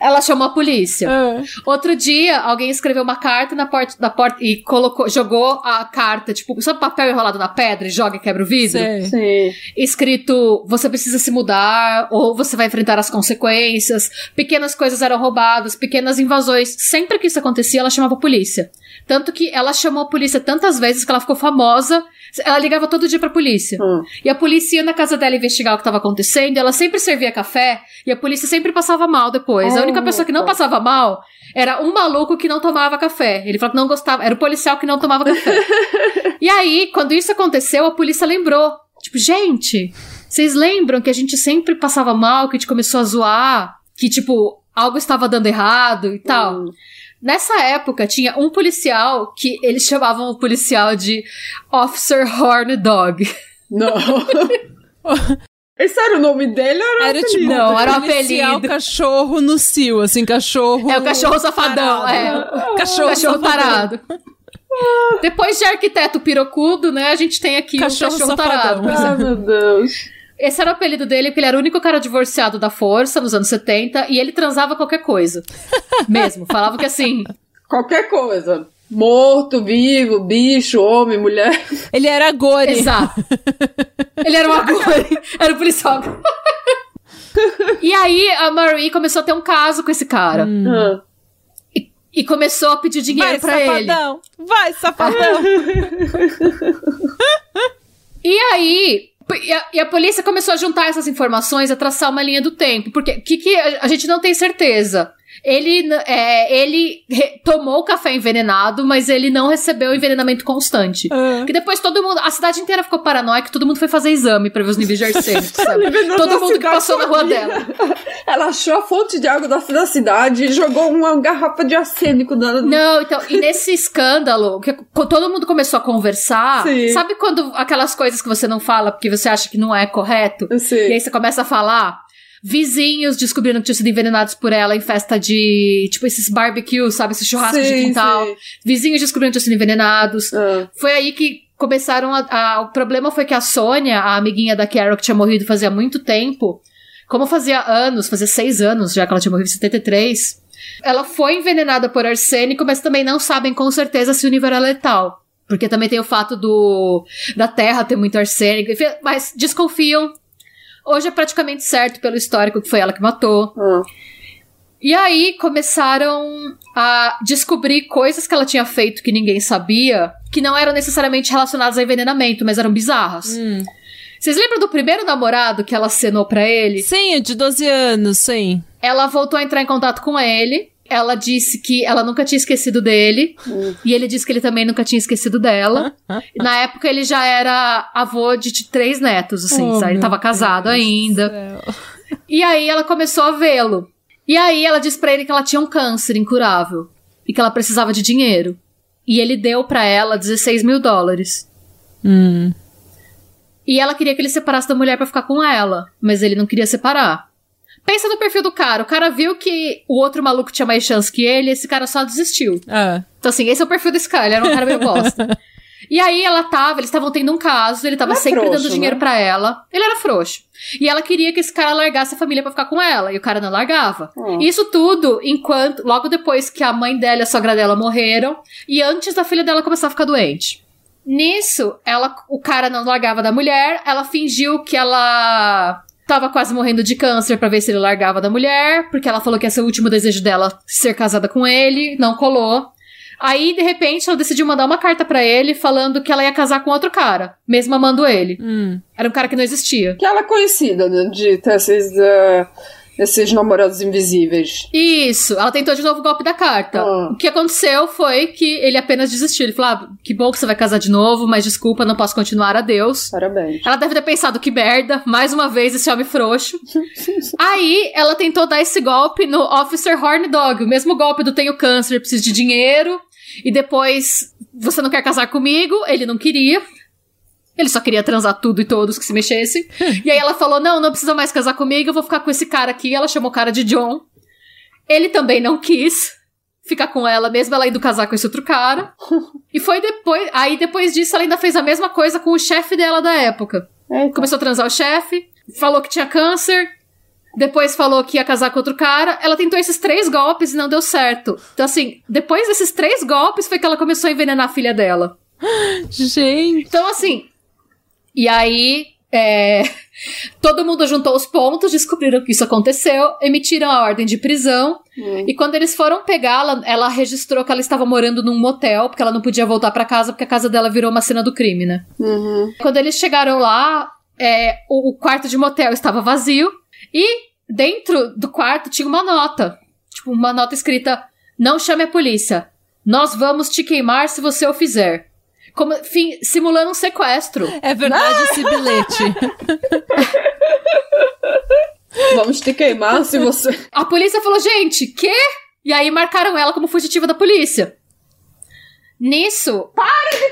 Ela chamou a polícia. Ah. Outro dia, alguém escreveu uma carta na porta da porta e colocou, jogou a carta, tipo, sabe papel enrolado na pedra e joga e quebra o vidro? Sei. Sim. Escrito, você precisa se mudar ou você vai enfrentar as consequências. Pequenas coisas eram roubadas, pequenas invasões. Sempre que isso acontecia, ela chamava a polícia. Tanto que ela chamou a polícia tantas vezes que ela ficou famosa. Ela ligava todo dia pra polícia. Hum. E a polícia ia na casa dela investigar o que estava acontecendo. e Ela sempre servia café e a polícia sempre passava mal depois. a única Oh, pessoa que não tá. passava mal era um maluco que não tomava café. Ele falou que não gostava. Era o policial que não tomava café. e aí, quando isso aconteceu, a polícia lembrou. Tipo, gente, vocês lembram que a gente sempre passava mal, que a gente começou a zoar, que, tipo, algo estava dando errado e tal. Hum. Nessa época, tinha um policial que eles chamavam o policial de Officer Horn Dog. Não. Esse era o nome dele ou era, Era o tipo, apelido? Não, era um policial apelido. cachorro no cio, assim, cachorro. É o cachorro safadão, parado. é. Cachorro, Cachorro safadão. tarado. Depois de arquiteto pirocudo, né, a gente tem aqui Cachorro o cachorro safadão. tarado. Ai, meu Deus. Esse era o apelido dele, porque ele era o único cara divorciado da força nos anos 70 e ele transava qualquer coisa. Mesmo. Falava que assim. Qualquer coisa. Morto, vivo, bicho, homem, mulher. Ele era gore. Exato. Ele era um agore. Era o policial. E aí a Marie começou a ter um caso com esse cara. Ah. E, e começou a pedir dinheiro Vai, pra ele. safadão. Vai, safadão. E aí. E a, e a polícia começou a juntar essas informações, a traçar uma linha do tempo. Porque que, que a, a gente não tem certeza? Ele, é, ele tomou o café envenenado, mas ele não recebeu envenenamento constante. Ah. Que depois todo mundo. A cidade inteira ficou paranoica, todo mundo foi fazer exame pra ver os níveis de arsênico, sabe? Todo mundo que passou na rua dela. Ela achou a fonte de água da, da cidade e jogou uma garrafa de arsênico na. Não, então, e nesse escândalo, que todo mundo começou a conversar, Sim. sabe quando aquelas coisas que você não fala porque você acha que não é correto? Sei. E aí você começa a falar. Vizinhos descobriram que tinham sido envenenados por ela em festa de. Tipo, esses barbecue, sabe? Esses churrascos de Sim, quintal. sim. Vizinhos descobriram que tinham sido envenenados. Ah. Foi aí que começaram a, a- O problema foi que a Sônia, a amiguinha da Carol, que tinha morrido fazia muito tempo, como fazia anos, fazia seis anos já que ela tinha morrido em 73, ela foi envenenada por arsênico, mas também não sabem com certeza se o nível era letal. Porque também tem o fato do da terra ter muito arsênico, mas desconfiam. Hoje é praticamente certo pelo histórico que foi ela que matou. Ah. E aí começaram a descobrir coisas que ela tinha feito que ninguém sabia, que não eram necessariamente relacionadas a envenenamento, mas eram bizarras. Hum. Vocês lembram do primeiro namorado que ela acenou pra ele? Sim, de 12 anos, sim. Ela voltou a entrar em contato com ele. Ela disse que ela nunca tinha esquecido dele. E ele disse que ele também nunca tinha esquecido dela. Na época ele já era avô de três netos, assim, Oh, sabe? Ele tava casado Deus ainda. E aí ela começou a vê-lo. E aí ela disse pra ele que ela tinha um câncer incurável e que ela precisava de dinheiro. E ele deu pra ela 16 mil dólares. Hum. E ela queria que ele separasse da mulher pra ficar com ela, mas ele não queria separar. Pensa no perfil do cara. O cara viu que o outro maluco tinha mais chance que ele, e esse cara só desistiu. Ah. Então, assim, esse é o perfil desse cara. Ele era um cara meio bosta. E aí ela tava, eles estavam tendo um caso, ele tava é sempre frouxo, dando dinheiro né? pra ela. Ele era frouxo. E ela queria que esse cara largasse a família pra ficar com ela, e o cara não largava. Hum. Isso tudo enquanto, logo depois que a mãe dela e a sogra dela morreram, e antes da filha dela começar a ficar doente. Nisso, ela, o cara não largava da mulher, ela fingiu que ela tava quase morrendo de câncer pra ver se ele largava da mulher, porque ela falou que esse é o último desejo dela ser casada com ele, não colou. Aí, de repente, ela decidiu mandar uma carta pra ele falando que ela ia casar com outro cara, mesmo amando ele. Hum. Era um cara que não existia. Que ela é conhecida, né? De ter esses, uh, esses namorados invisíveis. Isso, ela tentou de novo o golpe da carta. Ah. O que aconteceu foi que ele apenas desistiu. Ele falou: ah, que bom que você vai casar de novo, mas desculpa, não posso continuar, adeus. Parabéns. Ela deve ter pensado que merda, mais uma vez esse homem frouxo. Aí ela tentou dar esse golpe no Officer Horn Dog, o mesmo golpe do tenho câncer, preciso de dinheiro. E depois, você não quer casar comigo? Ele não queria. Ele só queria transar tudo e todos que se mexessem. e aí ela falou: Não, não precisa mais casar comigo, eu vou ficar com esse cara aqui. Ela chamou o cara de John. Ele também não quis ficar com ela, mesmo ela indo casar com esse outro cara. e foi depois. Aí depois disso, ela ainda fez a mesma coisa com o chefe dela da época. Eita. Começou a transar o chefe, falou que tinha câncer, depois falou que ia casar com outro cara. Ela tentou esses três golpes e não deu certo. Então, assim, depois desses três golpes foi que ela começou a envenenar a filha dela. Gente. Então, assim. E aí. é, Todo mundo juntou os pontos, descobriram que isso aconteceu, emitiram a ordem de prisão. Hum. E quando eles foram pegá-la, ela registrou que ela estava morando num motel, porque ela não podia voltar pra casa, porque a casa dela virou uma cena do crime, né? Uhum. Quando eles chegaram lá, é, o, o quarto de motel estava vazio e dentro do quarto tinha uma nota. Tipo, uma nota escrita: Não chame a polícia. Nós vamos te queimar se você o fizer. Como, fim, simulando um sequestro. É verdade esse bilhete. Vamos te queimar se você. A polícia falou: Gente, quê? E aí marcaram ela como fugitiva da polícia. Nisso,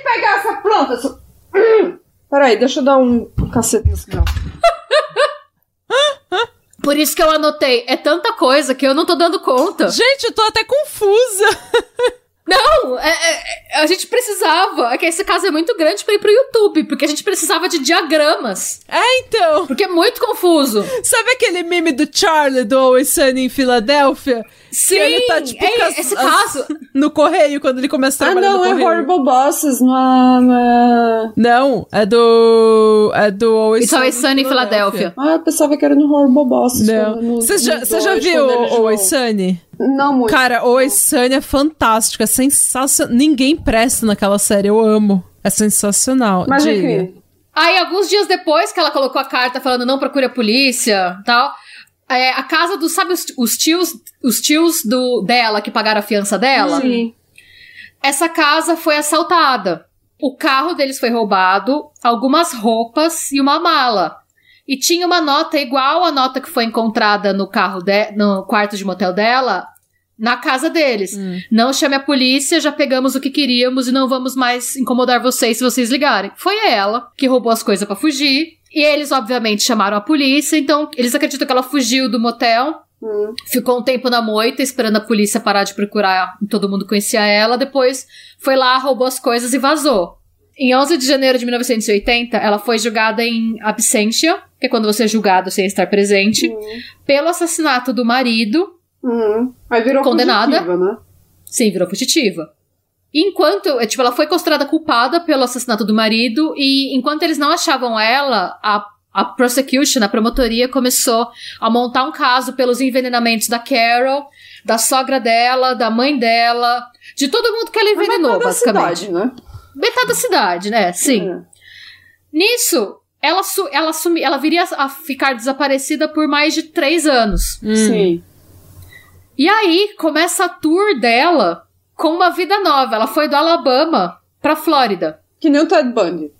Pegar essa planta! Essa... Hum. Peraí, deixa eu dar um cacete nesse grau. por isso que eu anotei, é tanta coisa que eu não tô dando conta. Gente, eu tô até confusa. Não, é- é- é- a gente precisava. É que esse caso é muito grande pra ir pro YouTube, porque a gente precisava de diagramas. É, então. Porque é muito confuso. Sabe aquele meme do Charlie do Always Sunny em Filadélfia? Sim, ele tá, tipo, é, as- esse as- caso. No correio, quando ele começa a Ah, trabalhar não, no é correio. Horrible Bosses, não é. Não é... Não, é do. É do Always It's Always Sunny em Filadélfia. Ah, eu pensava que era no Horrible Bosses. Não. Você já, no já viu Always. Sunny? Não muito. Cara, Always Sunny é fantástico, é sensacional. Ninguém presta naquela série, eu amo. É sensacional. Mas Diga. enfim. Aí, alguns dias depois que ela colocou a carta falando não procure a polícia tal, é, a casa dos, sabe, os, os tios, os tios do, dela que pagaram a fiança dela? Sim. Essa casa foi assaltada. O carro deles foi roubado, algumas roupas e uma mala. E tinha uma nota igual à nota que foi encontrada no carro de, no quarto de motel dela, na casa deles. Hum. Não chame a polícia, já pegamos o que queríamos e não vamos mais incomodar vocês se vocês ligarem. Foi ela que roubou as coisas pra fugir. E eles, obviamente, chamaram a polícia, então eles acreditam que ela fugiu do motel. Hum. Ficou um tempo na moita esperando a polícia parar de procurar. Todo mundo conhecia ela. Depois foi lá, roubou as coisas e vazou. Em 11 de janeiro de 1980, ela foi julgada em absentia, que é quando você é julgado sem estar presente, pelo assassinato do marido. Hum. Aí virou Condenada. fugitiva, né? Sim, virou fugitiva. Enquanto, é, tipo, ela foi considerada culpada pelo assassinato do marido e enquanto eles não achavam ela, a, a prosecution, a promotoria começou a montar um caso pelos envenenamentos da Carol, da sogra dela, da mãe dela, de todo mundo que ela envenenou, Metade da basicamente. cidade, né? Metade da cidade, né? Sim. É. Nisso, ela, su ela, sumi ela viria a ficar desaparecida por mais de três anos. Hum. E aí começa a tour dela com uma vida nova. Ela foi do Alabama pra Flórida. Que nem o Ted Bundy.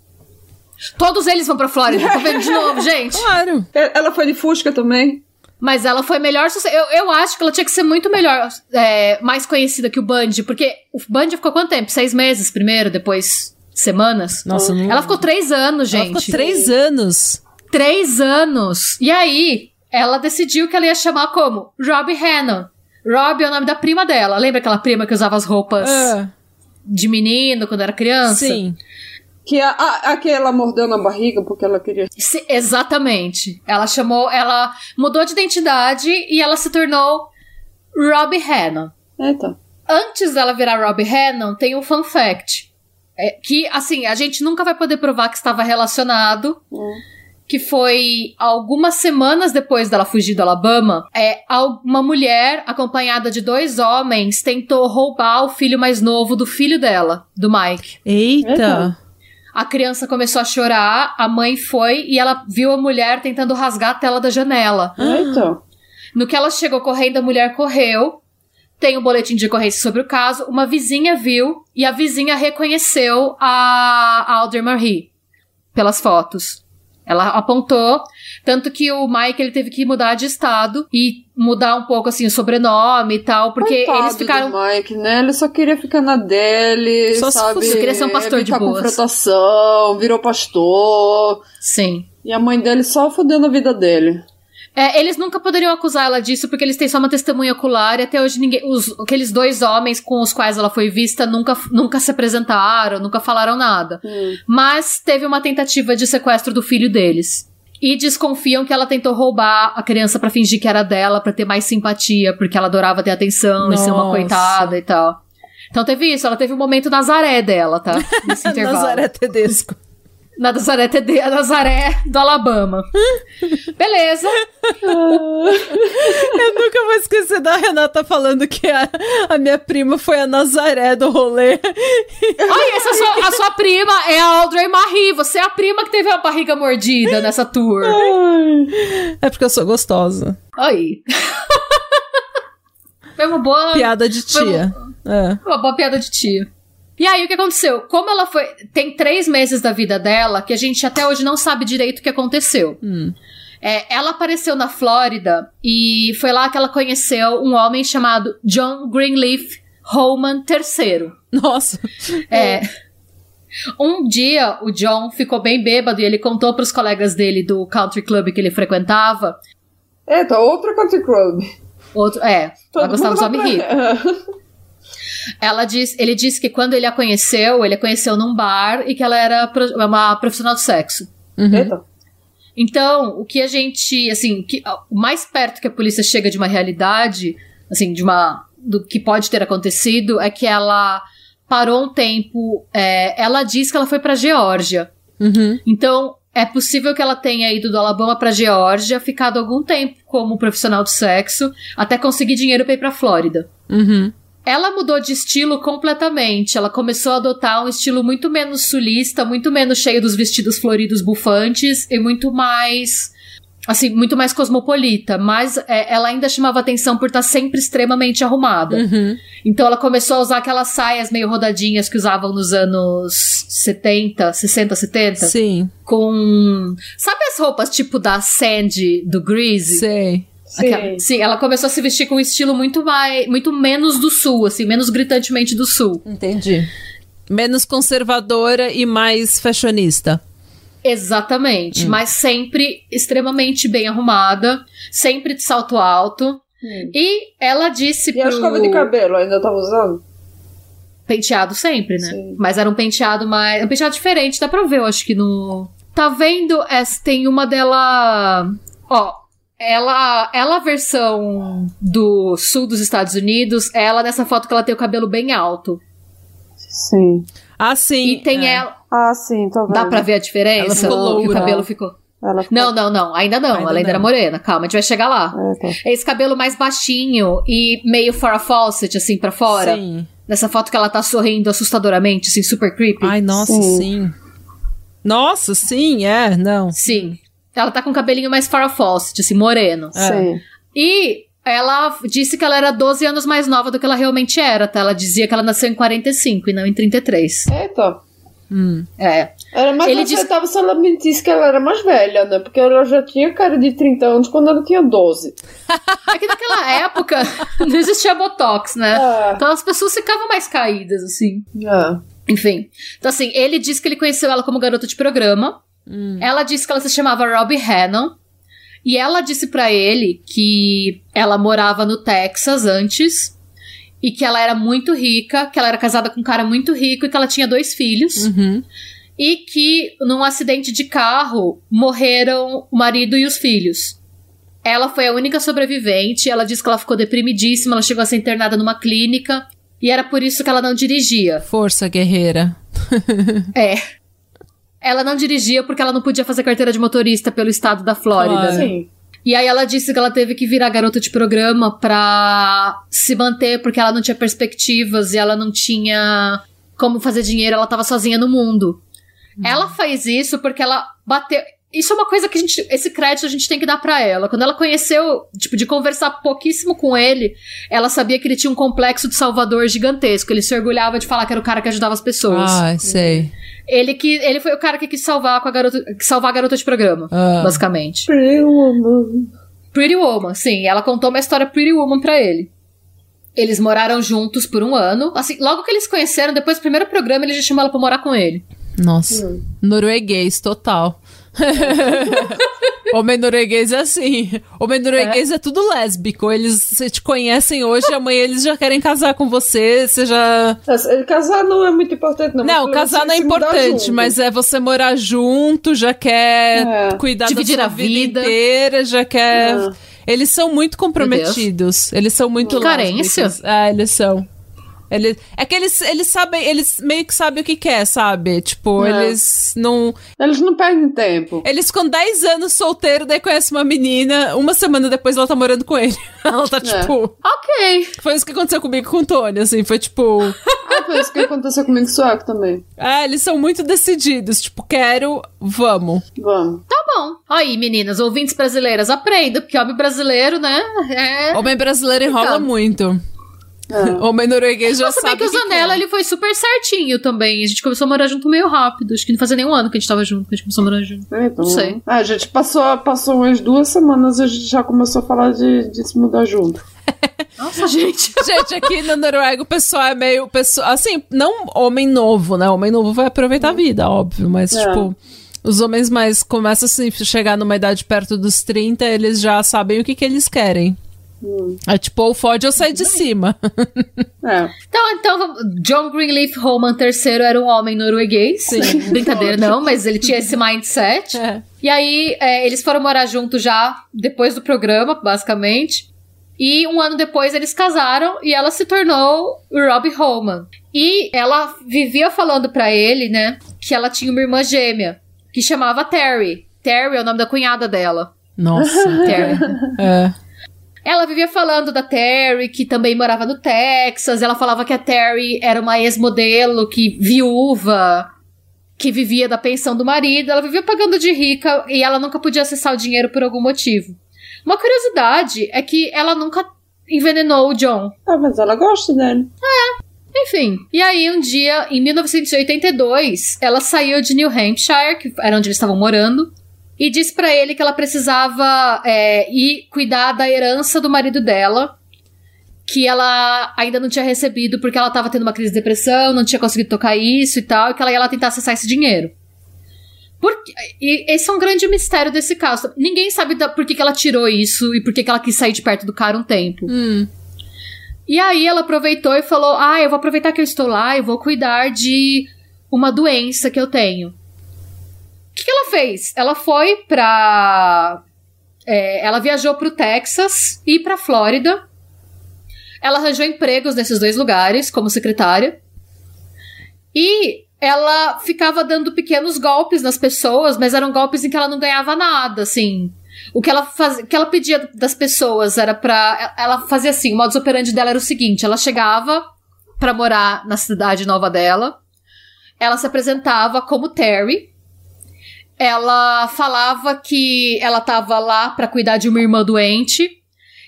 Todos eles vão pra Flórida, tô vendo de novo, gente. Claro. Ela foi de Fusca também? Mas ela foi melhor. Eu, eu acho que ela tinha que ser muito melhor, é, mais conhecida que o Bundy, porque o Bundy ficou quanto tempo? Seis meses primeiro, depois semanas? Nossa, não... Ela ficou três anos, Ela gente. ficou três anos. Três anos. E aí, ela decidiu que ela ia chamar como Robbie Hannon. Robbie é o nome da prima dela. Lembra aquela prima que usava as roupas Ah, de menino quando era criança? sim. Que a, a, a que ela mordeu na barriga porque ela queria. Se- exatamente. Ela chamou, ela mudou de identidade e ela se tornou Robbie Hannon. Eita. Antes dela virar Robbie Hannon, tem um fun fact. É, que, assim, a gente nunca vai poder provar que estava relacionado. Hum. Que foi algumas semanas depois dela fugir do Alabama, é, uma mulher acompanhada de dois homens tentou roubar o filho mais novo do filho dela, do Mike. Eita! A criança começou a chorar, a mãe foi e ela viu a mulher tentando rasgar a tela da janela. Eita! No que ela chegou correndo, a mulher correu. Tem um boletim de ocorrência sobre o caso. Uma vizinha viu e a vizinha reconheceu a Alder Marie pelas fotos. Ela apontou, tanto que o Mike ele teve que mudar de estado e mudar um pouco assim o sobrenome e tal, porque Coitado eles ficaram do Mike, né? Ele só queria ficar na dele, Só se sabe? fosse- queria ser um pastor de boas. confrontação, virou pastor. Sim. E a mãe dele só fudendo a vida dele. É, eles nunca poderiam acusar ela disso porque eles têm só uma testemunha ocular e até hoje ninguém, os, aqueles dois homens com os quais ela foi vista nunca, nunca se apresentaram, nunca falaram nada. Hum. Mas teve uma tentativa de sequestro do filho deles. E desconfiam que ela tentou roubar a criança pra fingir que era dela, pra ter mais simpatia, porque ela adorava ter atenção e ser uma Nossa. coitada e tal. Então teve isso, ela teve um momento Nazaré dela, tá? Nesse intervalo. Nazaré Tedesco. Na Nazaré, TD, a Nazaré do Alabama. Beleza. Eu nunca vou esquecer da Renata falando que a, a minha prima foi a Nazaré do rolê. Ai, essa sua, a sua prima é a Audrey Marie. Você é a prima que teve a barriga mordida nessa tour. É porque eu sou gostosa. Aí. Foi uma boa, Piada de tia. É. uma boa piada de tia. E aí, o que aconteceu? Como ela foi. Tem três meses da vida dela que a gente até hoje não sabe direito o que aconteceu. Hum. É, ela apareceu na Flórida e foi lá que ela conheceu um homem chamado John Greenleaf Holman III. Nossa. É. Um dia o John ficou bem bêbado e ele contou pros colegas dele do country club que ele frequentava. Eita, outro country club. Outro, é, ela gostava dos homens ricos. Ela diz, ele disse que quando ele a conheceu, ele a conheceu num bar e que ela era pro- uma profissional de sexo. Uhum. Eita. Então, o que a gente, assim, que, o mais perto que a polícia chega de uma realidade, assim, de uma do que pode ter acontecido é que ela parou um tempo. é, ela diz que ela foi pra Geórgia. Uhum. Então, é possível que ela tenha ido do Alabama pra Geórgia, ficado algum tempo como profissional de sexo, até conseguir dinheiro pra ir pra Flórida. Uhum. Ela mudou de estilo completamente. Ela começou a adotar um estilo muito menos sulista, muito menos cheio dos vestidos floridos bufantes e muito mais. Assim, muito mais cosmopolita. Mas é, ela ainda chamava atenção por estar sempre extremamente arrumada. Uhum. Então ela começou a usar aquelas saias meio rodadinhas que usavam nos anos 70, 60, 70. Sim, Com. Sabe as roupas tipo da Sandy do Greasy? sei. Sim. Aquela- sim, ela começou a se vestir com um estilo muito mais, muito menos do sul, assim, menos gritantemente do sul. Entendi. Menos conservadora e mais fashionista. Exatamente, mas sempre extremamente bem arrumada, sempre de salto alto. Hum. E ela disse E a pro escova de cabelo ainda tava usando? penteado sempre, né? Sim. Mas era um penteado mais, um penteado diferente, dá pra ver, eu acho que no Tá vendo? Essa tem uma dela, ó, ela, ela a versão do sul dos Estados Unidos, ela nessa foto que ela tem o cabelo bem alto. Sim. Ah, sim. E tem é. ela. Ah, sim, tô vendo. Dá pra ver a diferença? Ela ficou Que o cabelo ficou. Ela ficou... Não, não, não. Ainda não. Ainda ela ainda não. era morena. Calma, a gente vai chegar lá. É, tá. Esse cabelo mais baixinho e meio Farrah Fawcett, assim, pra fora. Sim. Nessa foto que ela tá sorrindo assustadoramente, assim, super creepy. Ai, nossa, Sim. sim. Nossa, sim, é, não. Sim. Ela tá com o cabelinho mais Farrah Fawcett, assim, moreno. É. Sim. E ela disse que ela era 12 anos mais nova do que ela realmente era, tá? Ela dizia que ela nasceu em 45 e não em 33. Eita. Hum. É. Era mais Ele disse- aceitável se ela mentisse que ela era mais velha, né? Porque ela já tinha cara de 30 anos quando ela tinha 12. É que naquela época não existia Botox, né? É. Então as pessoas ficavam mais caídas, assim. É. Enfim. Então, assim, ele disse que ele conheceu ela como garota de programa. Hum. Ela disse que ela se chamava Robbie Hannon. E ela disse pra ele que ela morava no Texas antes. E que ela era muito rica, que ela era casada com um cara muito rico e que ela tinha dois filhos. Uhum. E que num acidente de carro morreram o marido e os filhos. Ela foi a única sobrevivente. Ela disse que ela ficou deprimidíssima, ela chegou a ser internada numa clínica. E era por isso que ela não dirigia. Força, guerreira. É. ela não dirigia porque ela não podia fazer carteira de motorista pelo estado da Flórida. Sim. E aí ela disse que ela teve que virar garota de programa pra se manter, porque ela não tinha perspectivas e ela não tinha como fazer dinheiro, ela tava sozinha no mundo. Ela faz isso porque ela bateu. Isso é uma coisa que a gente. Esse crédito a gente tem que dar pra ela. Quando ela conheceu, tipo, de conversar pouquíssimo com ele, ela sabia que ele tinha um complexo de salvador gigantesco. Ele se orgulhava de falar que era o cara que ajudava as pessoas. Ah, sei. Ele que ele foi o cara que quis salvar com a garota, que salvar a garota de programa, Ah. basicamente. Pretty woman. Pretty Woman, sim. Ela contou uma história Pretty Woman pra ele. Eles moraram juntos por um ano. Assim, logo que eles se conheceram, depois do primeiro programa, ele já chamou ela pra morar com ele. Nossa. Norueguês, total. Homem norueguês é assim. Homem norueguês é. tudo lésbico. Eles se te conhecem hoje, amanhã eles já querem casar com você. Você já. Casar não é muito importante, não. Não, mas casar não é importante, mas é você morar junto, já quer É. cuidar Dividir da a sua vida, vida. inteira, já quer. É. Eles são muito comprometidos. Eles são muito Que carência. lésbicos. É, eles são. Ele, é que eles, eles sabem, eles meio que sabem o que quer, sabe? Tipo, É. eles não. Eles não perdem tempo. Eles com 10 anos solteiro, daí conhecem uma menina, uma semana depois ela tá morando com ele. Ela tá tipo. Ok. Foi isso que aconteceu comigo com o Tony, assim, foi tipo. Ah, foi isso que aconteceu comigo com o Suaco também. É, eles são muito decididos, tipo, quero, vamos. Vamos. Tá bom. Aí, meninas, ouvintes brasileiras, aprendam, porque homem brasileiro, né? É. Homem brasileiro enrola Complicado. muito. É. Homem norueguês já bem sabe que o Zanella, quer. ele foi super certinho também. A gente começou a morar junto meio rápido. Acho que não fazia nem um ano que a gente tava junto, que a gente começou a morar junto. É, então, Não sei. Ah, a gente passou, passou umas duas semanas e a gente já começou a falar de, de se mudar junto. Nossa, gente. Gente, aqui na Noruega o pessoal é meio. Pessoal, assim, não homem novo, né? Homem novo vai aproveitar a vida, óbvio, mas, É. tipo. Os homens mais começam assim, a chegar numa idade perto dos 30, eles já sabem o que, que eles querem. Hum. É tipo, ou fode ou sai de cima. É. Então, então, John Greenleaf Holman III era um homem norueguês. Sim. Brincadeira, não, mas ele tinha esse mindset. É. E aí, é, eles foram morar juntos já depois do programa, basicamente. E um ano depois eles casaram e ela se tornou o Robbie Holman. E ela vivia falando pra ele, né, que ela tinha uma irmã gêmea, que chamava Terry. Terry é o nome da cunhada dela. Nossa. Terry. é. Ela vivia falando da Terry, que também morava no Texas. Ela falava que a Terry era uma ex-modelo, que viúva, que vivia da pensão do marido. Ela vivia pagando de rica e ela nunca podia acessar o dinheiro por algum motivo. Uma curiosidade é que ela nunca envenenou o John. Ah, mas ela gosta dele. Enfim. E aí, um dia, em 1982, ela saiu de New Hampshire, que era onde eles estavam morando, e disse pra ele que ela precisava é, ir cuidar da herança do marido dela, que ela ainda não tinha recebido porque ela tava tendo uma crise de depressão, não tinha conseguido tocar isso e tal, e que ela ia lá tentar acessar esse dinheiro. Por, e esse é um grande mistério desse caso. Ninguém sabe da, por que, que ela tirou isso e por que, que ela quis sair de perto do cara um tempo. Hum. E aí ela aproveitou e falou: Ah, eu vou aproveitar que eu estou lá e vou cuidar de uma doença que eu tenho. O que, que ela fez? Ela foi pra. é, ela viajou pro Texas e pra Flórida. Ela arranjou empregos nesses dois lugares como secretária. E ela ficava dando pequenos golpes nas pessoas, mas eram golpes em que ela não ganhava nada, assim. O que ela, faz, o que ela pedia das pessoas era pra. Ela fazia assim: o modus operandi dela era o seguinte: ela chegava pra morar na cidade nova dela, ela se apresentava como Terry. Ela falava que ela tava lá pra cuidar de uma irmã doente.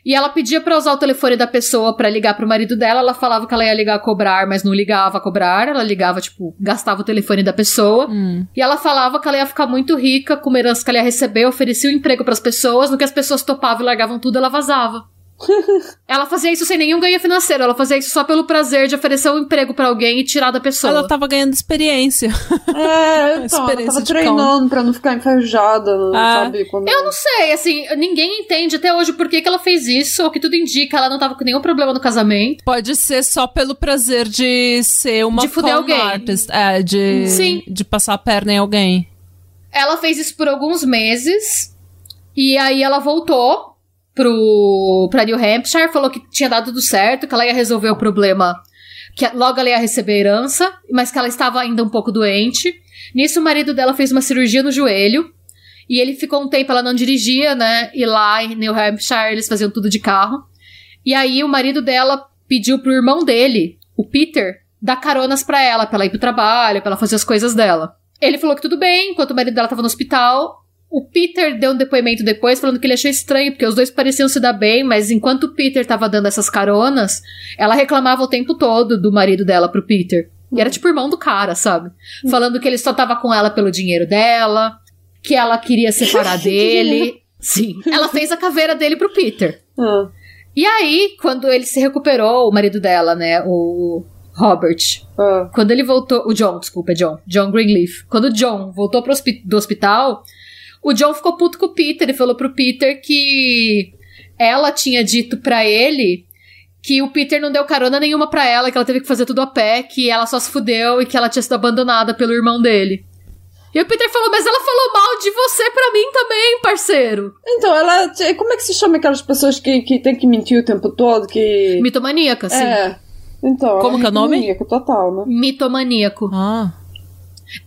E ela pedia pra usar o telefone da pessoa pra ligar pro marido dela. Ela falava que ela ia ligar a cobrar, mas não ligava a cobrar. Ela ligava, tipo, gastava o telefone da pessoa. Hum. E ela falava que ela ia ficar muito rica com uma herança que ela ia receber, oferecia um emprego pras pessoas, no que as pessoas topavam e largavam tudo, ela vazava. Ela fazia isso sem nenhum ganho financeiro, ela fazia isso só pelo prazer de oferecer um emprego pra alguém e tirar da pessoa. Ela tava ganhando experiência. É, então, ela Experiência tava de treinando pra não ficar enferrujada, Ah. sabe? Quando... Eu não sei, assim, ninguém entende até hoje por que, que ela fez isso, ou que tudo indica, ela não tava com nenhum problema no casamento. Pode ser só pelo prazer de ser uma De fuder alguém. artist. É, de, Sim. de passar a perna em alguém. Ela fez isso por alguns meses. E aí ela voltou pro, pra New Hampshire, falou que tinha dado tudo certo, que ela ia resolver o problema que logo ela ia receber herança, mas que ela estava ainda um pouco doente. Nisso, o marido dela fez uma cirurgia no joelho. E ele ficou um tempo, ela não dirigia, né? E lá em New Hampshire eles faziam tudo de carro. E aí o marido dela pediu pro irmão dele, o Peter, dar caronas para ela, pra ela ir pro trabalho, pra ela fazer as coisas dela. Ele falou que tudo bem, enquanto o marido dela tava no hospital. O Peter deu um depoimento depois falando que ele achou estranho, porque os dois pareciam se dar bem, mas enquanto o Peter tava dando essas caronas, ela reclamava o tempo todo do marido dela pro Peter. E era tipo irmão do cara, sabe? Falando que ele só tava com ela pelo dinheiro dela, que ela queria separar dele. Sim. Ela fez a caveira dele pro Peter. Ah. E aí, quando ele se recuperou, o marido dela, né, o Robert, Ah. quando ele voltou, o John, desculpa, é John, John Greenleaf. Quando o John voltou pro hospi- do hospital, o John ficou puto com o Peter e falou pro Peter que ela tinha dito pra ele que o Peter não deu carona nenhuma pra ela, que ela teve que fazer tudo a pé, que ela só se fudeu e que ela tinha sido abandonada pelo irmão dele. E o Peter falou, mas ela falou mal de você pra mim também, parceiro. Então, ela. Como é que se chama aquelas pessoas que, que tem que mentir o tempo todo? Que. Mitomaníaca, sim. É. Então, Como ela que é o nome? maníaca total, né? Mitomaníaco. Ah.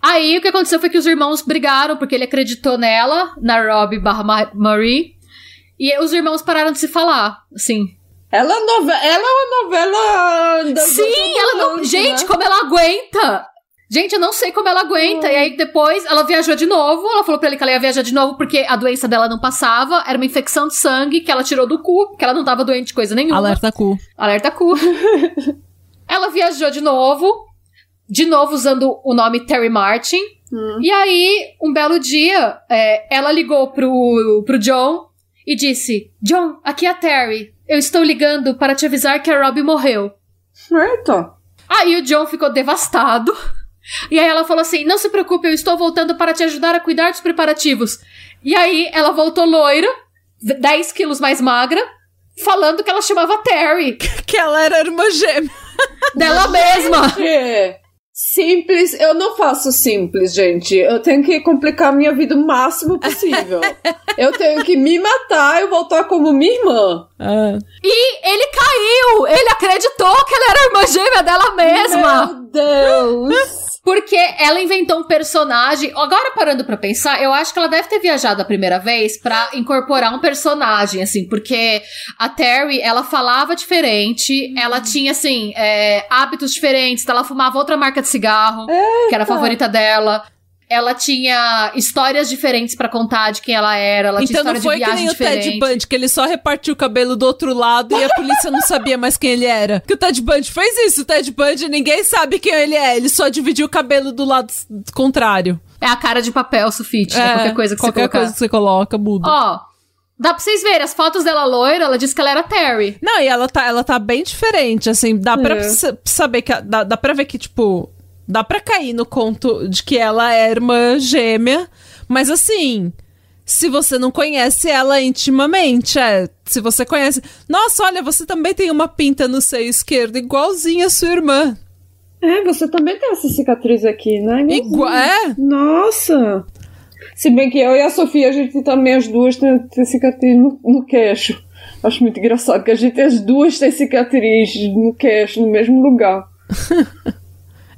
Aí o que aconteceu foi que os irmãos brigaram porque ele acreditou nela, na Rob barra Ma- Marie. E os irmãos pararam de se falar, assim. Ela é, nove... ela é uma novela. Da, Sim, ela não. da- Gente, né? como ela aguenta! Gente, eu não sei como ela aguenta. E aí depois ela viajou de novo. Ela falou pra ele que ela ia viajar de novo porque a doença dela não passava. Era uma infecção de sangue que ela tirou do cu, que ela não tava doente de coisa nenhuma. Alerta cu. Alerta cu. ela viajou de novo. De novo usando o nome Terry Martin. Hum. E aí, um belo dia, é, ela ligou pro, pro John e disse: John, aqui é a Terry. Eu estou ligando para te avisar que a Robbie morreu. Eita. Aí o John ficou devastado. E aí ela falou assim: Não se preocupe, eu estou voltando para te ajudar a cuidar dos preparativos. E aí ela voltou loira, 10 quilos mais magra, falando que ela chamava Terry, Que ela era irmã gêmea. dela mesma. Simples, eu não faço simples, gente. Eu tenho que complicar minha vida o máximo possível. eu tenho que me matar e voltar como minha irmã. Ah. E ele caiu! Ele acreditou que ela era irmã gêmea dela mesma! Meu Deus! Porque ela inventou um personagem. Agora, parando pra pensar, eu acho que ela deve ter viajado a primeira vez pra incorporar um personagem, assim, porque a Terry, ela falava diferente, ela tinha, assim, é, hábitos diferentes, ela fumava outra marca de cigarro, que era a favorita dela. Ela tinha histórias diferentes pra contar de quem ela era, ela tinha Então não foi de que nem o diferente. Ted Bundy, que ele só repartiu o cabelo do outro lado e a polícia não sabia mais quem ele era. Que o Ted Bundy fez isso. O Ted Bundy, ninguém sabe quem ele é. Ele só dividiu o cabelo do lado contrário. É a cara de papel, sulfite, né? É, qualquer coisa que qualquer você colocar. coisa que você coloca, muda. Ó, dá pra vocês verem, as fotos dela loira, ela disse que ela era Terry. Não, e ela tá, ela tá bem diferente, assim, dá pra É. sa- saber que. Dá, dá pra ver que, tipo, dá pra cair no conto de que ela é irmã gêmea, mas assim. Se você não conhece ela intimamente, é. Se você conhece. Nossa, olha, você também tem uma pinta no seio esquerdo, igualzinha a sua irmã. É, você também tem essa cicatriz aqui, né? Igual. É? Nossa! Se bem que eu e a Sofia, a gente também, as duas, tem, tem cicatriz no, no queixo. Acho muito engraçado que a gente, as duas, tem cicatriz no queixo, no mesmo lugar.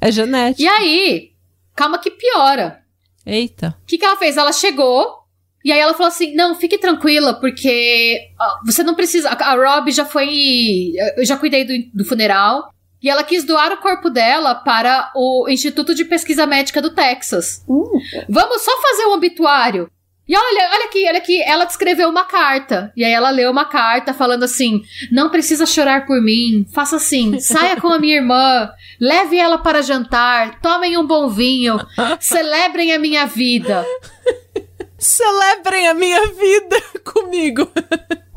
É genética. E aí, calma que piora. Eita. O que, que ela fez? Ela chegou e aí ela falou assim: não, fique tranquila, porque você não precisa. A, a Rob já foi. Eu já cuidei do, do funeral. E ela quis doar o corpo dela para o Instituto de Pesquisa Médica do Texas. Hum. Vamos só fazer um obituário. E olha, olha aqui, olha aqui, ela descreveu uma carta. E aí ela leu uma carta falando assim: Não precisa chorar por mim, faça assim, saia com a minha irmã, leve ela para jantar, tomem um bom vinho, celebrem a minha vida. Celebrem a minha vida comigo.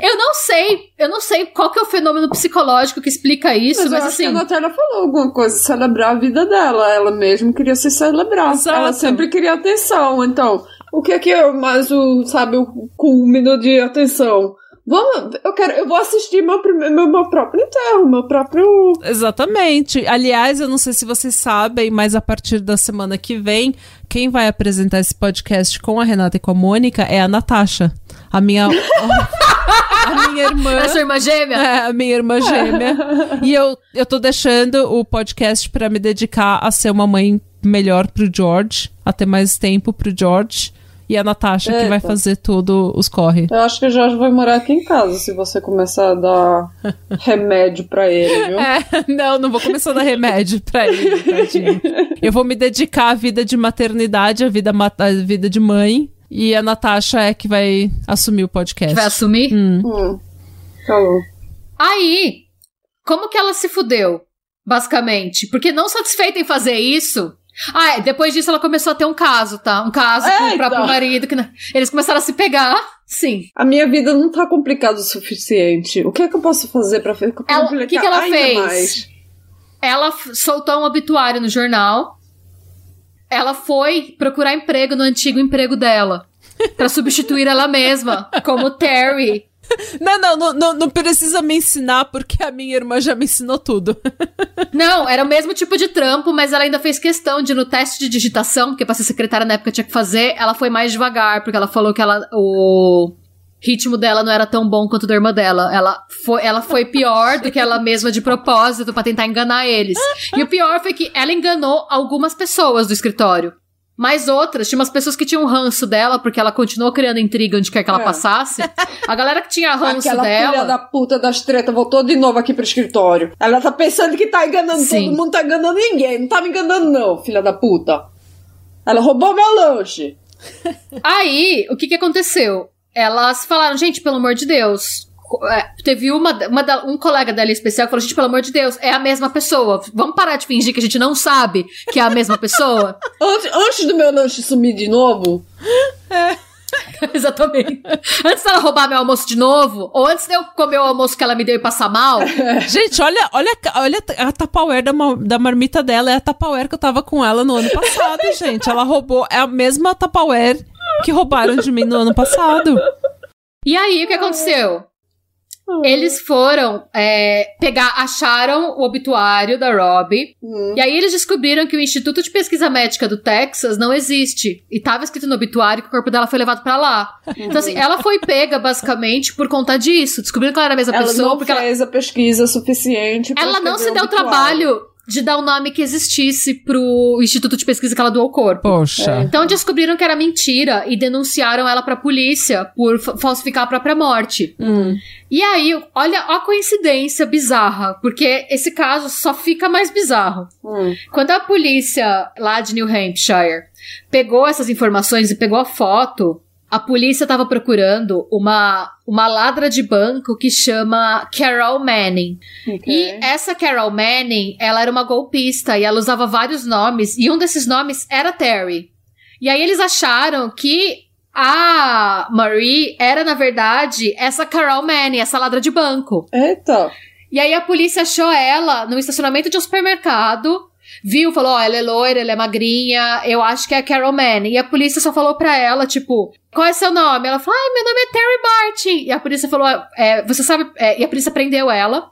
Eu não sei, eu não sei qual que é o fenômeno psicológico que explica isso, Mas, mas, eu acho que assim. a Natália falou alguma coisa, celebrar a vida dela. Ela mesma queria se celebrar. Exato. Ela sempre queria atenção. Então, o que é que é mais o, sabe, o culmino de atenção? Vamos, eu quero, eu vou assistir meu, prime- meu, meu próprio enterro, meu próprio. Exatamente. Aliás, eu não sei se vocês sabem, mas a partir da semana que vem, quem vai apresentar esse podcast com a Renata e com a Mônica é a Natasha. A minha. a minha irmã. A sua irmã gêmea? É, a minha irmã gêmea. e eu, eu tô deixando o podcast pra me dedicar a ser uma mãe melhor pro George, a ter mais tempo pro George. E a Natasha que vai Eita. fazer tudo os corre. Eu acho que o Jorge vai morar aqui em casa se você começar a dar remédio pra ele, viu? É, não, não vou começar a dar remédio pra ele, tadinho. Eu vou me dedicar à vida de maternidade, à vida, à vida de mãe. E a Natasha é que vai assumir o podcast. Vai assumir? Hum. Hum. Falou. Aí, como que ela se fudeu? Basicamente. Porque não satisfeita em fazer isso. Ah, é, depois disso ela começou a ter um caso, tá? Um caso com o próprio marido. Que não- Eles começaram a se pegar. Sim. A minha vida não tá complicada o suficiente. O que é que eu posso fazer pra fi- complicar Ela- o que que ela ainda fez? mais? Ela soltou um obituário no jornal. Ela foi procurar emprego no antigo emprego dela. Pra substituir ela mesma, como Terry. Não, não, não, não, não precisa me ensinar, porque a minha irmã já me ensinou tudo. Não, era o mesmo tipo de trampo, mas ela ainda fez questão de, no teste de digitação, porque pra ser secretária na época tinha que fazer, ela foi mais devagar, porque ela falou que ela, o ritmo dela não era tão bom quanto da irmã dela. Ela foi, ela foi pior do que ela mesma de propósito pra tentar enganar eles. E o pior foi que ela enganou algumas pessoas do escritório. Mas outras, tinha umas pessoas que tinham ranço dela, porque ela continuou criando intriga onde quer que ela É. passasse. A galera que tinha ranço Aquela dela. filha da puta das tretas voltou de novo aqui pro escritório. Ela tá pensando que tá enganando Sim. todo mundo, tá enganando ninguém. Não tá me enganando, não, filha da puta. Ela roubou meu lanche. Aí, o que que aconteceu? Elas falaram, gente, pelo amor de Deus. É, teve uma, uma da- um colega dela especial que falou, gente, pelo amor de Deus, é a mesma pessoa. Vamos parar de fingir que a gente não sabe que é a mesma pessoa? Antes, antes do meu lanche sumir de novo, Exatamente. Antes dela roubar meu almoço de novo, ou antes de eu comer o almoço que ela me deu e passar mal, Gente, olha, olha, olha a Tupperware da, da marmita dela. É a Tupperware que eu tava com ela no ano passado, gente. Ela roubou. É a mesma Tupperware que roubaram de mim no ano passado. E aí, o que aconteceu? Eles foram é, pegar, acharam o obituário da Robbie. Hum. E aí eles descobriram que o Instituto de Pesquisa Médica do Texas não existe. E tava escrito no obituário que o corpo dela foi levado pra lá. Então, assim, ela foi pega, basicamente, por conta disso. Descobriram que ela era a mesma ela pessoa, não porque ela, fez a pesquisa suficiente ela não se deu o trabalho de dar o nome que existisse pro Instituto de Pesquisa que ela doou o corpo. Poxa. Então descobriram que era mentira e denunciaram ela pra polícia por fa- falsificar a própria morte. Hum. E aí, olha a coincidência bizarra, porque esse caso só fica mais bizarro. Hum. Quando a polícia lá de New Hampshire pegou essas informações e pegou a foto, a polícia estava procurando uma, uma ladra de banco que chama Carol Manning. Ok. E essa Carol Manning, ela era uma golpista e ela usava vários nomes, e um desses nomes era Terry. E aí eles acharam que a Marie era, na verdade, essa Carol Manning, essa ladra de banco. Eita. E aí a polícia achou ela no estacionamento de um supermercado, viu, falou, ó, ela é loira, ela é magrinha, eu acho que é a Carol Manning. E a polícia só falou pra ela, tipo, qual é seu nome? Ela falou, ai, meu nome é Terry Martin. E a polícia falou, é, você sabe, é, e a polícia prendeu ela.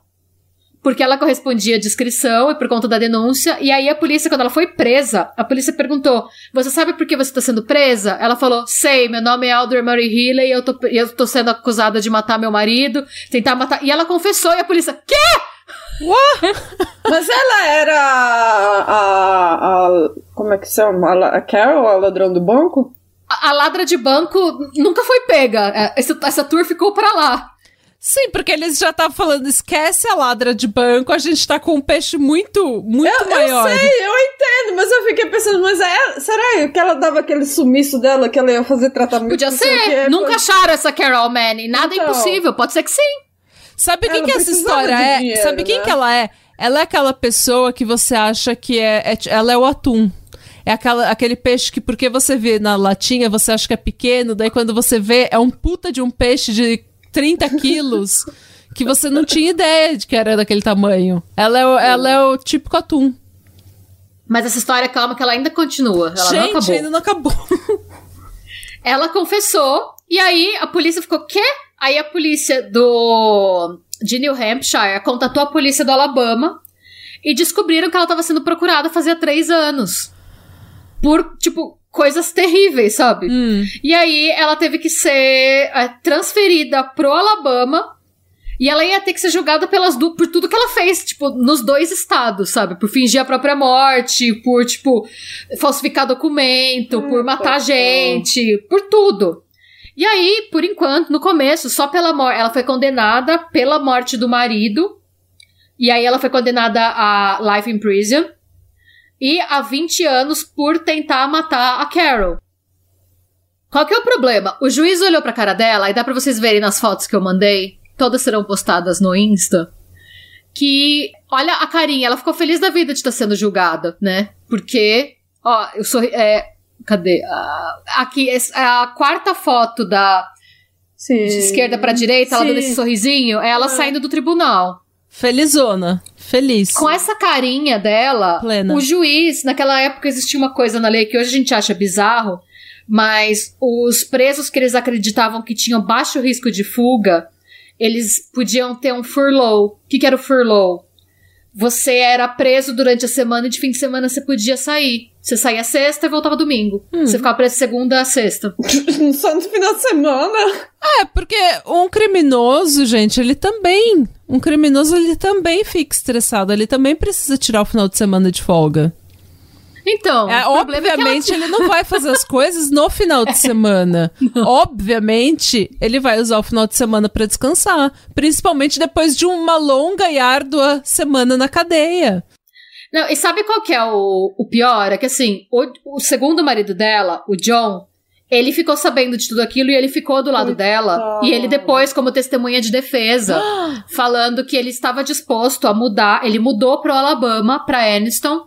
Porque ela correspondia à descrição e por conta da denúncia. E aí a polícia, quando ela foi presa, a polícia perguntou: Você sabe por que você tá sendo presa? Ela falou: Sei, meu nome é Alder Murray Healy e eu tô, eu tô sendo acusada de matar meu marido, tentar matar. E ela confessou e a polícia: Quê? Mas ela era a, a, a- Como é que chama? A, a Carol, a ladrão do banco? A, a ladra de banco nunca foi pega. É, Essa, essa tour ficou pra lá. Sim, porque eles já estavam falando, esquece a ladra de banco, a gente tá com um peixe muito, muito maior. Eu sei, eu entendo, mas eu fiquei pensando, mas é, será que ela dava aquele sumiço dela que ela ia fazer tratamento? Podia ser. Nunca acharam essa Carol Manning. Nada Então. impossível. Pode ser que sim. Sabe quem que essa precisava história é? dinheiro, Sabe quem né? que ela é? Ela é aquela pessoa que você acha que é, é ela é o atum. É aquela, aquele peixe que, porque você vê na latinha, você acha que é pequeno, daí quando você vê, é um puta de um peixe de 30 quilos que você não tinha ideia de que era daquele tamanho. Ela é o, ela é o típico atum. Mas essa história, calma, que ela ainda continua. Ela não Gente, acabou. ainda não acabou. Ela confessou, e aí a polícia ficou, quê? Aí a polícia do de New Hampshire contatou a polícia do Alabama e descobriram que ela estava sendo procurada fazia três anos. Por, tipo, coisas terríveis, sabe? Hum. E aí ela teve que ser é, transferida pro Alabama. E ela ia ter que ser julgada pelas por tudo que ela fez, tipo, nos dois estados, sabe? Por fingir a própria morte, por, tipo, falsificar documento, por matar gente, por tudo. E aí, por enquanto, no começo, só pela morte. Ela foi condenada pela morte do marido. E aí ela foi condenada a life in prison. E a 20 anos por tentar matar a Carol. Qual que é o problema? O juiz olhou pra cara dela, e dá pra vocês verem nas fotos que eu mandei. Todas serão postadas no Insta. Que, olha a carinha, ela ficou feliz da vida de estar sendo julgada, né? Porque, ó, eu sou. É, cadê? Ah, aqui, essa- a quarta foto da Sim. de esquerda pra direita, ela dando esse sorrisinho, é ela saindo do tribunal. Felizona. Feliz. Com essa carinha dela, Plena. o juiz, naquela época existia uma coisa na lei que hoje a gente acha bizarro, mas os presos que eles acreditavam que tinham baixo risco de fuga, eles podiam ter um furlough. O que, que era o furlough? Você era preso durante a semana e de fim de semana você podia sair. Você saía sexta e voltava domingo. Você ficava preso segunda a sexta. Só no final de semana. É, porque um criminoso, gente, ele também. Um criminoso, ele também fica estressado. Ele também precisa tirar o final de semana de folga. Então, É, o problema é ela obviamente, ele não vai fazer as coisas no final de semana. Obviamente, ele vai usar o final de semana pra descansar. Principalmente depois de uma longa e árdua semana na cadeia. Não, e sabe qual que é o, o pior? É que assim, o, o segundo marido dela, o John, ele ficou sabendo de tudo aquilo e ele ficou do lado dela. E ele depois, como testemunha de defesa, falando que ele estava disposto a mudar, ele mudou pro Alabama, pra Aniston,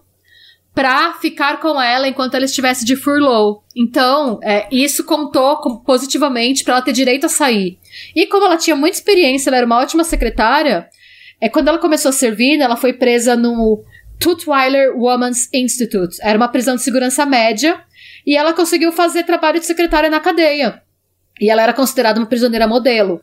pra ficar com ela enquanto ela estivesse de furlough. Então, é, isso contou com- positivamente pra ela ter direito a sair. E como ela tinha muita experiência, ela era uma ótima secretária, é, quando ela começou a servir, ela foi presa no Tutwiler Women's Institute. Era uma prisão de segurança média. E ela conseguiu fazer trabalho de secretária na cadeia. E ela era considerada uma prisioneira modelo.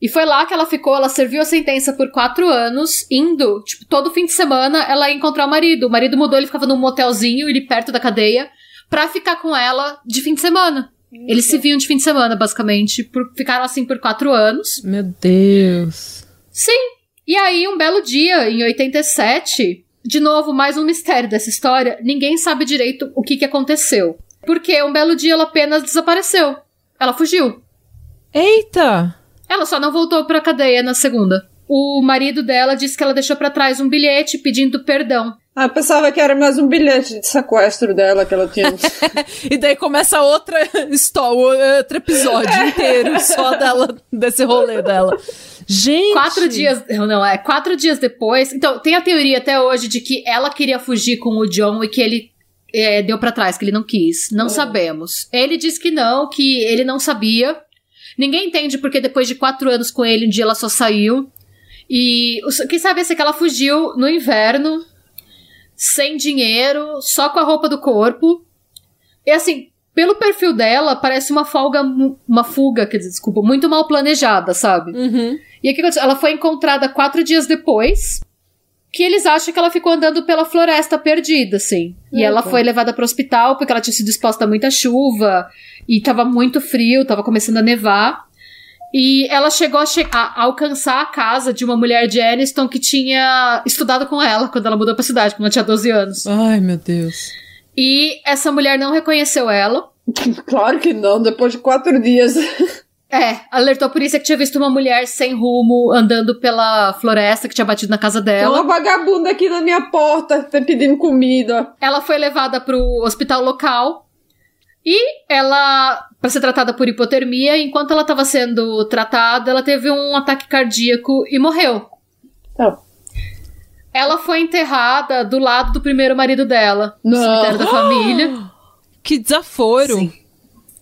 E foi lá que ela ficou, ela serviu a sentença por quatro anos, indo, tipo, todo fim de semana ela ia encontrar o marido. O marido mudou, ele ficava num motelzinho, ele perto da cadeia, pra ficar com ela de fim de semana. Eles se viam de fim de semana, basicamente. por- ficaram assim por quatro anos. Meu Deus. Sim. E aí, um belo dia, em 87, de novo, mais um mistério dessa história, ninguém sabe direito o que, que aconteceu. Porque um belo dia ela apenas desapareceu. Ela fugiu. Eita! Ela só não voltou pra cadeia na segunda. O marido dela disse que ela deixou pra trás um bilhete pedindo perdão. Ah, eu pensava que era mais um bilhete de sequestro dela que ela tinha. E daí começa outra história, outro episódio inteiro só dela, desse rolê dela. Gente! Quatro dias. Não, é. Quatro dias depois. Então, tem a teoria até hoje de que ela queria fugir com o John e que ele é, deu pra trás, que ele não quis. Não sabemos. Ele disse que não, que ele não sabia. Ninguém entende porque depois de quatro anos com ele, um dia ela só saiu. E o que sabe é que ela fugiu no inverno, sem dinheiro, só com a roupa do corpo. E assim, pelo perfil dela, parece uma folga, uma fuga, quer dizer, desculpa, muito mal planejada, sabe? Uhum. E o que aconteceu? Ela foi encontrada quatro dias depois. Que eles acham que ela ficou andando pela floresta perdida, assim. E ela foi levada para o hospital porque ela tinha sido exposta a muita chuva e tava muito frio, tava começando a nevar. E ela chegou a, che- a- alcançar a casa de uma mulher de Aniston que tinha estudado com ela quando ela mudou pra cidade, quando ela tinha 12 anos. Ai, meu Deus. E essa mulher não reconheceu ela. claro que não, depois de quatro dias. É, alertou a polícia que tinha visto uma mulher sem rumo andando pela floresta que tinha batido na casa Tem dela. uma vagabunda aqui na minha porta, tá pedindo comida. Ela foi levada pro hospital local e ela, para ser tratada por hipotermia, enquanto ela estava sendo tratada, ela teve um ataque cardíaco e morreu. Tá. Ela foi enterrada do lado do primeiro marido dela, no Não. cemitério da família. Que desaforo. Sim.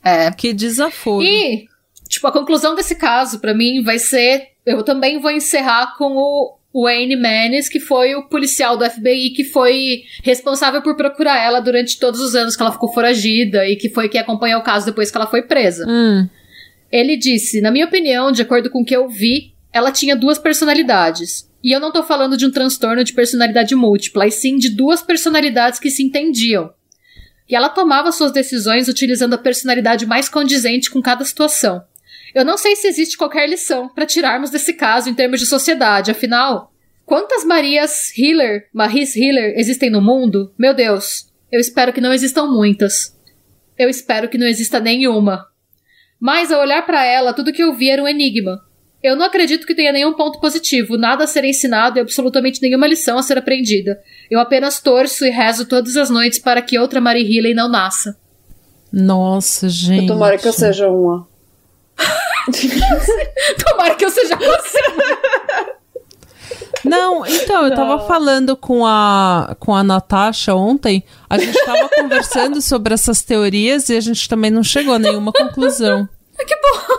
É. Que desaforo. E, tipo, a conclusão desse caso, pra mim, vai ser. Eu também vou encerrar com o Wayne Manis, que foi o policial do FBI que foi responsável por procurar ela durante todos os anos que ela ficou foragida e que foi quem acompanhou o caso depois que ela foi presa. Hum. Ele disse: na minha opinião, de acordo com o que eu vi, ela tinha duas personalidades. E eu não tô falando de um transtorno de personalidade múltipla, e sim de duas personalidades que se entendiam. e ela tomava suas decisões utilizando a personalidade mais condizente com cada situação. Eu não sei se existe qualquer lição para tirarmos desse caso em termos de sociedade, afinal, quantas Marias Hiller, Maris Hiller existem no mundo? Meu Deus, eu espero que não existam muitas. Eu espero que não exista nenhuma. Mas ao olhar para ela, tudo que eu vi era um enigma. Eu não acredito que tenha nenhum ponto positivo, nada a ser ensinado e absolutamente nenhuma lição a ser aprendida. Eu apenas torço e rezo todas as noites para que outra Mary Healy não nasça. Nossa, gente. Tomara que eu seja uma. Tomara que eu seja você. Não, então, eu tava falando com a, com a Natasha ontem, a gente tava conversando sobre essas teorias e a gente também não chegou a nenhuma conclusão. que bom.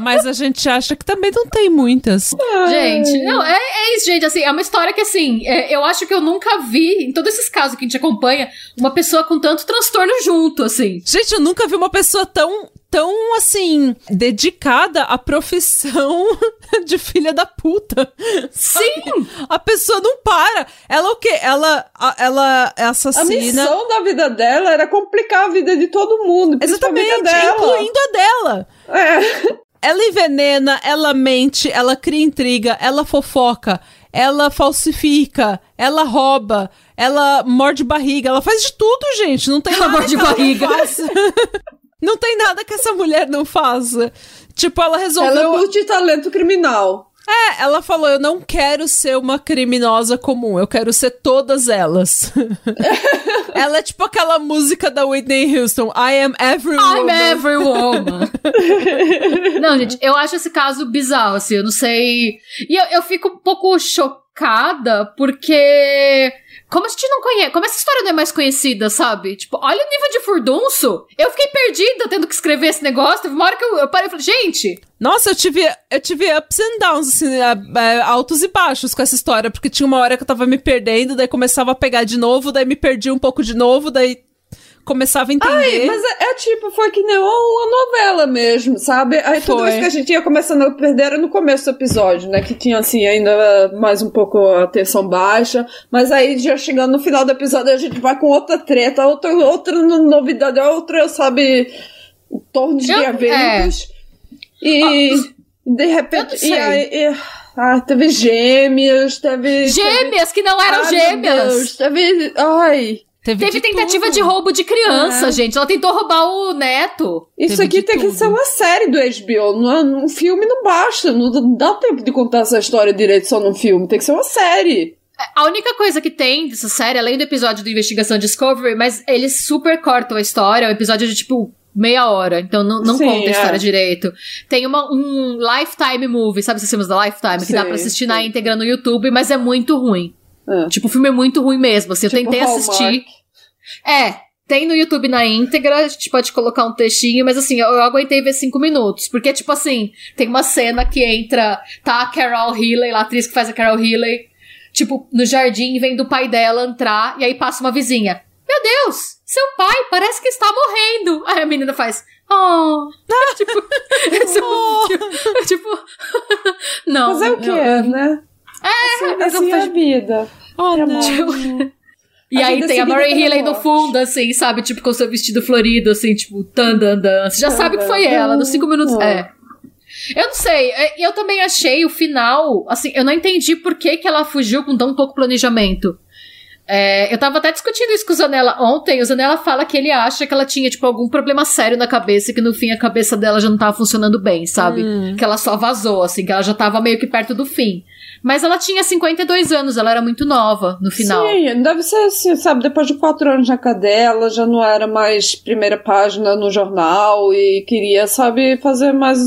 Mas a gente acha que também não tem muitas. Gente, não, é, é isso, gente. Assim, é uma história que, assim, é, eu acho que eu nunca vi, em todos esses casos que a gente acompanha, uma pessoa com tanto transtorno junto, assim. Gente, eu nunca vi uma pessoa tão, tão, assim, dedicada à profissão de filha da puta. sabe? Sim! A pessoa não para. Ela o quê? Ela, a- ela é A assassina. missão da vida dela era complicar a vida de todo mundo, Exatamente, a dela. incluindo a dela. É. Ela envenena, ela mente, ela cria intriga, ela fofoca, ela falsifica, ela rouba, ela morde barriga, ela faz de tudo, gente. Não tem Ela nada morde barriga. Não tem nada que essa mulher não faça. Tipo, ela resolveu. Ela é multitalento criminal. É, ela falou: eu não quero ser uma criminosa comum, eu quero ser todas elas. ela é tipo aquela música da Whitney Houston: I am every I'm woman. every woman. não, gente, eu acho esse caso bizarro, assim, eu não sei. E eu, eu fico um pouco chocada, porque. Como a gente não conhece. Como essa história não é mais conhecida, sabe? Tipo, olha o nível de furdunço. Eu fiquei perdida tendo que escrever esse negócio. Teve uma hora que eu, eu parei e falei, gente, Nossa, eu tive, eu tive ups and downs, assim, altos e baixos com essa história, porque tinha uma hora que eu tava me perdendo, daí começava a pegar de novo, daí me perdi um pouco de novo, daí começava a entender. Ai, mas é, é tipo, foi que nem uma, novela mesmo, sabe? Aí toda Foi. vez que a gente ia começando a perder era no começo do episódio, né? Que tinha, assim, ainda mais um pouco a tensão baixa. Mas aí, já chegando no final do episódio, a gente vai com outra treta, outra, outra no- novidade, outra, sabe? Tornos de Eu- eventos. E, de eu não repente... sei. E aí... e- ah, teve gêmeas, teve... gêmeas que não eram Ai, meu gêmeas. Deus, teve... Ai... Teve, Teve de tentativa tudo. de roubo de criança, É. gente. Ela tentou roubar o neto. Isso Teve aqui tem que tudo. ser uma série do HBO. Não é- um filme não basta. Não dá tempo de contar essa história direito só num filme. Tem que ser uma série. A única coisa que tem dessa série, além do episódio do Investigação Discovery, mas eles super cortam a história, é um episódio de tipo meia hora, então não, não Sim, conta a história é. direito. Tem uma, um Lifetime Movie, sabe esses filmes da Lifetime? Que dá Sim, pra assistir na íntegra no YouTube, mas é muito ruim. É. Tipo, o filme é muito ruim mesmo, assim, eu Tipo tentei assistir. Hallmark. É, tem no YouTube na íntegra, a gente pode colocar um textinho, mas assim, eu, eu aguentei ver cinco minutos. Porque, tipo assim, tem uma cena que entra, tá a Carol Healy, a atriz que faz a Carol Healy, tipo, no jardim, vem do pai dela entrar, e aí passa uma vizinha. Meu Deus, seu pai parece que está morrendo. Aí a menina faz, oh. tipo, tipo, tipo, não. Mas é o que eu- é, né? É, assim, assim é a vida. Oh, É não. E A aí tem a Murray pela Healy no fundo, assim, sabe? Tipo, com seu vestido florido, assim, tipo, tan, dan, dan. Você já sabe que foi ela, nos cinco minutos. Não. É. Eu não sei, é, eu também achei o final, assim, eu não entendi por que, que ela fugiu com tão pouco planejamento. É, eu tava até discutindo isso com o Zanella ontem, o Zanella fala que ele acha que ela tinha, tipo, algum problema sério na cabeça que no fim a cabeça dela já não tava funcionando bem, sabe? Hum. Que ela só vazou, assim, que ela já tava meio que perto do fim. Mas ela tinha 52 anos, ela era muito nova no final. Sim, deve ser assim, sabe? Depois de quatro anos na cadeia, ela já não era mais primeira página no jornal e queria, sabe, fazer mais.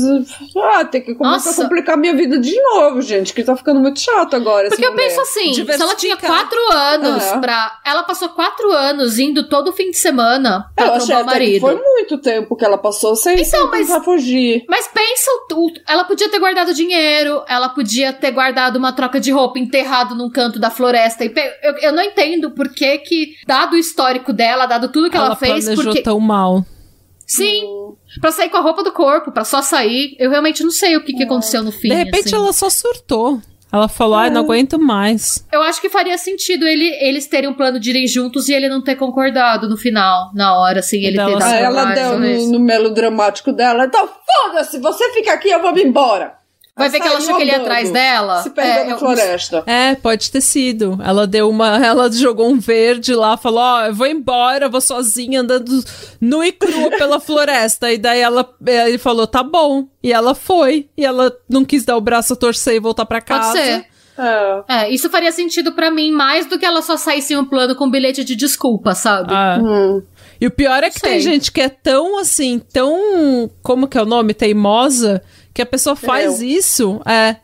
Ah, tem que começar Nossa. a complicar minha vida de novo, gente, que tá ficando muito chato agora. Porque essa eu penso assim, se ela tinha quatro anos É. pra. Ela passou quatro anos indo todo fim de semana pra Eu achei trombar o marido. foi muito tempo que ela passou sem, Então, sem mas- fugir. Mas pensa, ela podia ter guardado dinheiro, ela podia ter guardado uma troca de roupa enterrado num canto da floresta. E pe- eu, eu não entendo por que que, dado o histórico dela, dado tudo que ela, fez, planejou porque... tão mal. Sim, pra sair com a roupa do corpo, pra só sair, eu realmente não sei o que, que aconteceu no fim. de repente assim. ela só surtou. Ela falou, ai, não aguento mais. Eu acho que faria sentido ele, eles terem um plano de irem juntos e ele não ter concordado no final, na hora, assim, ele Dela ter dado ela mais deu no, no melodramático dela. Então foda-se, você fica aqui, eu vou me embora. Vai ver que ela saiu achou que ele ia atrás dela. Se perdeu É, na floresta. É, pode ter sido. Ela deu uma. Ela jogou um verde lá, falou: Ó, eu vou embora, eu vou sozinha andando nu e crua pela floresta. E daí ela, ele falou: tá bom. E ela foi. E ela não quis dar o braço a torcer e voltar pra Pode casa. ser. É. É, isso faria sentido pra mim mais do que ela só sair sem um plano com bilhete de desculpa, sabe? Ah. Hum. E o pior é que Sei. tem gente que é tão assim, tão. Como que é o nome? Teimosa, que a pessoa faz Eu. isso. É.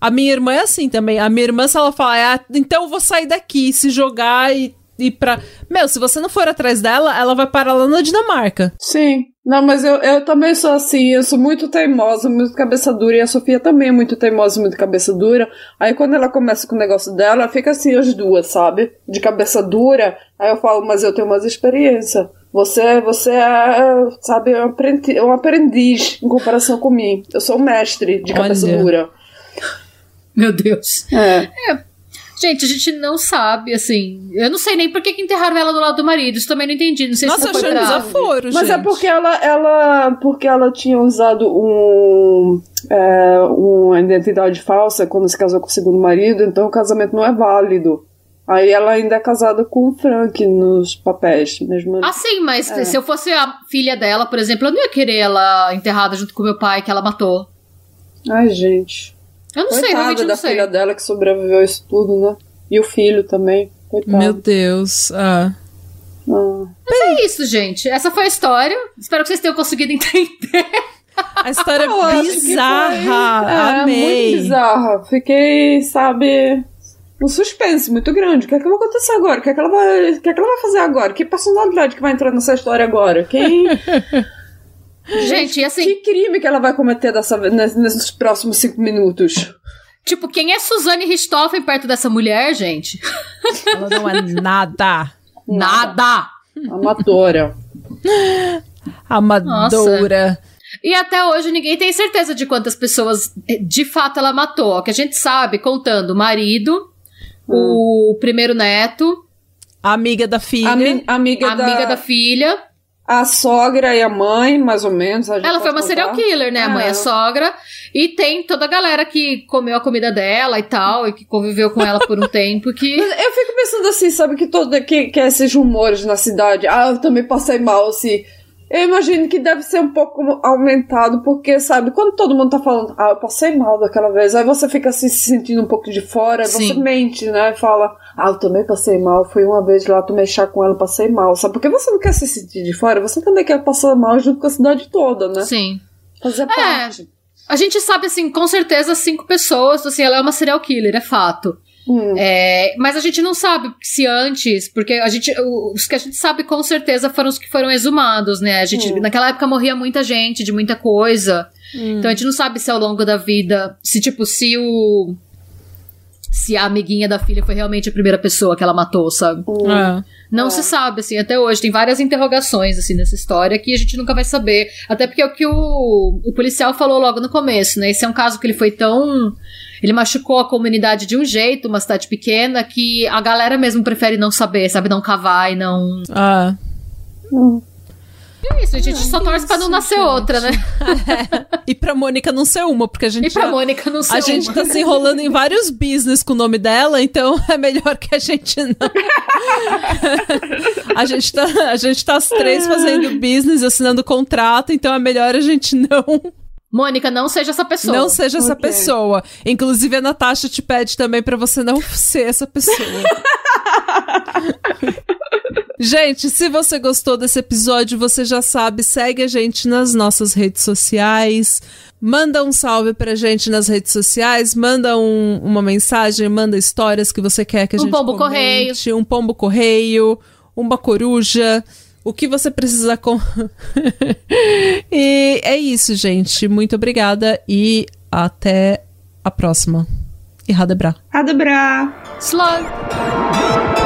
A minha irmã é assim também. A minha irmã, se ela falar, ah, então eu vou sair daqui, se jogar e ir pra. Meu, se você não for atrás dela, ela vai parar lá na Dinamarca. Sim. Não, mas eu, eu também sou assim, eu sou muito teimosa, muito cabeça dura, e a Sofia também é muito teimosa, muito cabeça dura. Aí quando ela começa com o negócio dela, fica assim as duas, sabe? De cabeça dura. Aí eu falo, mas eu tenho mais experiência. Você, você é, sabe, um aprendiz, um aprendiz em comparação com mim. Eu sou um mestre de cabeça Olha. dura. Meu Deus. É. Gente, a gente não sabe, assim. Eu não sei nem por que, que enterraram ela do lado do marido. Isso também não entendi. Não sei Nossa, se eu foi um pra... desaforo, Mas gente. é porque ela, ela, porque ela tinha usado um, é, uma identidade falsa quando se casou com o segundo marido, então o casamento não é válido. Aí ela ainda é casada com o Frank nos papéis, mesmo. Ah, sim, mas É. se eu fosse a filha dela, por exemplo, eu não ia querer ela enterrada junto com meu pai, que ela matou. Ai, gente. Eu não sei, Coitada realmente da não sei. filha dela que sobreviveu a isso tudo, né? E o filho também. Coitado. Meu Deus. Ah. Ah. É isso, gente. Essa foi a história. Espero que vocês tenham conseguido entender. A história é que foi- bizarra. É, Amei. muito bizarra. Fiquei, sabe, um suspense muito grande. O que é que vai acontecer agora? O que é que ela vai, o que é que ela vai fazer agora? Que personalidade que vai entrar nessa história agora? Quem, Gente, e assim, que crime que ela vai cometer dessa, nesses próximos cinco minutos? tipo, quem é Suzane Richthofen perto dessa mulher, gente? Ela não é nada. Nada! Amadora. Amadora. E até hoje ninguém tem certeza de quantas pessoas de fato ela matou. O que a gente sabe, contando o marido, o primeiro neto, Amiga da filha. Ami- amiga, a amiga da filha. A sogra e a mãe, mais ou menos. a gente Ela foi uma serial contar. killer, né? A mãe, É. a sogra. E tem toda a galera que comeu a comida dela e tal, e que conviveu com ela por um tempo, que... Mas Eu fico pensando assim, sabe, que todo que, que esses rumores na cidade, ah, eu também passei mal, assim. Eu imagino que deve ser um pouco aumentado, porque, sabe, quando todo mundo tá falando, ah, eu passei mal daquela vez, aí você fica assim, se sentindo um pouco de fora, aí você Sim. mente, né? Fala, ah, eu também passei mal, fui uma vez lá, tomei chá com ela, passei mal, sabe? Porque você não quer se sentir de fora, você também quer passar mal junto com a cidade toda, né? Sim. Fazer parte. A gente sabe, assim, com certeza, cinco pessoas, assim, ela é uma serial killer, é fato. Hum. É, mas a gente não sabe se antes, porque a gente, os que a gente sabe com certeza foram os que foram exumados, né? A gente, Hum. naquela época morria muita gente de muita coisa. Então a gente não sabe se ao longo da vida, se tipo, se o. Se a amiguinha da filha foi realmente a primeira pessoa que ela matou, sabe? É. Não É. se sabe, assim, até hoje. Tem várias interrogações, assim, nessa história que a gente nunca vai saber. Até porque é o que o, o policial falou logo no começo, né? Esse é um caso que ele foi tão. Ele machucou a comunidade de um jeito, uma cidade pequena, que a galera mesmo prefere não saber, sabe? Não cavar e não. Ah. É isso, a gente só torce pra não nascer outra, né? E pra Mônica não ser uma, porque a gente. E pra já- Mônica não ser A gente uma. tá se enrolando em vários business com o nome dela, então é melhor que a gente não. a, gente tá, a gente tá as três fazendo business, assinando contrato, então é melhor a gente não, Mônica, não seja essa pessoa. não seja essa Ok. pessoa. Inclusive, a Natasha te pede também pra você não ser essa pessoa. Gente, se você gostou desse episódio, você já sabe, segue a gente nas nossas redes sociais. Manda um salve pra gente nas redes sociais, manda um- uma mensagem, manda histórias que você quer que a Um gente pombo comente, um pombo correio, uma coruja, o que você precisa com E é isso, gente. Muito obrigada e até a próxima. E Radebra. Adebra! Slug.